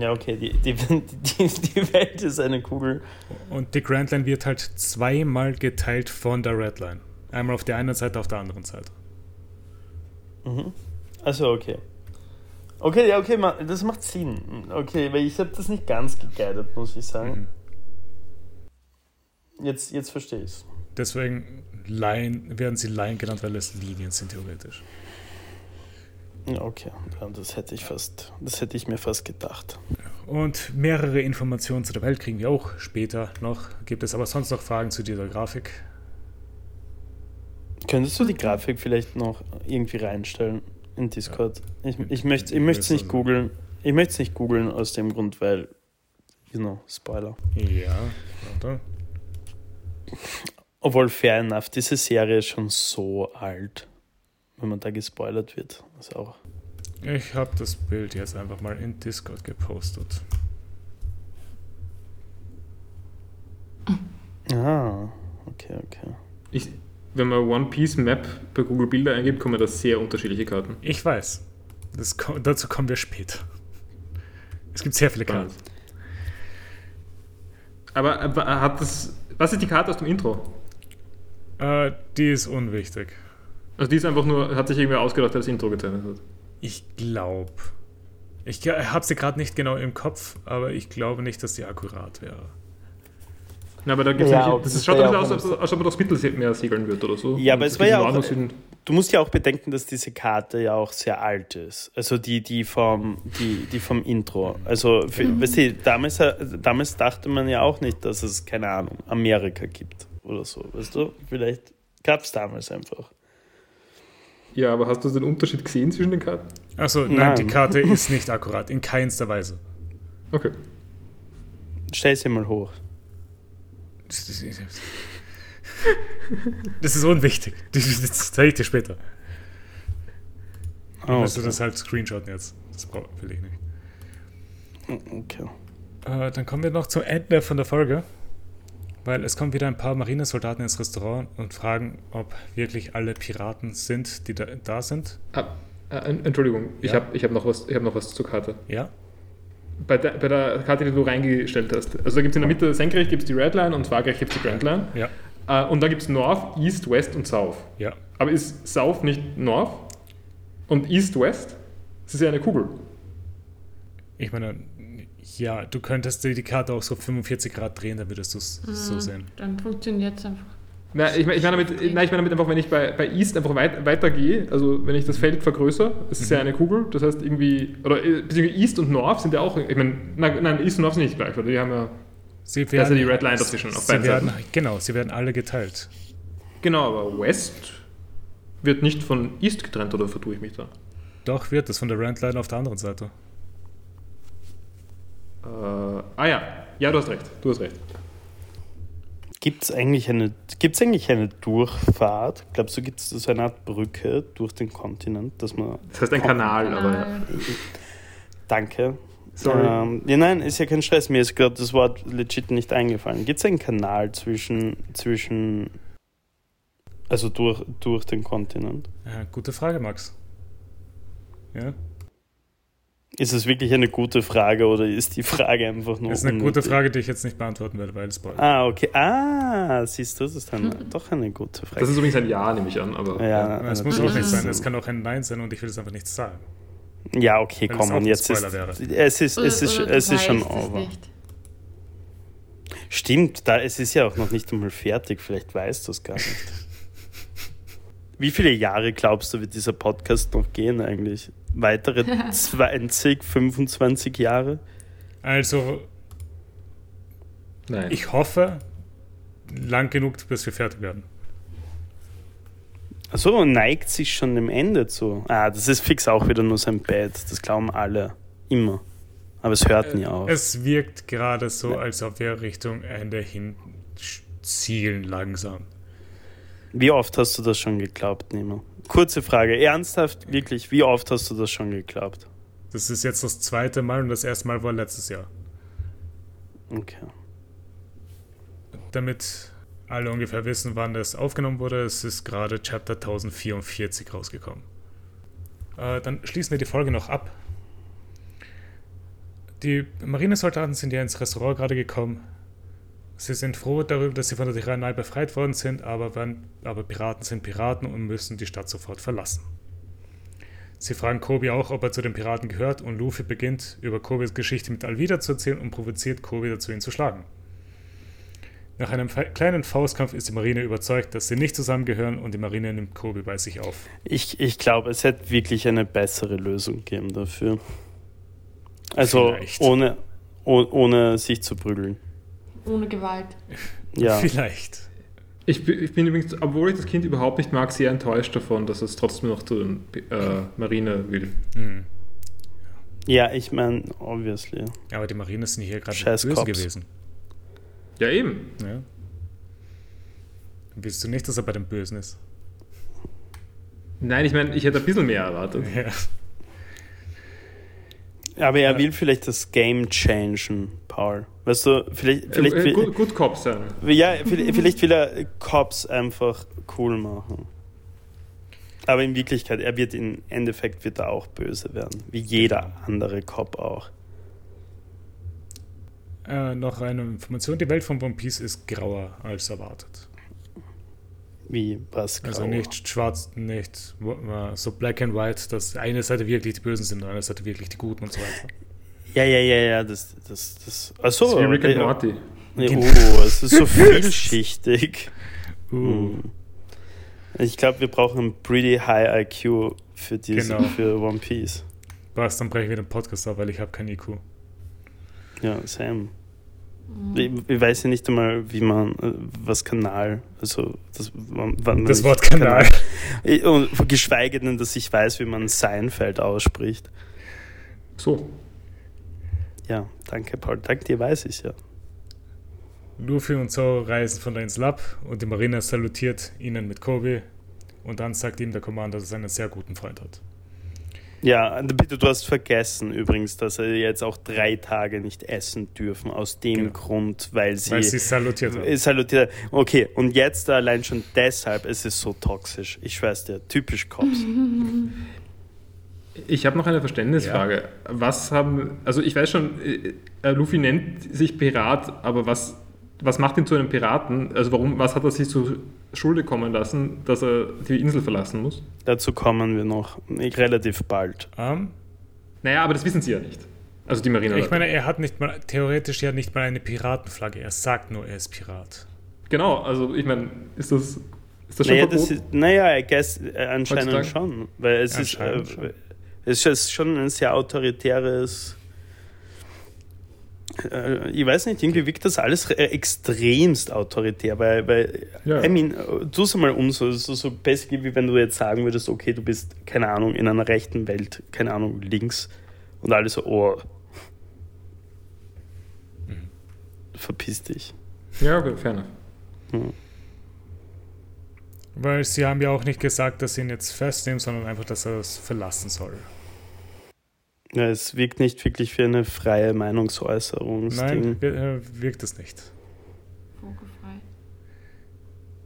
Ja, okay, die, die, die, die Welt ist eine Kugel. Und die Grand Line wird halt zweimal geteilt von der Red Line. Einmal auf der einen Seite, auf der anderen Seite. Mhm. Also okay. Okay, ja, okay, das macht Sinn. Okay, weil ich habe das nicht ganz geguidet, muss ich sagen. Mhm. Jetzt, jetzt verstehe ich es. Deswegen Line, werden sie Line genannt, weil es Linien sind theoretisch. Ja, okay, ja, das hätte ich fast, das hätte ich mir fast gedacht. Und mehrere Informationen zu der Welt kriegen wir auch später noch. Gibt es aber sonst noch Fragen zu dieser Grafik? Könntest du die Grafik vielleicht noch irgendwie reinstellen in Discord? Ich, ich möchte ich möchte es nicht googeln. Ich möchte es nicht googeln aus dem Grund, weil, you know, Spoiler. Ja, warte. Obwohl, fair enough, diese Serie ist schon so alt, wenn man da gespoilert wird. Ist auch. Ich habe das Bild jetzt einfach mal in Discord gepostet. Ah, okay, okay. Ich, wenn man One Piece Map bei Google Bilder eingibt, kommen da sehr unterschiedliche Karten. Ich weiß. Das, dazu kommen wir später. Es gibt sehr viele Karten. Aber, aber hat das. Was ist die Karte aus dem Intro? Äh, die ist unwichtig. Also die ist einfach nur, hat sich irgendwer ausgedacht, der das Intro gezeichnet hat. Ich glaube. Ich habe sie gerade nicht genau im Kopf, aber ich glaube nicht, dass die akkurat wäre. Na, aber da gibt's Ja, nämlich, das das schaut ja aus, als, als ob man durchs Mittelmeer segeln wird oder so. Ja, aber Und es war ja auch-. Du musst ja auch bedenken, dass diese Karte ja auch sehr alt ist. Also die, die, vom, die, die vom Intro. Also, für, weißt du, damals, damals dachte man ja auch nicht, dass es, keine Ahnung, Amerika gibt oder so. Weißt du? Vielleicht gab es damals einfach. Ja, aber hast du den Unterschied gesehen zwischen den Karten? Achso, nein, Nein. die Karte ist nicht akkurat, in keinster Weise. Okay. Stell sie mal hoch. Das ist, unwichtig. Das, zeige ich dir später. Ah, Musst du okay. das halt screenshotten jetzt. Das will ich nicht. okay. Äh, dann kommen wir noch zum Ende von der Folge. Weil es kommen wieder ein paar Marinesoldaten ins Restaurant und fragen, ob wirklich alle Piraten sind, die da, da sind. Ah, äh, Entschuldigung, ich Ja. habe ich hab noch, was- ich hab noch was zur Karte. Ja? Bei der, bei der Karte, die du reingestellt hast. Also da gibt es in der Mitte senkrecht gibt's die Red Line und Frankreich gibt es die Grand Line. Ja. Äh, und da gibt es North, East, West und South. Ja. Aber ist South nicht North? Und East, West? Das ist ja eine Kugel. Ich meine, ja, du könntest dir die Karte auch so 45 Grad drehen, dann würdest du es so sehen. Dann funktioniert es einfach. Nein, ich meine ich mein damit, ich mein damit einfach, wenn ich bei, bei East einfach weit, weitergehe, also wenn ich das Feld vergrößere, es ist ja eine Kugel, das heißt irgendwie, oder äh, beziehungsweise East und North sind ja auch, ich meine, nein, nein, East und North sind nicht gleich, weil die haben ja, Sie ist ja die Red Line dazwischen, auf beiden werden, Seiten. Genau, sie werden alle geteilt. genau, aber West wird nicht von East getrennt, oder vertue ich mich da? Doch wird es von der Rand Line auf der anderen Seite. Äh, ah ja, ja, du hast recht, du hast recht. Gibt es eigentlich, eine- gibt's eigentlich eine Durchfahrt? Glaubst du, gibt es so eine Art Brücke durch den Kontinent, dass man. Das heißt ein Kanal, aber ja. Danke. Sorry. Ähm, ja, nein, ist ja kein Stress. Mir ist gerade das Wort legit nicht eingefallen. Gibt es einen Kanal zwischen, zwischen also durch, durch den Kontinent? Ja, gute Frage, Max. Ja, Ist es wirklich eine gute Frage oder ist die Frage einfach nur. das ist eine gute unnötig? Frage, die ich jetzt nicht beantworten werde, weil es Spoiler. Ah, okay. Ah, siehst du, das ist dann doch eine gute Frage. Das ist übrigens ein Ja, nehme ich an, aber. ja, Es muss auch nicht sein, es kann auch ein Nein sein und ich will es einfach nicht sagen. Ja, okay, Weil komm, und ein jetzt ist, Spoiler wäre. es ist, Oder, es ist, oder es ist schon over. Nicht. Stimmt, da, es ist ja auch noch nicht einmal fertig, vielleicht weißt du es gar nicht. Wie viele Jahre glaubst du, wird dieser Podcast noch gehen eigentlich? Weitere 20, 25 Jahre? Also, Nein. ich hoffe, lang genug, bis wir fertig werden. Achso, neigt sich schon dem Ende zu. Ah, das ist fix auch wieder nur sein Bad. Das glauben alle. Immer. Aber es hört nie auf. Es wirkt gerade so, als ob wir Richtung Ende hin zielen langsam. Wie oft hast du das schon geglaubt, Nemo? Kurze Frage, ernsthaft, wirklich, wie oft hast du das schon geglaubt? Das ist jetzt das zweite Mal und das erste Mal war letztes Jahr. Okay. Damit alle ungefähr wissen, wann das aufgenommen wurde, es ist gerade Chapter 1044 rausgekommen. Äh, dann schließen wir die Folge noch ab. Die Marinesoldaten sind ja ins Restaurant gerade gekommen. Sie sind froh darüber, dass sie von der Tyrannei befreit worden sind, aber, wenn, aber Piraten sind Piraten und müssen die Stadt sofort verlassen. Sie fragen Kobi auch, ob er zu den Piraten gehört und Luffy beginnt, über Kobis Geschichte mit Alvida zu erzählen und provoziert Kobi dazu, ihn zu schlagen. Nach einem kleinen Faustkampf ist die Marine überzeugt, dass sie nicht zusammengehören und die Marine nimmt Kobi bei sich auf. Ich, ich glaube, es hätte wirklich eine bessere Lösung gegeben dafür. Also Vielleicht. ohne, oh, ohne sich zu prügeln. Ohne Gewalt. Ja. Vielleicht. Ich, bin- ich bin übrigens, obwohl ich das Kind überhaupt nicht mag, sehr enttäuscht davon, dass es trotzdem noch zu den äh, Marine will. Hm. ja, ich meine, obviously. Aber die Marine sind hier gerade böse Cops. gewesen. Ja, eben. Ja. Willst du nicht, dass er bei den Bösen ist? Nein, ich meine, ich hätte ein bisschen mehr erwartet. Ja. Aber er will vielleicht das Game changen, Paul. Weißt du, vielleicht, vielleicht, äh, will, gut, gut Cop sein. ja, vielleicht, vielleicht will er Cops einfach cool machen. Aber in Wirklichkeit, er wird im Endeffekt wird er auch böse werden. Wie jeder andere Cop auch. Äh, noch eine Information: Die Welt von One Piece ist grauer als erwartet. Wie was Also grau. nicht schwarz, nicht äh, so black and white, dass eine Seite wirklich die Bösen sind und eine Seite wirklich die Guten und so weiter. Ja, ja, ja, ja, das, das, das. Achso. Das ist wie Rick and Morty. ja, oh, es ist so vielschichtig. Uh, Hm. Ich glaube, wir brauchen ein pretty high IQ für diese, Genau. für One Piece. Was, dann breche ich wieder den Podcast ab, weil ich habe kein IQ. Ja, Sam. Ich, ich weiß ja nicht einmal, wie man, äh, was Kanal, also das, wann, Das Wort Kanal. Ich- Und geschweige denn, dass ich weiß, wie man Seinfeld ausspricht. So. Ja, danke, Paul. Dank dir weiß ich ja. Luffy und Zoro reisen von der Insel ab und die Marine salutiert ihnen mit Kobe und dann sagt ihm der Commander, dass er einen sehr guten Freund hat. Ja, bitte, du hast vergessen übrigens, dass er jetzt auch drei Tage nicht essen dürfen, aus dem Genau. Grund, weil sie. Weil sie salutiert haben. Salutiert. Okay, und jetzt allein schon deshalb, es ist so toxisch. Ich schwör's dir, typisch Cops. Ich habe noch eine Verständnisfrage. Was haben, also ich weiß schon, äh, äh, Luffy nennt sich Pirat, aber was, was macht ihn zu einem Piraten? Also warum, was hat er sich zu Schulde kommen lassen, dass er die Insel verlassen muss? Dazu kommen wir noch relativ bald. Ähm, Naja, aber das wissen sie ja nicht. Also die Marine. ich meine, er hat nicht mal, theoretisch ja nicht mal eine Piratenflagge. Er sagt nur, er ist Pirat. genau, also ich meine, ist das, ist das schon Naja, das verboten? ist, naja, I guess, äh, anscheinend Heutzutage? schon. Weil es ist, äh, Anscheinend schon. Es ist schon ein sehr autoritäres. Äh, ich weiß nicht, irgendwie wirkt das alles äh, extremst autoritär, weil, weil Ja. I mean, äh, tu es mal um, so, so, so basically, wie wenn du jetzt sagen würdest, okay, du bist, keine Ahnung, in einer rechten Welt, keine Ahnung, links und alle so, oh. Verpiss dich. Ja, okay, fair enough. Weil sie haben ja auch nicht gesagt, dass sie ihn jetzt festnehmen, sondern einfach, dass er es verlassen soll. Ja, es wirkt nicht wirklich wie eine freie Meinungsäußerung. Nein, äh, wirkt es nicht. Vogelfrei.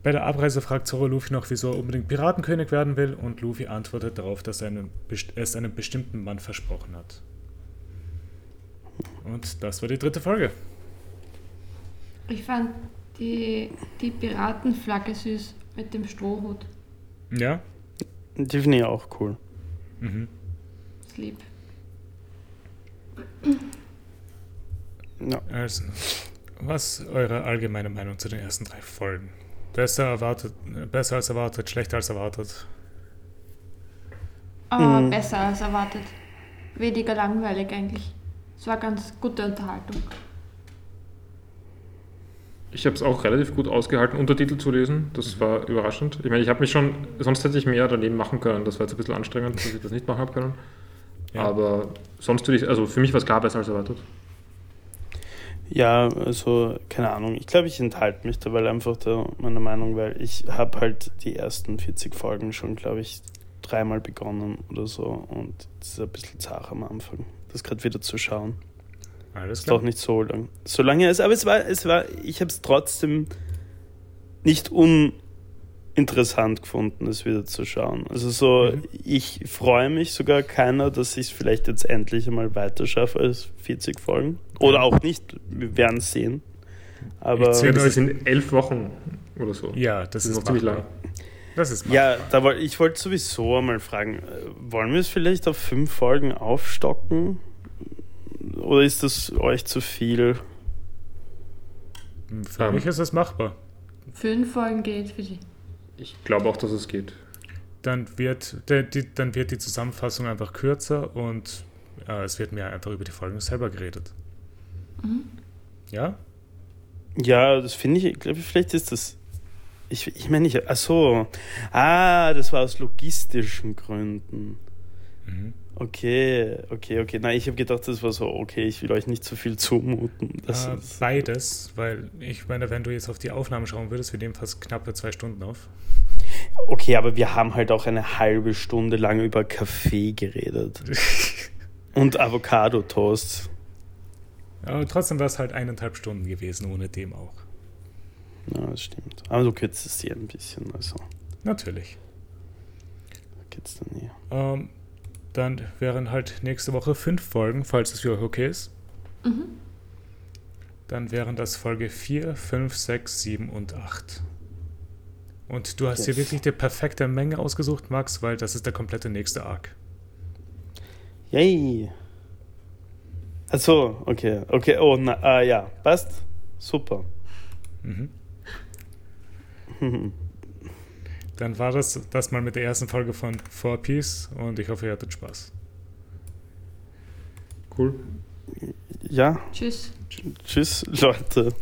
Bei der Abreise fragt Zoro Luffy noch, wieso er unbedingt Piratenkönig werden will, und Luffy antwortet darauf, dass er es einem bestimmten Mann versprochen hat. Und das war die dritte Folge. Ich fand die, die Piratenflagge süß mit dem Strohhut. Ja? Die finde ich auch cool. Mhm. Lieb. Ja. Also, was ist eure allgemeine Meinung zu den ersten drei Folgen? Besser erwartet, besser als erwartet, schlechter als erwartet. Aber Mhm. besser als erwartet. Weniger langweilig eigentlich. Es war ganz gute Unterhaltung. Ich habe es auch relativ gut ausgehalten, Untertitel zu lesen. Das war überraschend. Ich meine, ich habe mich schon, sonst hätte ich mehr daneben machen können. Das war jetzt ein bisschen anstrengend, dass ich das nicht machen habe können. Ja. Aber sonst würde ich, also für mich war es klar besser als erwartet. Ja, also keine Ahnung. Ich glaube, ich enthalte mich da, weil einfach der, meiner Meinung, weil ich habe halt die ersten 40 Folgen schon, glaube ich, dreimal begonnen oder so und es ist ein bisschen zart am Anfang, das gerade wieder zu schauen. Alles Ist klar. doch nicht so lang. So lange ist, aber es war, es war, ich habe es trotzdem nicht uninteressant gefunden, es wieder zu schauen. Also so, Mhm. ich freue mich sogar keiner, dass ich es vielleicht jetzt endlich einmal weiter schaffe als 40 Folgen. Oder auch nicht, wir werden es sehen. Aber Ich Das sind elf Wochen oder so. Ja, das, Das ist noch ziemlich lang. Das ist machbar. ja, da woll, ich wollte sowieso einmal fragen, äh, wollen wir es vielleicht auf fünf Folgen aufstocken? Oder ist das euch zu viel? Für Ähm. mich ist es machbar. Fünf Folgen geht für die. Ich glaube auch, dass es geht. Dann wird, der, die, dann wird die Zusammenfassung einfach kürzer und äh, es wird mehr einfach über die Folgen selber geredet. Ja? Ja, das finde ich, ich glaube, vielleicht ist das. Ich, ich meine, ich. Ach so. Ah, das war aus logistischen Gründen. Mhm. Okay, okay, okay. Nein, ich habe gedacht, das war so, okay, ich will euch nicht zu viel zumuten. Äh, beides, weil ich meine, wenn du jetzt auf die Aufnahmen schauen würdest, wir nehmen fast knappe zwei Stunden auf. okay, aber wir haben halt auch eine halbe Stunde lang über Kaffee geredet. Und Avocado-Toast. Aber trotzdem war es halt eineinhalb Stunden gewesen, ohne dem auch. Ja, das stimmt. Aber du kürzt es dir ein bisschen, also Natürlich. geht's dann eh. Ähm, dann wären halt nächste Woche fünf Folgen, falls es für euch okay ist. Mhm. Dann wären das Folge 4, 5, 6, 7 und 8. Und du hast hier wirklich die perfekte Menge ausgesucht, Max, weil das ist der komplette nächste Arc. Yay. Ach so, okay, okay, oh, na, ah, ja, passt. Super. Mhm. Dann war das das mal mit der ersten Folge von 4Piece und ich hoffe, ihr hattet Spaß. Cool. Ja, Tschüss. tschüss, Leute.